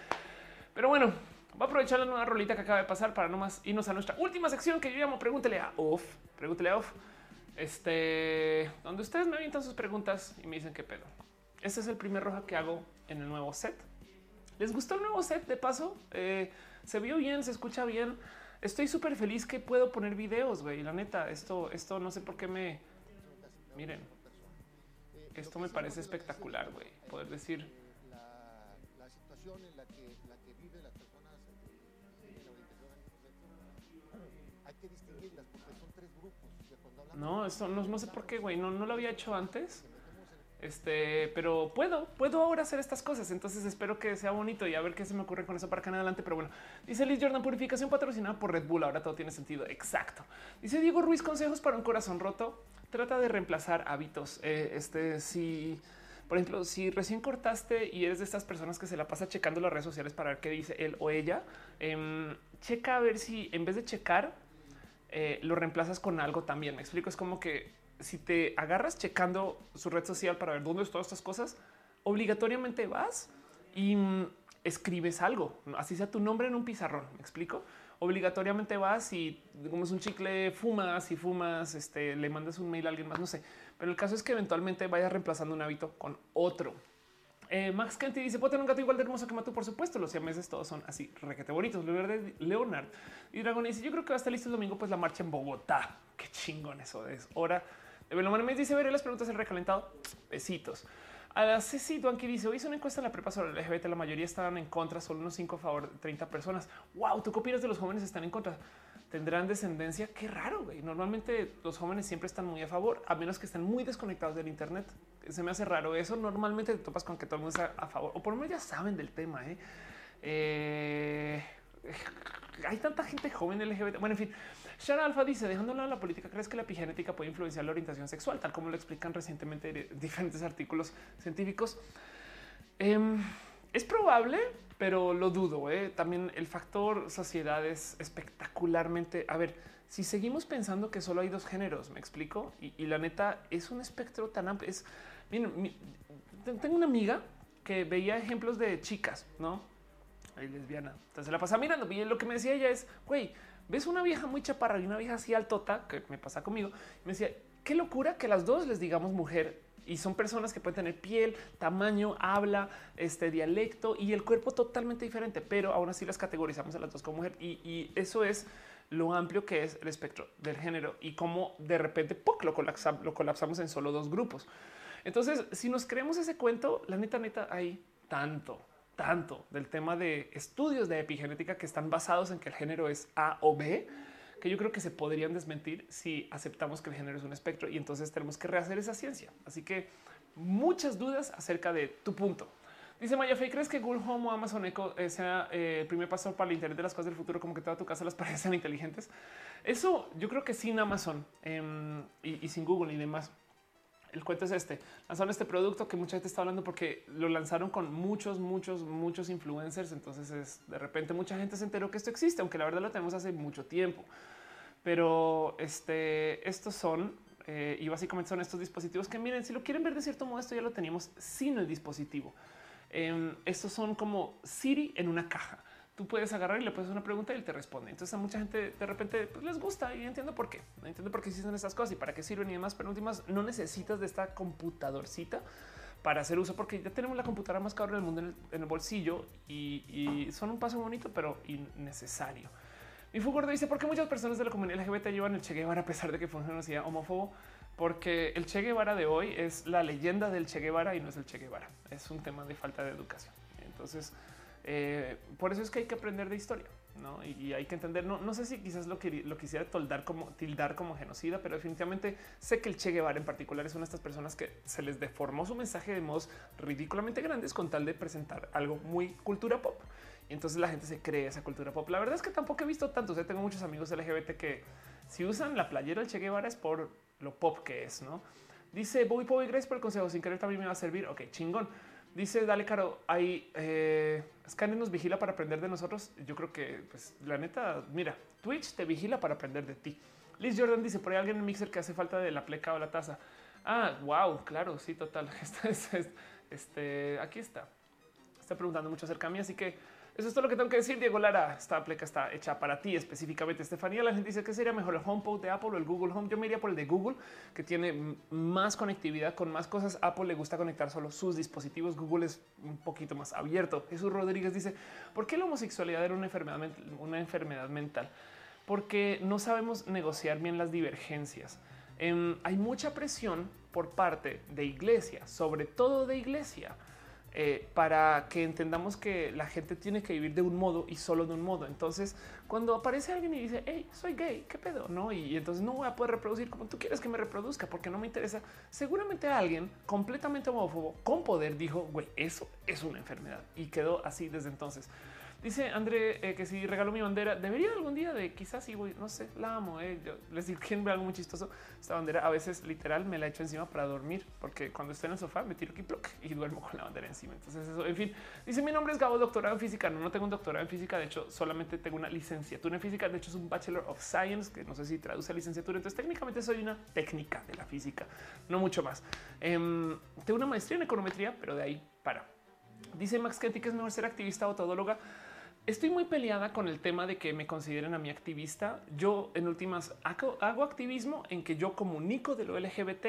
Pero bueno, Voy a aprovechar la nueva rolita que acaba de pasar para nomás irnos a nuestra última sección que yo llamo Pregúntele a Off. Pregúntele a Off. Este, donde ustedes me avientan sus preguntas y me dicen qué pedo. Este es el primer roja que hago en el nuevo set. ¿Les gustó el nuevo set? De paso, eh, se vio bien, se escucha bien. Estoy súper feliz que puedo poner videos, güey. La neta, esto, esto no sé por qué me. Miren, esto me parece espectacular, güey. Poder decir. La, situación en la que No, esto no, sé por qué, güey. No, no lo había hecho antes. Este, pero puedo, puedo ahora hacer estas cosas. Entonces espero que sea bonito y a ver qué se me ocurre con eso para acá en adelante. Pero bueno, dice Liz Jordan, purificación patrocinada por Red Bull. Ahora todo tiene sentido. Exacto. Dice Diego Ruiz, consejos para un corazón roto. Trata de reemplazar hábitos. Eh, este, si, por ejemplo, si recién cortaste y eres de estas personas que se la pasa checando las redes sociales para ver qué dice él o ella, em, checa a ver si en vez de checar, eh, lo reemplazas con algo también. Me explico, es como que si te agarras checando su red social para ver dónde están estas cosas, obligatoriamente vas y mm, escribes algo, así sea tu nombre en un pizarrón. Me explico. Obligatoriamente vas y como es un chicle, fumas y fumas, este, le mandas un mail a alguien más, no sé. Pero el caso es que eventualmente vayas reemplazando un hábito con otro. Eh, Max Kenty dice: Puedo tener un gato igual de hermoso que Matu, por supuesto. Los siameses todos son así, requete bonitos. Leonard y Dragon dice: Yo creo que va a estar listo el domingo, pues la marcha en Bogotá. Qué chingón eso es hora. De me dice: Veré las preguntas el recalentado. Besitos. A la Ceci Duanqui dice: Hoy hizo una encuesta en la prepa sobre el LGBT. La mayoría estaban en contra, solo unos 5 a favor, 30 personas. Wow, ¿tú qué opinas de los jóvenes están en contra? Tendrán descendencia. Qué raro, güey. Normalmente los jóvenes siempre están muy a favor, a menos que estén muy desconectados del Internet. Se me hace raro eso. Normalmente te topas con que todo el mundo está a favor, o por lo menos ya saben del tema. ¿eh? Eh, hay tanta gente joven LGBT. Bueno, en fin, Shara Alfa dice: dejando lado la política, ¿crees que la epigenética puede influenciar la orientación sexual, tal como lo explican recientemente diferentes artículos científicos? Em, es probable, pero lo dudo. ¿eh? También el factor sociedad es espectacularmente. A ver, si seguimos pensando que solo hay dos géneros, me explico. Y, la neta es un espectro tan amplio. Es miren, tengo una amiga que veía ejemplos de chicas, no lesbiana. Entonces la pasaba mirando y lo que me decía ella es, güey, ves una vieja muy chaparra y una vieja así altota que me pasa conmigo. me decía, qué locura que las dos les digamos mujer y son personas que pueden tener piel, tamaño, habla, este dialecto y el cuerpo totalmente diferente, pero aún así las categorizamos a las dos como mujer y, eso es lo amplio que es el espectro del género y cómo de repente lo, lo colapsamos en solo dos grupos. Entonces, si nos creemos ese cuento, la neta, neta, hay tanto, tanto del tema de estudios de epigenética que están basados en que el género es A o B que yo creo que se podrían desmentir si aceptamos que el género es un espectro y entonces tenemos que rehacer esa ciencia. Así que muchas dudas acerca de tu punto. Dice Maya Fey, ¿crees que Google Home o Amazon Echo eh, sea eh, el primer paso para el Internet de las cosas del futuro, como que toda tu casa las paredes sean inteligentes? Eso yo creo que sin Amazon em, y, y, sin Google y demás. El cuento es este. Lanzaron este producto que mucha gente está hablando porque lo lanzaron con muchos, muchos, muchos influencers. Entonces es de repente mucha gente se enteró que esto existe, aunque la verdad lo tenemos hace mucho tiempo. Pero este, estos son eh, y básicamente son estos dispositivos que miren, si lo quieren ver de cierto modo, esto ya lo teníamos sin el dispositivo. Em, estos son como Siri en una caja tú puedes agarrar y le puedes una pregunta y él te responde. Entonces a mucha gente de repente pues, les gusta y entiendo por qué. Entiendo por qué existen estas cosas y para qué sirven y demás. Pero últimas no necesitas de esta computadorcita para hacer uso, porque ya tenemos la computadora más cara del mundo en el, bolsillo y, son un paso bonito, pero innecesario. Mi Fugordo dice: ¿Por qué muchas personas de la comunidad LGBT llevan el Che Guevara a pesar de que fue una homófobo? Porque el Che Guevara de hoy es la leyenda del Che Guevara y no es el Che Guevara. Es un tema de falta de educación. Entonces, eh, por eso es que hay que aprender de historia. ¿no? Y, hay que entender, no, no sé si quizás lo, quisiera toldar como, tildar como genocida, pero definitivamente sé que el Che Guevara en particular es una de estas personas que se les deformó su mensaje de modos ridículamente grandes con tal de presentar algo muy cultura pop. Y entonces la gente se cree esa cultura pop. La verdad es que tampoco he visto tanto. O tengo muchos amigos LGBT que si usan la playera del Che Guevara es por lo pop que es, ¿no? Dice Bobby Bobby, gracias por el consejo. Sin querer también me va a servir. Ok, chingón. Dice, dale, Caro, hay eh, nos vigila para aprender de nosotros. Yo creo que, pues, la neta, mira, Twitch te vigila para aprender de ti. Liz Jordan dice, por ahí alguien en el mixer que hace falta de la pleca o la taza. Ah, wow, claro, sí, total. Este, aquí está. Está preguntando mucho acerca de mí, así que eso es todo lo que tengo que decir. Diego Lara, esta pleca está hecha para ti específicamente. Estefanía, la gente dice que sería mejor el HomePod de Apple o el Google Home. Yo me iría por el de Google, que tiene más conectividad con más cosas. Apple le gusta conectar solo sus dispositivos. Google es un poquito más abierto. Jesús Rodríguez dice, ¿por qué la homosexualidad era una enfermedad, una enfermedad mental? Porque no sabemos negociar bien las divergencias. Em, hay mucha presión por parte de iglesia, sobre todo de iglesia eh, para que entendamos que la gente tiene que vivir de un modo y solo de un modo. Entonces, cuando aparece alguien y dice, hey, soy gay, qué pedo, no? Y, entonces no voy a poder reproducir como tú quieres que me reproduzca porque no me interesa. Seguramente alguien completamente homófobo con poder dijo, güey, eso es una enfermedad y quedó así desde entonces. Dice André eh, que si regalo mi bandera, debería algún día de quizás sí, voy, no sé, la amo. Eh. Yo les digo que algo muy chistoso. Esta bandera a veces literal me la echo encima para dormir, porque cuando estoy en el sofá me tiro aquí y duermo con la bandera encima. Entonces, eso, en fin, dice mi nombre es Gabo, doctorado en física. No, no tengo un doctorado en física. De hecho, solamente tengo una licenciatura en física. De hecho, es un Bachelor of Science, que no sé si traduce a licenciatura. Entonces, técnicamente soy una técnica de la física, no mucho más. Em, tengo una maestría en econometría, pero de ahí para. Dice Max Ketty que es mejor ser activista o todóloga. Estoy muy peleada con el tema de que me consideren a mi activista. Yo en últimas hago, activismo en que yo comunico de lo LGBT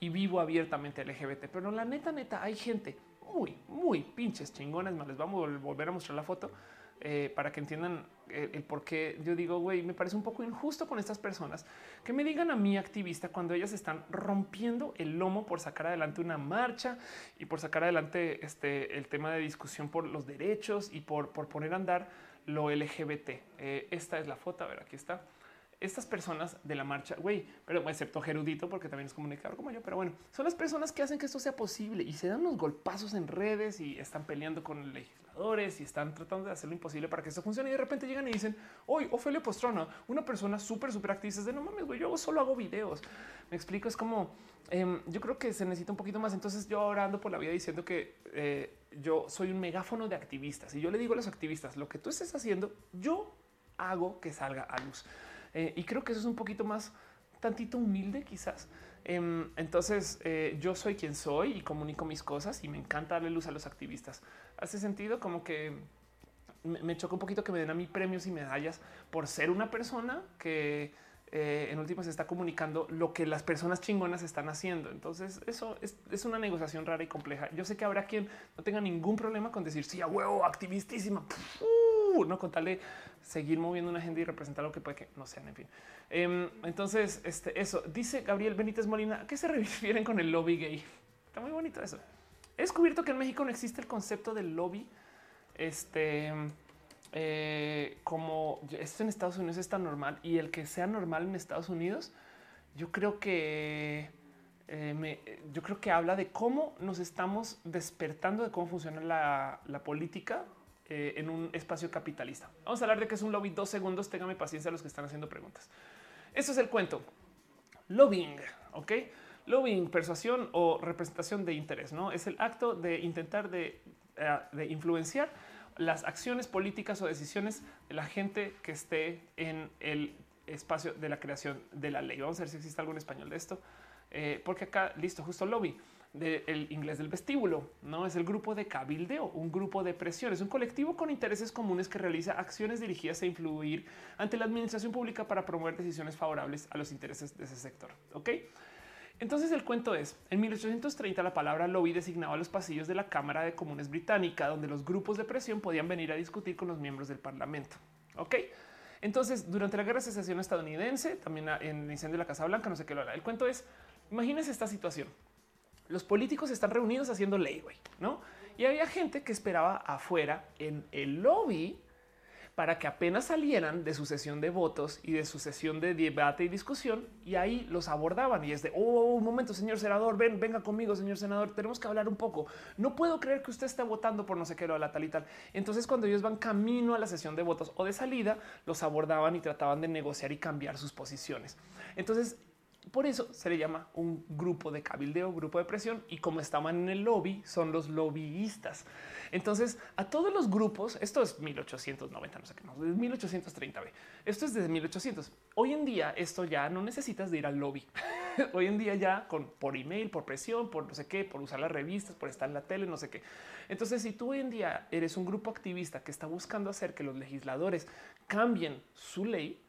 y vivo abiertamente LGBT, pero la neta, neta, hay gente muy, muy pinches chingones. Más les vamos a volver a mostrar la foto eh, para que entiendan eh, el, por qué yo digo, güey, me parece un poco injusto con estas personas que me digan a mi activista cuando ellas están rompiendo el lomo por sacar adelante una marcha y por sacar adelante este, el tema de discusión por los derechos y por, por poner a andar lo LGBT. Eh, esta es la foto, a ver, aquí está estas personas de la marcha, güey, pero excepto Gerudito, porque también es comunicador como yo, pero bueno, son las personas que hacen que esto sea posible y se dan unos golpazos en redes y están peleando con legisladores y están tratando de hacer lo imposible para que esto funcione y de repente llegan y dicen, hoy Ofelia Postrona, una persona súper, súper activista, es de no mames, güey, yo solo hago videos. Me explico, es como, em, yo creo que se necesita un poquito más. Entonces yo ahora ando por la vida diciendo que eh, yo soy un megáfono de activistas y yo le digo a los activistas, lo que tú estés haciendo, yo hago que salga a luz. Eh, y creo que eso es un poquito más tantito humilde quizás. Em, entonces eh, yo soy quien soy y comunico mis cosas y me encanta darle luz a los activistas. Hace sentido como que me, choca un poquito que me den a mí premios y medallas por ser una persona que eh, en últimas está comunicando lo que las personas chingonas están haciendo. Entonces eso es, una negociación rara y compleja. Yo sé que habrá quien no tenga ningún problema con decir sí a huevo, activistísima, uh, no con tal seguir moviendo una agenda y representar lo que puede que no sean. En fin, em, entonces este, eso dice Gabriel Benítez Molina. ¿A qué se refieren con el lobby gay? Está muy bonito eso. He descubierto que en México no existe el concepto del lobby. Este eh, como esto en Estados Unidos es tan normal y el que sea normal en Estados Unidos, yo creo que eh, yo creo que habla de cómo nos estamos despertando de cómo funciona la, política eh, en un espacio capitalista. Vamos a hablar de que es un lobby. Dos segundos. Téngame paciencia a los que están haciendo preguntas. Eso es el cuento. Lobbying, ok. Lobbying, persuasión o representación de interés, no es el acto de intentar de, de influenciar las acciones políticas o decisiones de la gente que esté en el espacio de la creación de la ley. Vamos a ver si existe algo en español de esto, eh, porque acá listo, justo lobby. del inglés del vestíbulo, no es el grupo de cabildeo, un grupo de presión, es un colectivo con intereses comunes que realiza acciones dirigidas a influir ante la administración pública para promover decisiones favorables a los intereses de ese sector. Ok. Entonces el cuento es, en 1830 la palabra lobby designaba los pasillos de la Cámara de Comunes británica, donde los grupos de presión podían venir a discutir con los miembros del Parlamento. Ok. Entonces, durante la guerra de secesión estadounidense, también en el incendio de la Casa Blanca, no sé qué lo hará. El cuento es, imagínense esta situación. Los políticos están reunidos haciendo ley, ¿no? Y había gente que esperaba afuera en el lobby para que apenas salieran de su sesión de votos y de su sesión de debate y discusión y ahí los abordaban y es de oh, un momento, señor senador, ven, venga conmigo, señor senador, tenemos que hablar un poco. No puedo creer que usted esté votando por no sé qué lo la tal y tal. Entonces, cuando ellos van camino a la sesión de votos o de salida, los abordaban y trataban de negociar y cambiar sus posiciones. Entonces, por eso se le llama un grupo de cabildeo, grupo de presión y como estaban en el lobby, son los lobbyistas. Entonces, a todos los grupos, esto es 1890, no sé qué, no, 1830, esto es desde 1800. Hoy en día esto ya no necesitas de ir al lobby. Hoy en día ya con por email, por presión, por no sé qué, por usar las revistas, por estar en la tele, no sé qué. Entonces, si tú hoy en día eres un grupo activista que está buscando hacer que los legisladores cambien su ley,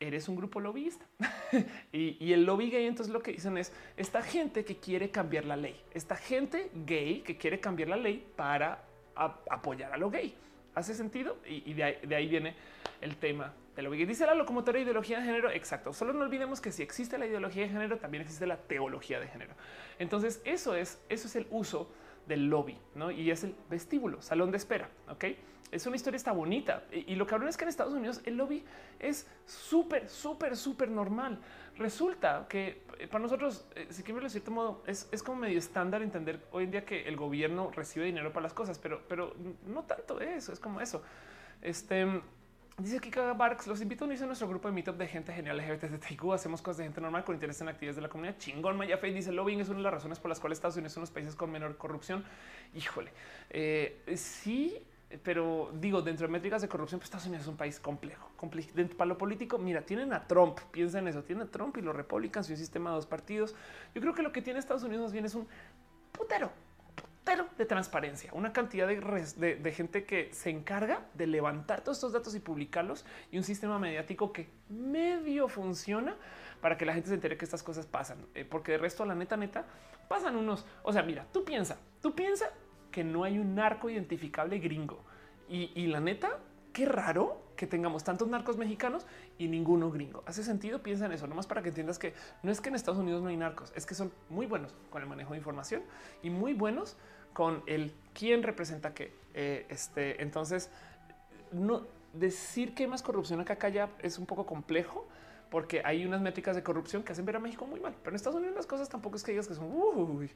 eres un grupo lobbyista. y, el lobby gay, entonces lo que dicen es esta gente que quiere cambiar la ley, esta gente gay que quiere cambiar la ley para apoyar a lo gay. ¿Hace sentido? Y, de, ahí, viene el tema de lo que dice la locomotora de ideología de género. Exacto. Solo no olvidemos que si existe la ideología de género, también existe la teología de género. Entonces, eso es, eso es el uso del lobby, ¿no? Y es el vestíbulo, salón de espera, ¿ok? Es una historia está bonita. Y, lo que hablan es que en Estados Unidos el lobby es súper, súper, súper normal. Resulta que eh, para nosotros, eh, si quiero de cierto modo, es, es, como medio estándar entender hoy en día que el gobierno recibe dinero para las cosas, pero, pero no tanto eso, es como eso. Este Dice Kika Barks, los invito a unirse a nuestro grupo de meetup de gente genial LGBTQ. Hacemos cosas de gente normal con interés en actividades de la comunidad. Chingón, Maya Fey dice lobbying es una de las razones por las cuales Estados Unidos son los países con menor corrupción. Híjole, eh, sí, pero digo, dentro de métricas de corrupción, pues Estados Unidos es un país complejo, complejo. Para lo político, mira, tienen a Trump, piensa en eso, tienen a Trump y los republicanos y un sistema de dos partidos. Yo creo que lo que tiene Estados Unidos más bien es un putero, putero de transparencia, una cantidad de, de, gente que se encarga de levantar todos estos datos y publicarlos y un sistema mediático que medio funciona para que la gente se entere que estas cosas pasan, eh, porque de resto, la neta, neta, pasan unos, o sea, mira, tú piensa, tú piensa que no hay un narco identificable gringo. Y, la neta, qué raro que tengamos tantos narcos mexicanos y ninguno gringo. Hace sentido, piensa en eso, nomás para que entiendas que no es que en Estados Unidos no hay narcos, es que son muy buenos con el manejo de información y muy buenos con el quién representa qué. Eh, este, entonces, no decir que hay más corrupción acá, acá ya es un poco complejo porque hay unas métricas de corrupción que hacen ver a México muy mal. Pero en Estados Unidos las cosas tampoco es que digas que son,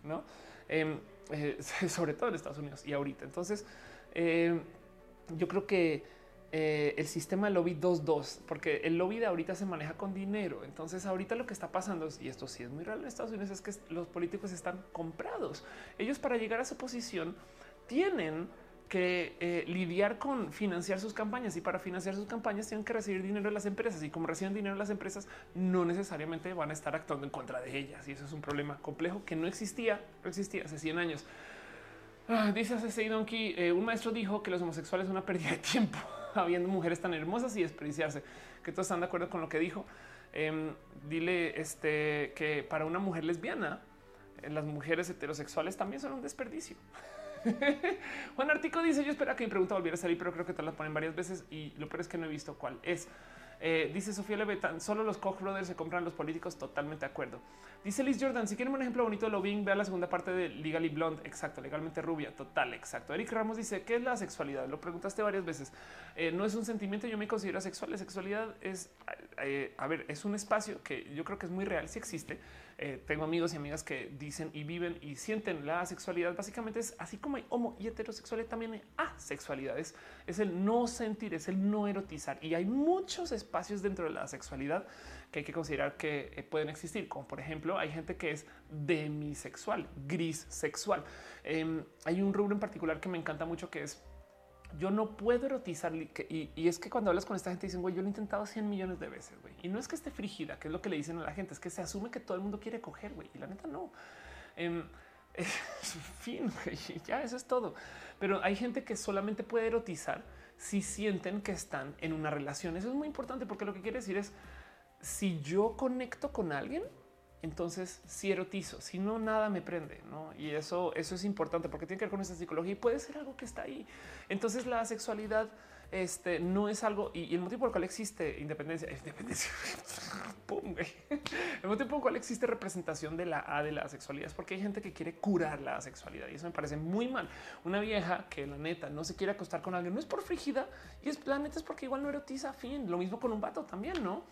¿no? Em, eh, sobre todo en Estados Unidos y ahorita. Entonces, em, yo creo que eh, el sistema lobby 2-2, porque el lobby de ahorita se maneja con dinero. Entonces, ahorita lo que está pasando, y esto sí es muy real en Estados Unidos, es que los políticos están comprados. Ellos para llegar a su posición tienen que eh, lidiar con financiar sus campañas y para financiar sus campañas tienen que recibir dinero de las empresas y como reciben dinero de las empresas no necesariamente van a estar actuando en contra de ellas y eso es un problema complejo que no existía, no existía hace 100 años. Ah, dice hace Donkey, eh, un maestro dijo que los homosexuales son una pérdida de tiempo habiendo mujeres tan hermosas y desperdiciarse, que todos están de acuerdo con lo que dijo. Em, dile este, que para una mujer lesbiana, eh, las mujeres heterosexuales también son un desperdicio. Juan Artico dice: Yo espero que mi pregunta volviera a salir, pero creo que te la ponen varias veces y lo peor es que no he visto cuál es. Eh, dice Sofía Levetán, solo los Koch brothers se compran los políticos. Totalmente de acuerdo. Dice Liz Jordan, si quieren un ejemplo bonito de lobbying, vea la segunda parte de Legally Blonde. Exacto, legalmente rubia. Total, exacto. Eric Ramos dice, ¿qué es la sexualidad? Lo preguntaste varias veces. Eh, no es un sentimiento, yo me considero sexual. La sexualidad es, eh, a ver, es un espacio que yo creo que es muy real, si existe eh, tengo amigos y amigas que dicen y viven y sienten la sexualidad. Básicamente es así como hay homo y heterosexualidad, también hay asexualidad. Es, el no sentir, es el no erotizar. Y hay muchos espacios dentro de la sexualidad que hay que considerar que eh, pueden existir, como por ejemplo hay gente que es demisexual, gris sexual. Em, hay un rubro en particular que me encanta mucho que es yo no puedo erotizar. Y, es que cuando hablas con esta gente dicen, güey, yo lo he intentado 100 millones de veces, güey. Y no es que esté frígida, que es lo que le dicen a la gente, es que se asume que todo el mundo quiere coger, güey. Y la neta no. Em, fin, ya eso es todo. Pero hay gente que solamente puede erotizar si sienten que están en una relación. Eso es muy importante porque lo que quiere decir es si yo conecto con alguien, entonces si erotizo, si no nada me prende, ¿no? Y eso, eso es importante porque tiene que ver con esa psicología y puede ser algo que está ahí. Entonces la sexualidad este no es algo y, el motivo por el cual existe independencia, independencia, el motivo por el cual existe representación de la A de la sexualidad es porque hay gente que quiere curar la sexualidad y eso me parece muy mal. Una vieja que la neta no se quiere acostar con alguien no es por frígida y es la neta es porque igual no erotiza. Fin, lo mismo con un vato también, no?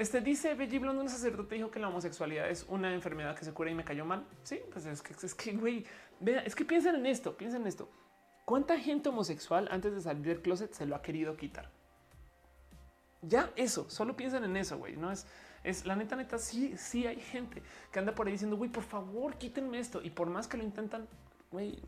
Este dice Belly Blonde, un sacerdote dijo que la homosexualidad es una enfermedad que se cura y me cayó mal. Sí, pues es que es que güey, es que piensen en esto, piensen en esto. ¿Cuánta gente homosexual antes de salir del closet se lo ha querido quitar? Ya eso, solo piensen en eso, güey. No es, es la neta, neta. Sí, sí hay gente que anda por ahí diciendo, güey, por favor, quítenme esto. Y por más que lo intentan,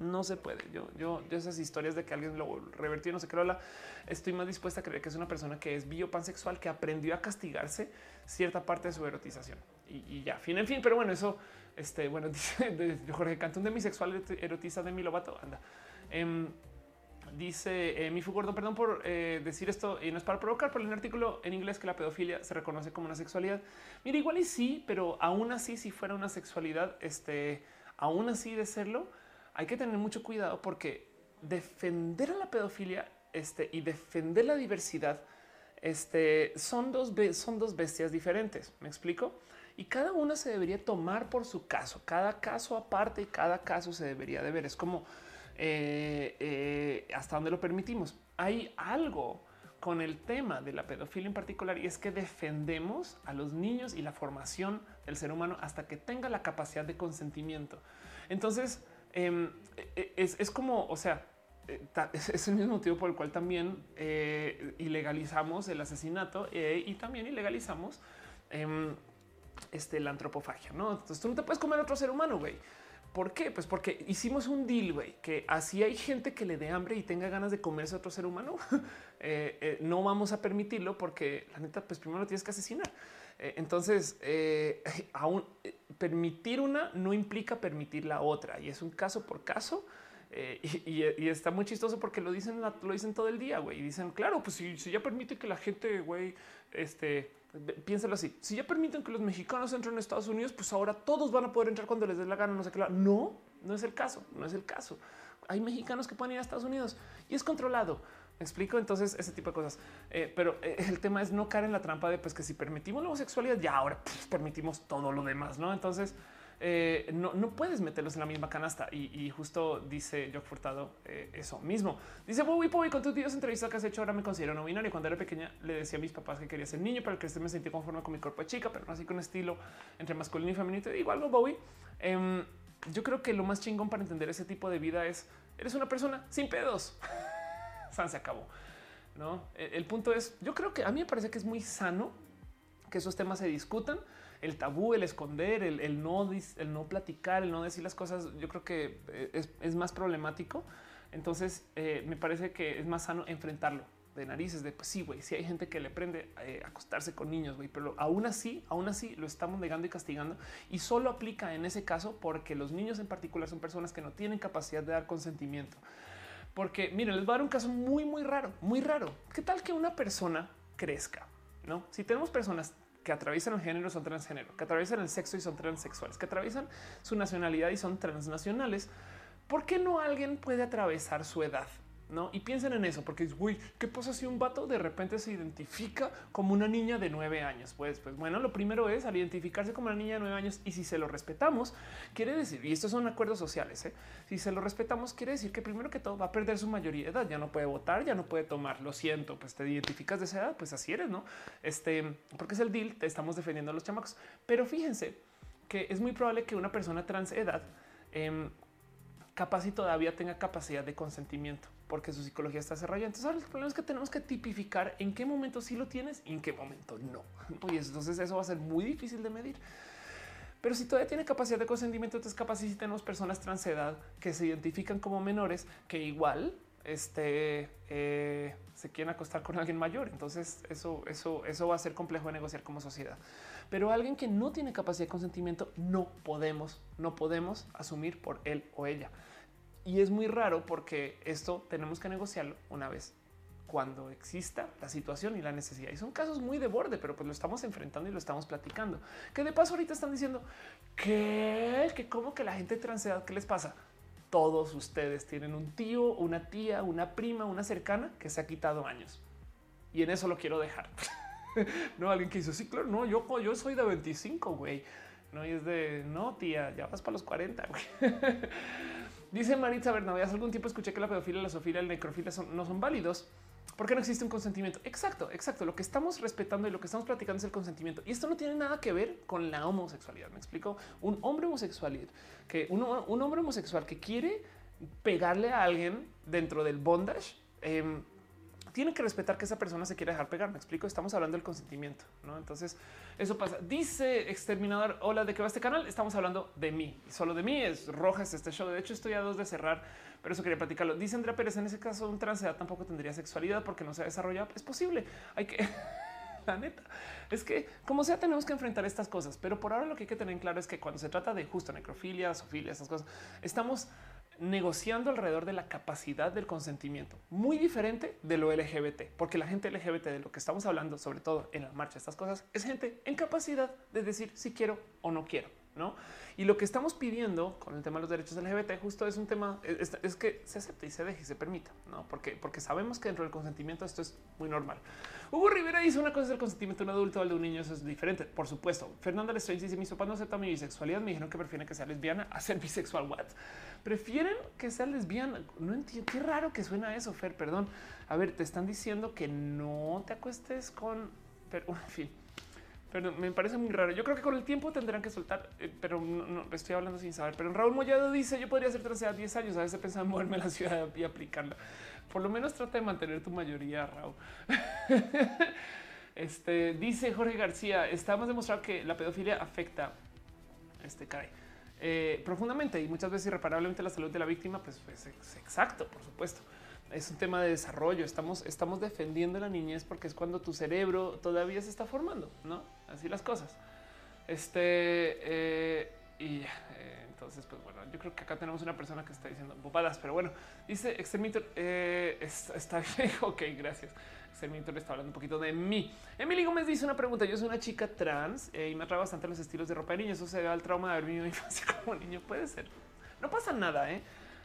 no se puede. Yo, yo, yo esas historias de que alguien lo revertió, no sé qué habla, estoy más dispuesta a creer que es una persona que es biopansexual, que aprendió a castigarse cierta parte de su erotización y, ya, fin, en fin. Pero bueno, eso, este, bueno, dice Jorge Cantón de mi sexual erotiza de mi lobato. Anda. Em, dice eh, mi fugordo, perdón por eh, decir esto y no es para provocar, pero en el artículo en inglés que la pedofilia se reconoce como una sexualidad. Mira, igual y sí, pero aún así, si fuera una sexualidad, este, aún así de serlo, hay que tener mucho cuidado porque defender a la pedofilia este, y defender la diversidad este, son, dos, son dos bestias diferentes. ¿Me explico? Y cada una se debería tomar por su caso, cada caso aparte y cada caso se debería de ver. Es como eh, eh, hasta donde lo permitimos. Hay algo con el tema de la pedofilia en particular y es que defendemos a los niños y la formación del ser humano hasta que tenga la capacidad de consentimiento. Entonces, em, e, e, es, como, o sea, eh, es el mismo motivo por el cual también ilegalizamos el asesinato y también ilegalizamos em, este, la antropofagia. ¿no? Entonces tú no te puedes comer a otro ser humano, güey. ¿Por qué? Pues porque hicimos un deal, güey, que así hay gente que le dé hambre y tenga ganas de comerse a otro ser humano. Eh, eh, no vamos a permitirlo porque la neta, pues primero tienes que asesinar. Eh, entonces, aún permitir una no implica permitir la otra y es un caso por caso. Y, está muy chistoso porque lo dicen, lo dicen todo el día, güey. Y dicen, claro, pues si, si ya permite que la gente, güey, este, piénsalo así. Si ya permiten que los mexicanos entren a Estados Unidos, pues ahora todos van a poder entrar cuando les dé la gana. No sé qué. No, no es el caso. No es el caso. Hay mexicanos que pueden ir a Estados Unidos y es controlado. ¿Me explico? Entonces, ese tipo de cosas. Eh, pero eh, el tema es no caer en la trampa de pues que si permitimos la homosexualidad, ya ahora permitimos todo lo demás, ¿no? Entonces, eh, no, puedes meterlos en la misma canasta. Y, justo dice Jock Furtado eso mismo. Dice Bobby Bobby, con tus videos entrevistas que has hecho ahora me considero no binario. Cuando era pequeña le decía a mis papás que quería ser niño, pero que me sentí conforme con mi cuerpo de chica, pero no así con estilo entre masculino y femenino. Igual no Bowie. Em, yo creo que lo más chingón para entender ese tipo de vida es eres una persona sin pedos. San se acabó. No, el, el punto es, yo creo que a mí me parece que es muy sano que esos temas se discutan el tabú, el esconder, el, no, el no platicar, el no decir las cosas, yo creo que eh, es, más problemático. Entonces eh, me parece que es más sano enfrentarlo de narices, de pues sí, güey, si hay gente que le prende eh, acostarse con niños, güey, pero aún así, aún así lo estamos negando y castigando y solo aplica en ese caso porque los niños en particular son personas que no tienen capacidad de dar consentimiento. Porque miren, les voy a dar un caso muy, muy raro, muy raro. ¿Qué tal que una persona crezca? No, si tenemos personas que atraviesan el género son transgénero, que atraviesan el sexo y son transexuales, que atraviesan su nacionalidad y son transnacionales. ¿Por qué no alguien puede atravesar su edad? ¿No? Y piensen en eso, porque güey, ¿qué pasa si un vato de repente se identifica como una niña de nueve años? Pues, pues bueno, lo primero es al identificarse como una niña de nueve años y si se lo respetamos, quiere decir, y estos son acuerdos sociales, ¿eh? si se lo respetamos, quiere decir que primero que todo va a perder su mayoría de edad, ya no puede votar, ya no puede tomar, lo siento, pues te identificas de esa edad, pues así eres, ¿no? Este, porque es el deal, te estamos defendiendo a los chamacos, pero fíjense que es muy probable que una persona trans edad eh, capaz y todavía tenga capacidad de consentimiento porque su psicología está cerrada. Entonces ahora el problema es que tenemos que tipificar en qué momento sí lo tienes y en qué momento no. Y entonces eso va a ser muy difícil de medir. Pero si todavía tiene capacidad de consentimiento, entonces tenemos personas trans edad que se identifican como menores, que igual este, eh, se quieren acostar con alguien mayor. Entonces eso, eso, eso va a ser complejo de negociar como sociedad. Pero alguien que no tiene capacidad de consentimiento, no podemos, no podemos asumir por él o ella. Y es muy raro porque esto tenemos que negociarlo una vez cuando exista la situación y la necesidad. Y son casos muy de borde, pero pues lo estamos enfrentando y lo estamos platicando. Que de paso ahorita están diciendo que, que como que la gente transedad, ¿qué les pasa? Todos ustedes tienen un tío, una tía, una prima, una cercana que se ha quitado años. Y en eso lo quiero dejar. no, alguien que dice, sí, claro, no, yo, yo soy de 25, güey. No, y es de, no, tía, ya vas para los 40, güey. Dice Maritza Bernabé, hace algún tiempo escuché que la pedofilia, la zoofilia y la necrofilia no son válidos porque no existe un consentimiento. Exacto, exacto. Lo que estamos respetando y lo que estamos platicando es el consentimiento. Y esto no tiene nada que ver con la homosexualidad. Me explico. Un hombre homosexual que un, hombre homosexual que quiere pegarle a alguien dentro del bondage. Em, tiene que respetar que esa persona se quiera dejar pegar. Me explico. Estamos hablando del consentimiento, no? Entonces, eso pasa. Dice Exterminador: Hola, ¿de qué va este canal? Estamos hablando de mí. Solo de mí es rojas este show. De hecho, estoy a dos de cerrar pero eso quería platicarlo. Dice Andrea Pérez, en ese caso un transedad tampoco tendría sexualidad porque no se ha desarrollado. Es posible. Hay que... La neta es que como sea tenemos que enfrentar estas cosas, pero por ahora lo que hay que tener en claro es que cuando se trata de justo necrofilia, sofilia, esas cosas, estamos negociando alrededor de la capacidad del consentimiento, muy diferente de lo LGBT, porque la gente LGBT de lo que estamos hablando, sobre todo en la marcha, estas cosas, es gente en capacidad de decir si quiero o no quiero. ¿no? Y lo que estamos pidiendo con el tema de los derechos LGBT justo es un tema, es, que se acepte y se deje y se permita, ¿no? Porque, porque sabemos que dentro del consentimiento esto es muy normal. Hugo Rivera dice una cosa el consentimiento de un adulto al de un niño, eso es diferente, por supuesto. Fernanda Lestrange dice, mis papás no aceptan mi bisexualidad, me dijeron que prefieren que sea lesbiana a ser bisexual, ¿what? Prefieren que sea lesbiana, no entiendo, qué raro que suena eso, Fer, perdón. A ver, te están diciendo que no te acuestes con, pero en fin pero me parece muy raro. Yo creo que con el tiempo tendrán que soltar, eh, pero no, estoy hablando sin saber. Pero Raúl Mollado dice: Yo podría ser trans a 10 años. A veces pensaba en moverme a la ciudad y aplicarla. Por lo menos trata de mantener tu mayoría, Raúl. este dice Jorge García: Estamos demostrado que la pedofilia afecta, este cae eh, profundamente y muchas veces irreparablemente la salud de la víctima. Pues, pues es exacto, por supuesto es un tema de desarrollo. Estamos, estamos defendiendo la niñez porque es cuando tu cerebro todavía se está formando, no? Así las cosas. Este eh, y eh, entonces, pues bueno, yo creo que acá tenemos una persona que está diciendo bobadas, pero bueno, dice Exterminator. Eh, está, bien. ok, gracias. Exterminator está hablando un poquito de mí. Emily Gómez dice una pregunta. Yo soy una chica trans y me atrae bastante los estilos de ropa de niño. Eso se da al trauma de haber vivido infancia como niño. Puede ser. No pasa nada, eh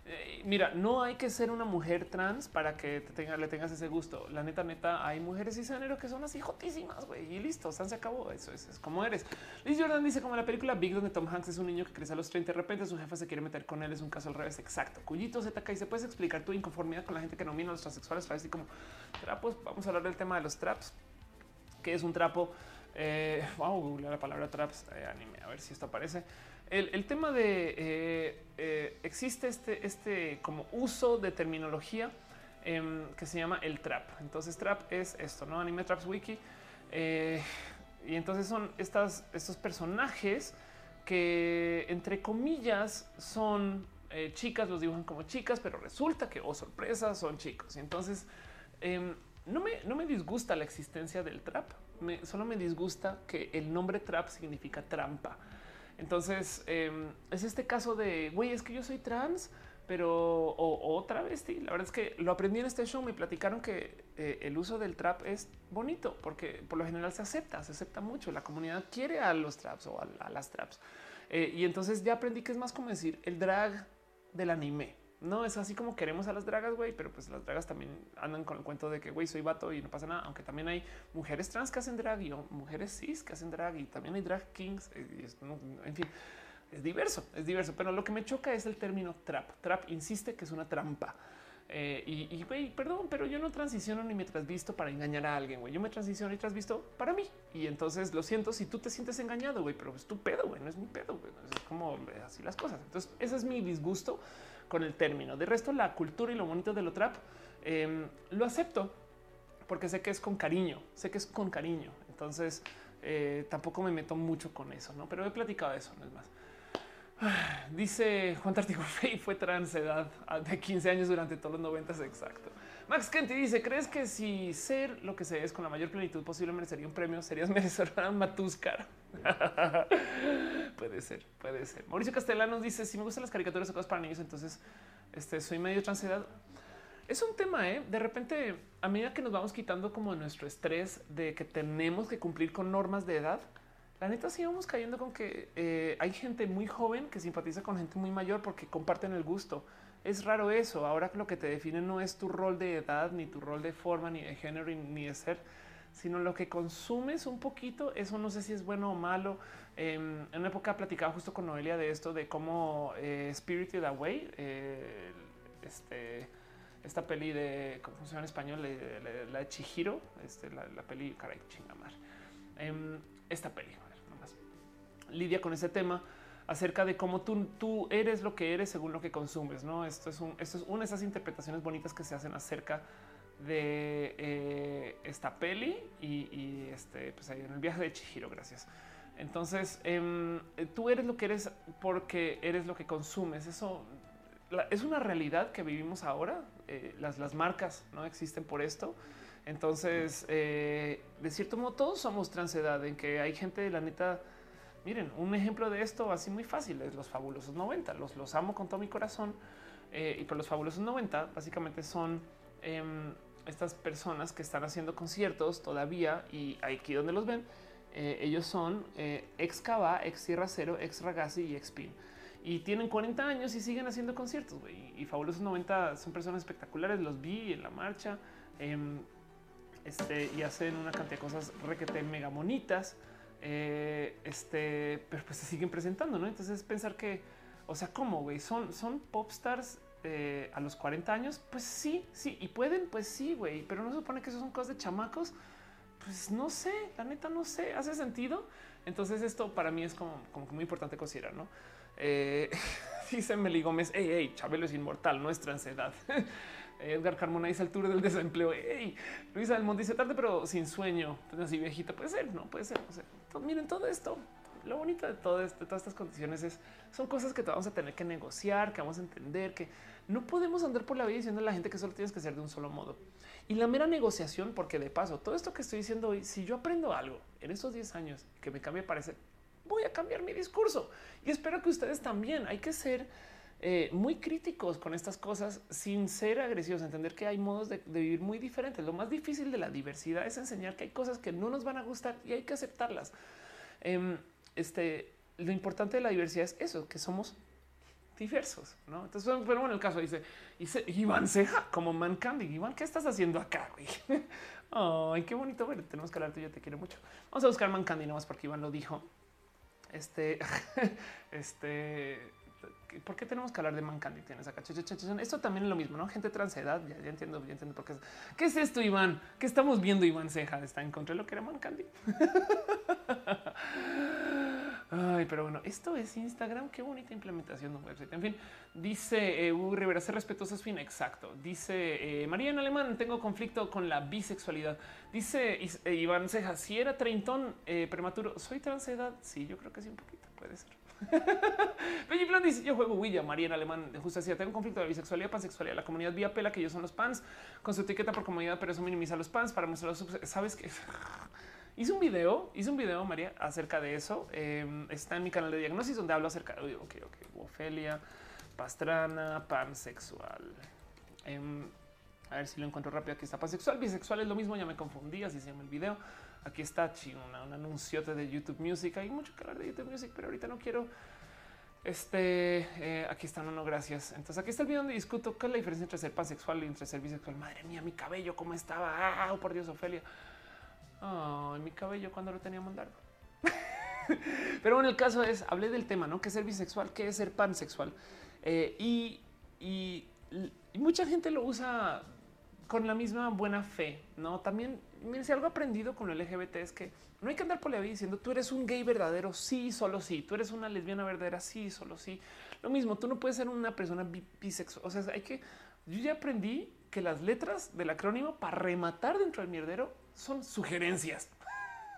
eh, mira, no hay que ser una mujer trans para que le tengas ese gusto. La neta, neta, hay mujeres cisgénero que son así jotísimas, güey, y listo, se acabó. Eso es, como eres. Liz Jordan dice como la película Big, donde Tom Hanks es un niño que crece a los 30 de repente su jefa se quiere meter con él. Es un caso al revés. Exacto. Cuyito ZK y se puedes explicar tu inconformidad con la gente que nomina a los transexuales. Así como trapos. Vamos a hablar del tema de los traps, que es un trapo. Eh, vamos a la palabra traps eh, anime, a ver si esto aparece. El, tema de eh, eh, existe este, este como uso de terminología em, que se llama el trap. Entonces, trap es esto, no anime traps wiki. Eh, y entonces son estas, estos personajes que, entre comillas, son chicas, los dibujan como chicas, pero resulta que, oh sorpresa, son chicos. Y entonces, em, no, me, no me disgusta la existencia del trap, solo me disgusta que el nombre trap significa trampa. Entonces em, es este caso de güey, es que yo soy trans, pero otra vez. La verdad es que lo aprendí en este show. Me platicaron que eh, el uso del trap es bonito porque por lo general se acepta, se acepta mucho. La comunidad quiere a los traps o a, las traps. Eh, y entonces ya aprendí que es más como decir el drag del anime. No es así como queremos a las dragas, güey, pero pues las dragas también andan con el cuento de que, güey, soy vato y no pasa nada. Aunque también hay mujeres trans que hacen drag y mujeres cis que hacen drag y también hay drag kings. Eh, en fin, es diverso, es diverso. Pero lo que me choca es el término trap. Trap insiste que es una trampa. Eh, y, güey, perdón, pero yo no transiciono ni me trasvisto para engañar a alguien, güey. Yo me transiciono y trasvisto para mí. Y entonces lo siento si tú te sientes engañado, güey, pero es tu pedo, güey, no es mi pedo, güey. Es como así las cosas. Entonces, ese es mi disgusto con el término. De resto, la cultura y lo bonito de lo trap em, lo acepto porque sé que es con cariño, sé que es con cariño. Entonces, eh, tampoco me meto mucho con eso, no? Pero he platicado de eso, no es más. Dice Juan Tartigo fue transedad de 15 años durante todos los 90, exacto. Max Kenty dice: ¿Crees que si ser lo que se es con la mayor plenitud posible merecería un premio? Serías merecedora Matuscar. puede ser, puede ser. Mauricio Castellanos dice: Si me gustan las caricaturas o cosas para niños, entonces este, soy medio transedad. Es un tema, ¿eh? De repente, a medida que nos vamos quitando como nuestro estrés de que tenemos que cumplir con normas de edad, la neta sí vamos cayendo con que eh, hay gente muy joven que simpatiza con gente muy mayor porque comparten el gusto es raro eso. Ahora lo que te define no es tu rol de edad, ni tu rol de forma, ni de género, ni de ser, sino lo que consumes un poquito. Eso no sé si es bueno o malo. Em, en una época platicaba justo con Noelia de esto, de cómo eh, Spirited Away, eh, este, esta peli de, ¿cómo se en español? La, de Chihiro, este, la, peli, caray, chingamar. Em, esta peli, a nomás. Lidia con ese tema acerca de cómo tú, eres lo que eres según lo que consumes. No, esto es, una de esas interpretaciones bonitas que se hacen acerca de eh, esta peli y, este, pues ahí en el viaje de Chihiro. Gracias. Entonces, em, tú eres lo que eres porque eres lo que consumes. Eso es una realidad que vivimos ahora. Eh, las, las marcas no existen por esto. Entonces, eh, de cierto modo, todos somos transedad en que hay gente de la neta Miren, un ejemplo de esto así muy fácil es los fabulosos 90. Los, los amo con todo mi corazón. Eh, y por los fabulosos 90 básicamente son em, estas personas que están haciendo conciertos todavía y aquí donde los ven, eh, ellos son eh, ex Cava, ex Sierra Cero, ex Ragazzi y ex Pin. Y tienen 40 años y siguen haciendo conciertos. Y, fabulosos 90 son personas espectaculares. Los vi en la marcha em, este, y hacen una cantidad de cosas requete mega bonitas. Eh, este, pero pues se siguen presentando, ¿no? Entonces pensar que, o sea, ¿cómo, güey? ¿Son, son popstars eh, a los 40 años? Pues sí, sí, y pueden, pues sí, güey, pero no se supone que eso son cosas de chamacos. Pues no sé, la neta no sé, ¿hace sentido? Entonces esto para mí es como, como muy importante considerar, ¿no? Eh, dice Meli Gómez, hey, hey, Chabelo es inmortal, no es transedad. Edgar Carmona dice el tour del desempleo. Hey, Luisa Almond dice tarde, pero sin sueño. Así viejita puede ser, no puede ser. miren todo esto. Lo bonito de de todas estas condiciones es son cosas que vamos a tener que negociar, que vamos a entender que no podemos andar por la vida diciendo a la gente que solo tienes que ser de un solo modo. Y la mera negociación, porque de paso, todo esto que estoy diciendo hoy, si yo aprendo algo en estos 10 años que me cambie parecer, voy a cambiar mi discurso y espero que ustedes también. Hay que ser eh, muy críticos con estas cosas sin ser agresivos, entender que hay modos de, vivir muy diferentes. Lo más difícil de la diversidad es enseñar que hay cosas que no nos van a gustar y hay que aceptarlas. Em, este, lo importante de la diversidad es eso, que somos diversos, ¿no? Entonces, pero bueno, el caso dice, dice Iván Ceja como Man Candy. Iván, ¿qué estás haciendo acá, güey? Ay, qué bonito ver. Tenemos que hablarte. Yo te quiero mucho. Vamos a buscar Man Candy nomás porque Iván lo dijo. Este, este, ¿por qué tenemos que hablar de Mancandi? Tienes acá. Esto también es lo mismo, ¿no? Gente transedad. Ya, ya entiendo, ya entiendo por qué. ¿Qué es esto, Iván? ¿Qué estamos viendo, Iván Ceja? Está en contra de lo que era Mancandi. Ay, pero bueno, esto es Instagram. Qué bonita implementación de un website. En fin, dice eh, Hugo Rivera, ser respetuoso es fin. Exacto. Dice eh, María en alemán, tengo conflicto con la bisexualidad. Dice eh, Iván Ceja, si era treintón eh, prematuro, soy transedad. Sí, yo creo que sí, un poquito puede ser. Benji Plan dice: Yo juego Willa, María en alemán de justicia. Tengo un conflicto de bisexualidad, pansexualidad. La comunidad vía pela que ellos son los pans con su etiqueta por comunidad, pero eso minimiza los pans para mostrar los. Sabes que hice un video, hice un video, María, acerca de eso. Em, está en mi canal de diagnosis donde hablo acerca de ok, ok, Ofelia, pastrana, pansexual. Em, a ver si lo encuentro rápido. Aquí está pansexual, bisexual es lo mismo. Ya me confundí, así se llama el video. Aquí está una, un anunciote de YouTube Music. Hay mucho que hablar de YouTube Music, pero ahorita no quiero. Este eh, aquí está, no, no, gracias. Entonces, aquí está el video donde discuto qué es la diferencia entre ser pansexual y entre ser bisexual. Madre mía, mi cabello, cómo estaba. Ah, por Dios, Ofelia. Ay, mi cabello cuando lo teníamos largo. pero bueno, el caso es, hablé del tema, ¿no? ¿Qué es ser bisexual? ¿Qué es ser pansexual? Eh, y, y mucha gente lo usa con la misma buena fe, ¿no? También, miren, si algo aprendido con el LGBT es que no hay que andar por la vida diciendo tú eres un gay verdadero, sí, solo sí, tú eres una lesbiana verdadera, sí, solo sí. Lo mismo, tú no puedes ser una persona bisexual, o sea, hay que, yo ya aprendí que las letras del acrónimo para rematar dentro del mierdero son sugerencias.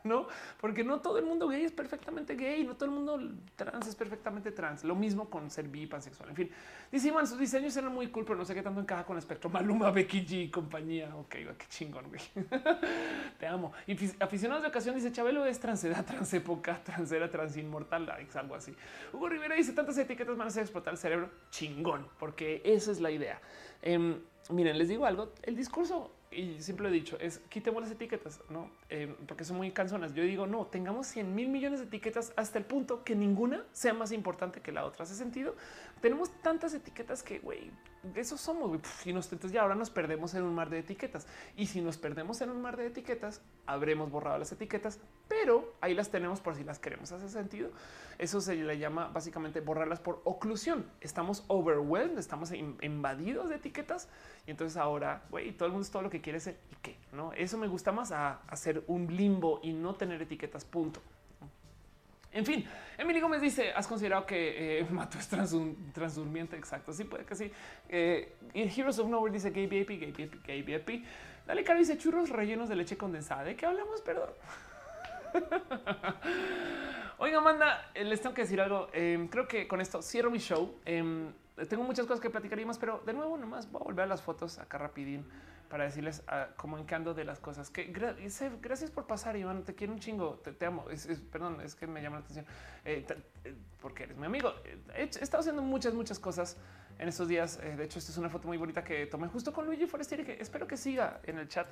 no, porque no todo el mundo gay es perfectamente gay, no todo el mundo trans es perfectamente trans. Lo mismo con ser bi, pansexual. En fin, dice Iván, sus diseños eran muy cool, pero no sé qué tanto encaja con el espectro. Maluma, Becky G y compañía. Ok, qué chingón, güey. Te amo. Y aficionados de ocasión dice Chabelo es transedad, transépoca, transera, transinmortal, algo así. Hugo Rivera dice tantas etiquetas van a hacer explotar el cerebro. Chingón, porque esa es la idea. Em, miren, les digo algo. El discurso y siempre lo he dicho, es quitemos las etiquetas, no eh, porque son muy canzonas. Yo digo, no tengamos 100 mil millones de etiquetas hasta el punto que ninguna sea más importante que la otra. Hace sentido. Tenemos tantas etiquetas que, güey, eso somos. Y nos, entonces ya ahora nos perdemos en un mar de etiquetas. Y si nos perdemos en un mar de etiquetas, habremos borrado las etiquetas, pero ahí las tenemos por si las queremos. Hace sentido. Eso se le llama básicamente borrarlas por oclusión. Estamos overwhelmed, estamos invadidos de etiquetas y entonces ahora, güey, todo el mundo es todo lo que quiere ser y qué, ¿no? Eso me gusta más a hacer un limbo y no tener etiquetas, punto. En fin, Emily Gómez dice: ¿Has considerado que eh, Mato es transdurmiente? Exacto. Sí, puede que sí. Eh, Heroes of Nowhere dice gay VIP, gay VIP, gay VIP. Dale, Caro dice churros rellenos de leche condensada. ¿De qué hablamos? Perdón. Oiga, Amanda, eh, les tengo que decir algo. Em, creo que con esto cierro mi show. Em, tengo muchas cosas que platicar y más, pero de nuevo, nomás voy a volver a las fotos acá rapidín para decirles uh, como encando de las cosas que gracias por pasar, Iván. Te quiero un chingo, te, amo. perdón, es que me llama la atención eh, eh, porque eres mi amigo. He, estado haciendo muchas, muchas cosas en estos días. de hecho, esta es una foto muy bonita que tomé justo con Luigi Forestieri, que espero que siga en el chat.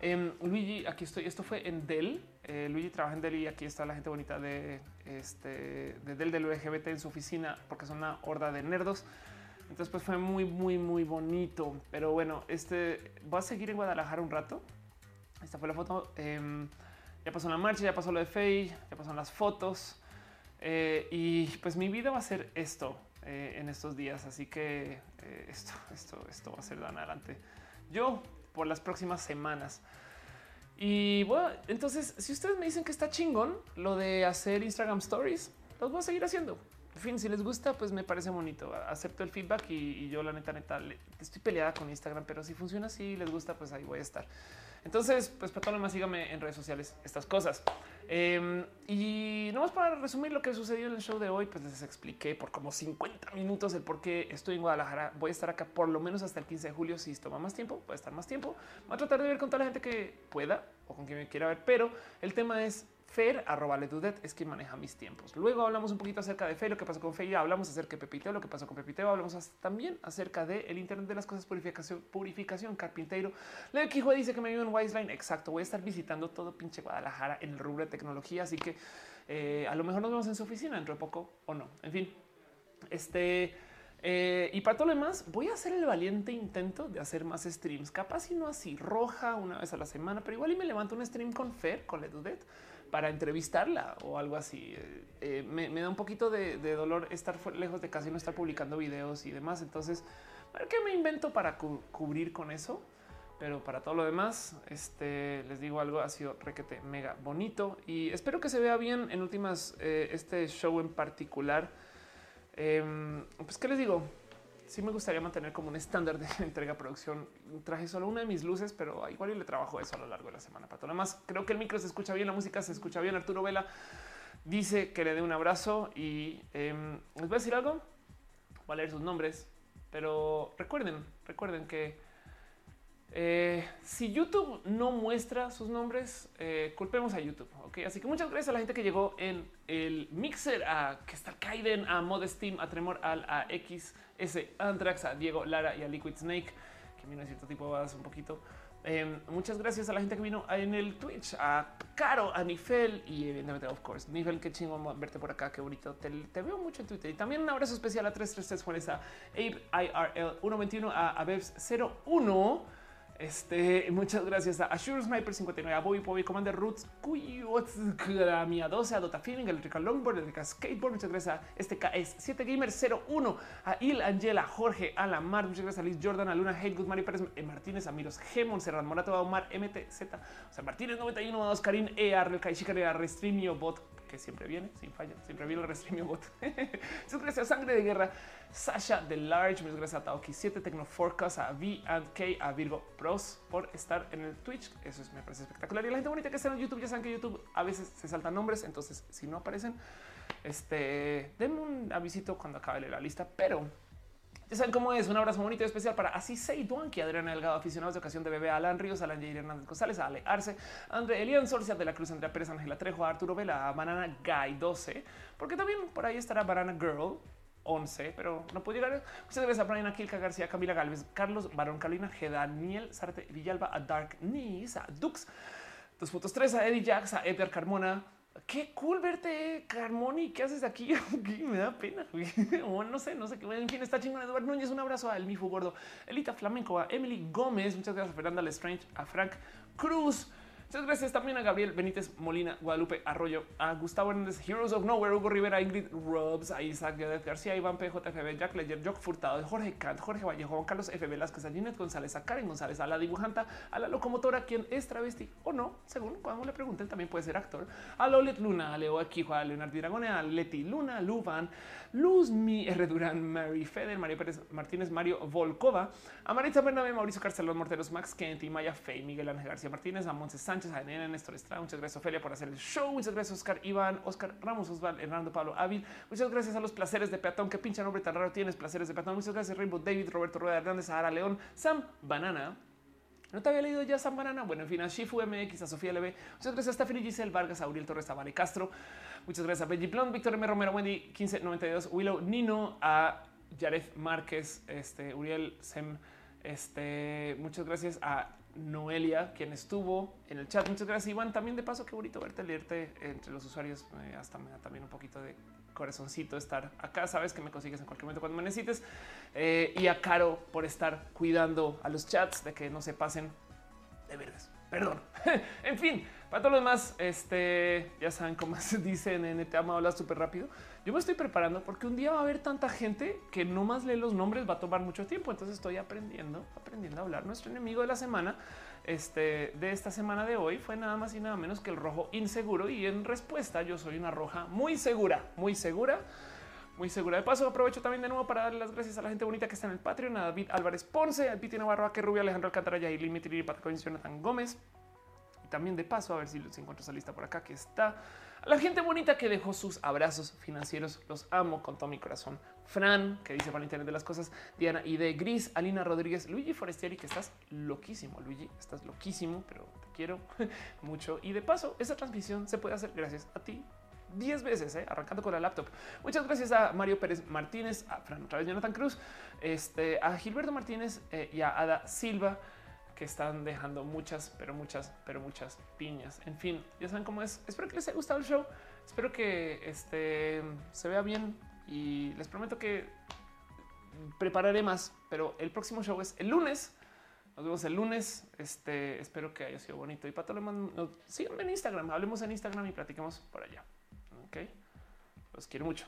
Em, Luigi, aquí estoy. Esto fue en Dell. Eh, Luigi trabaja en Dell y aquí está la gente bonita de, este, de Dell del LGBT en su oficina porque son una horda de nerdos. Entonces, pues fue muy, muy, muy bonito. Pero bueno, este va a seguir en Guadalajara un rato. Esta fue la foto. Em, ya pasó la marcha, ya pasó lo de Faye, ya pasaron las fotos. Eh, y pues mi vida va a ser esto eh, en estos días. Así que esto, esto, esto va a ser de adelante. Yo por las próximas semanas. Y bueno, entonces, si ustedes me dicen que está chingón lo de hacer Instagram Stories, los voy a seguir haciendo. En fin, si les gusta, pues me parece bonito. Acepto el feedback y, yo la neta, neta, estoy peleada con Instagram, pero si funciona así, les gusta, pues ahí voy a estar. Entonces, pues para todo lo más, síganme en redes sociales estas cosas. Em, y no más para resumir lo que sucedió en el show de hoy, pues les expliqué por como 50 minutos el por qué estoy en Guadalajara. Voy a estar acá por lo menos hasta el 15 de julio. Si toma más tiempo, puede estar más tiempo. Voy a tratar de ver con toda la gente que pueda o con quien me quiera ver, pero el tema es Fer, arroba Ledudet, es quien maneja mis tiempos. Luego hablamos un poquito acerca de Fer, lo que pasó con ya hablamos acerca de Pepiteo, lo que pasó con Pepiteo, hablamos también acerca del el Internet de las cosas, purificación, carpintero. Leo Quijote dice que me vivo en Wiseline, exacto, voy a estar visitando todo pinche Guadalajara en el rubro de tecnología, así que eh, a lo mejor nos vemos en su oficina dentro de poco o no. En fin, este... Eh, y para todo lo demás, voy a hacer el valiente intento de hacer más streams, capaz y no así roja una vez a la semana, pero igual y me levanto un stream con Fer, con Ledudet para entrevistarla o algo así. Eh, eh, me, da un poquito de, dolor estar lejos de casi no estar publicando videos y demás. Entonces, a ver qué me invento para cubrir con eso. Pero para todo lo demás, este les digo algo, ha sido requete mega bonito y espero que se vea bien en últimas eh, este show en particular. Em, pues, ¿qué les digo? Sí me gustaría mantener como un estándar de entrega producción. Traje solo una de mis luces, pero igual le trabajo eso a lo largo de la semana. Para todo lo creo que el micro se escucha bien, la música se escucha bien. Arturo Vela dice que le dé un abrazo y em, les voy a decir algo. Voy a leer sus nombres, pero recuerden, recuerden que eh, si YouTube no muestra sus nombres, eh, culpemos a YouTube. Ok, así que muchas gracias a la gente que llegó en el mixer, a que está Kaiden, a Modestim, a Tremor, Al, a X, S, Antrax, a Diego Lara y a Liquid Snake, que vino cierto tipo de un poquito. Em, muchas gracias a la gente que vino en el Twitch, a Caro, a Nifel y evidentemente, of course, Nifel, qué chingo verte por acá, qué bonito. Te, veo mucho en Twitter. Y también un abrazo especial a 333 Juanes, a Abe IRL 121, a Abevs 01 este, muchas gracias a Assure Sniper 59, a Bobby Bobby Commander Roots, a Mia 12, a Dota Feeling, Electrical Longboard, Electrical Skateboard, muchas gracias a este KS 7 Gamer 01, a Il Angela, Jorge, a la Mar, muchas gracias a Liz Jordan, a Luna Hate, Good Mari Pérez, eh, Martínez, a Miros Gemon, Serran Morato, Omar, MTZ, o sea, Martínez 91, a Oscarín, ER, Kai Shikari, a Restreamio Bot, que siempre viene sin falla, siempre viene el Restreamio Bot. Muchas gracias, Sangre de Guerra, Sasha de Large, muchas gracias a Taoki 7, Tecno Forecast, a V and K, a Virgo Pros por estar en el Twitch. Eso es, me parece espectacular. Y la gente bonita que está en YouTube, ya saben que YouTube a veces se saltan nombres, entonces si no aparecen, este, denme un avisito cuando acabe la lista, pero ya saben cómo es. Un abrazo bonito y especial para Así Duanqui, Adriana Delgado, aficionados de ocasión de bebé, Alan Ríos, Alan Jair Hernández González, Ale Arce, André Elian Sorcia de la Cruz, Andrea Pérez, Ángela Trejo, Arturo Vela, Banana Guy 12, porque también por ahí estará Banana Girl 11, pero no puede llegar. Muchas gracias a Brian Aquilca García, Camila Galvez, Carlos Barón Carolina, G. Daniel Sarte Villalba, a Dark Nis, a Dux, 2.3, a Eddie Jax, a Edgar Carmona, qué cool verte, Carmoni. ¿Qué haces aquí? Me da pena. no sé, no sé qué. En fin, está chingón. Eduardo Núñez, un abrazo a El Mifu Gordo, Elita Flamenco, a Emily Gómez. Muchas gracias a Fernanda Lestrange, a Frank Cruz. Muchas gracias también a Gabriel Benítez Molina, Guadalupe Arroyo, a Gustavo Hernández, Heroes of Nowhere, Hugo Rivera, Ingrid Robs, a Isaac García, Iván PJFB, Jack Ledger, Jock Furtado, Jorge Kant, Jorge Vallejo, Juan Carlos F. Velázquez, a Ginette González, a Karen González, a la dibujanta, a la locomotora, quien es travesti o no, según cuando le pregunten, también puede ser actor, a Lolet Luna, a Leo Aquijo, a Leonardo Diragone, a Leti Luna, Luvan, Luz Mi R. Durán, Mary Feder, María Pérez Martínez, Mario Volkova, a Maritza Bernabé, Mauricio Carcelón Morteros, Max Kent y Maya Fey, Miguel Ángel García Martínez, a Montes Sánchez, a Nena Néstor Estrada, muchas gracias Ofelia por hacer el show, muchas gracias Oscar Iván, Oscar Ramos, Osval, Hernando Pablo Ávil, muchas gracias a los placeres de peatón, que pinche nombre tan raro tienes, placeres de peatón, muchas gracias Rainbow David, Roberto Rueda Hernández, a Ara León, Sam Banana, no te había leído ya Sam Banana. Bueno, en fin, a Shifu MX, a Sofía LB. Muchas gracias a Stephanie Giselle Vargas, a Uriel Torres, a Vale Castro. Muchas gracias a Benji Plon, Víctor M. Romero, Wendy 1592, Willow Nino, a Jared Márquez, este, Uriel Sem. Este, muchas gracias a Noelia, quien estuvo en el chat. Muchas gracias, Iván. También de paso, qué bonito verte, leerte entre los usuarios. Hasta me da también un poquito de corazoncito estar acá. Sabes que me consigues en cualquier momento cuando me necesites. Eh, y a Caro por estar cuidando a los chats de que no se pasen de verdes. Perdón. en fin, para todo lo demás, este ya saben cómo se dice en Te amo hablar súper rápido. Yo me estoy preparando porque un día va a haber tanta gente que no más lee los nombres, va a tomar mucho tiempo. Entonces estoy aprendiendo, aprendiendo a hablar. Nuestro enemigo de la semana este, de esta semana de hoy fue nada más y nada menos que el rojo inseguro. Y en respuesta, yo soy una roja muy segura, muy segura, muy segura. De paso, aprovecho también de nuevo para darle las gracias a la gente bonita que está en el Patreon: a David Álvarez Ponce, a Piti Navarro, a que Rubio, Alejandro Alcántara, y Limitri, Patrick Jonathan Gómez. Y también de paso, a ver si se encuentro esa lista por acá que está la gente bonita que dejó sus abrazos financieros. Los amo con todo mi corazón. Fran, que dice para Internet de las cosas. Diana y de Gris, Alina Rodríguez, Luigi Forestieri, que estás loquísimo, Luigi. Estás loquísimo, pero te quiero mucho. Y de paso, esa transmisión se puede hacer gracias a ti. 10 veces, ¿eh? arrancando con la laptop. Muchas gracias a Mario Pérez Martínez, a Fran, otra vez Jonathan Cruz, este, a Gilberto Martínez eh, y a Ada Silva que están dejando muchas, pero muchas, pero muchas piñas. En fin, ya saben cómo es. Espero que les haya gustado el show. Espero que este se vea bien y les prometo que prepararé más, pero el próximo show es el lunes. Nos vemos el lunes. Este espero que haya sido bonito y para todo lo demás, síganme en Instagram. Hablemos en Instagram y platiquemos por allá. Ok, los quiero mucho.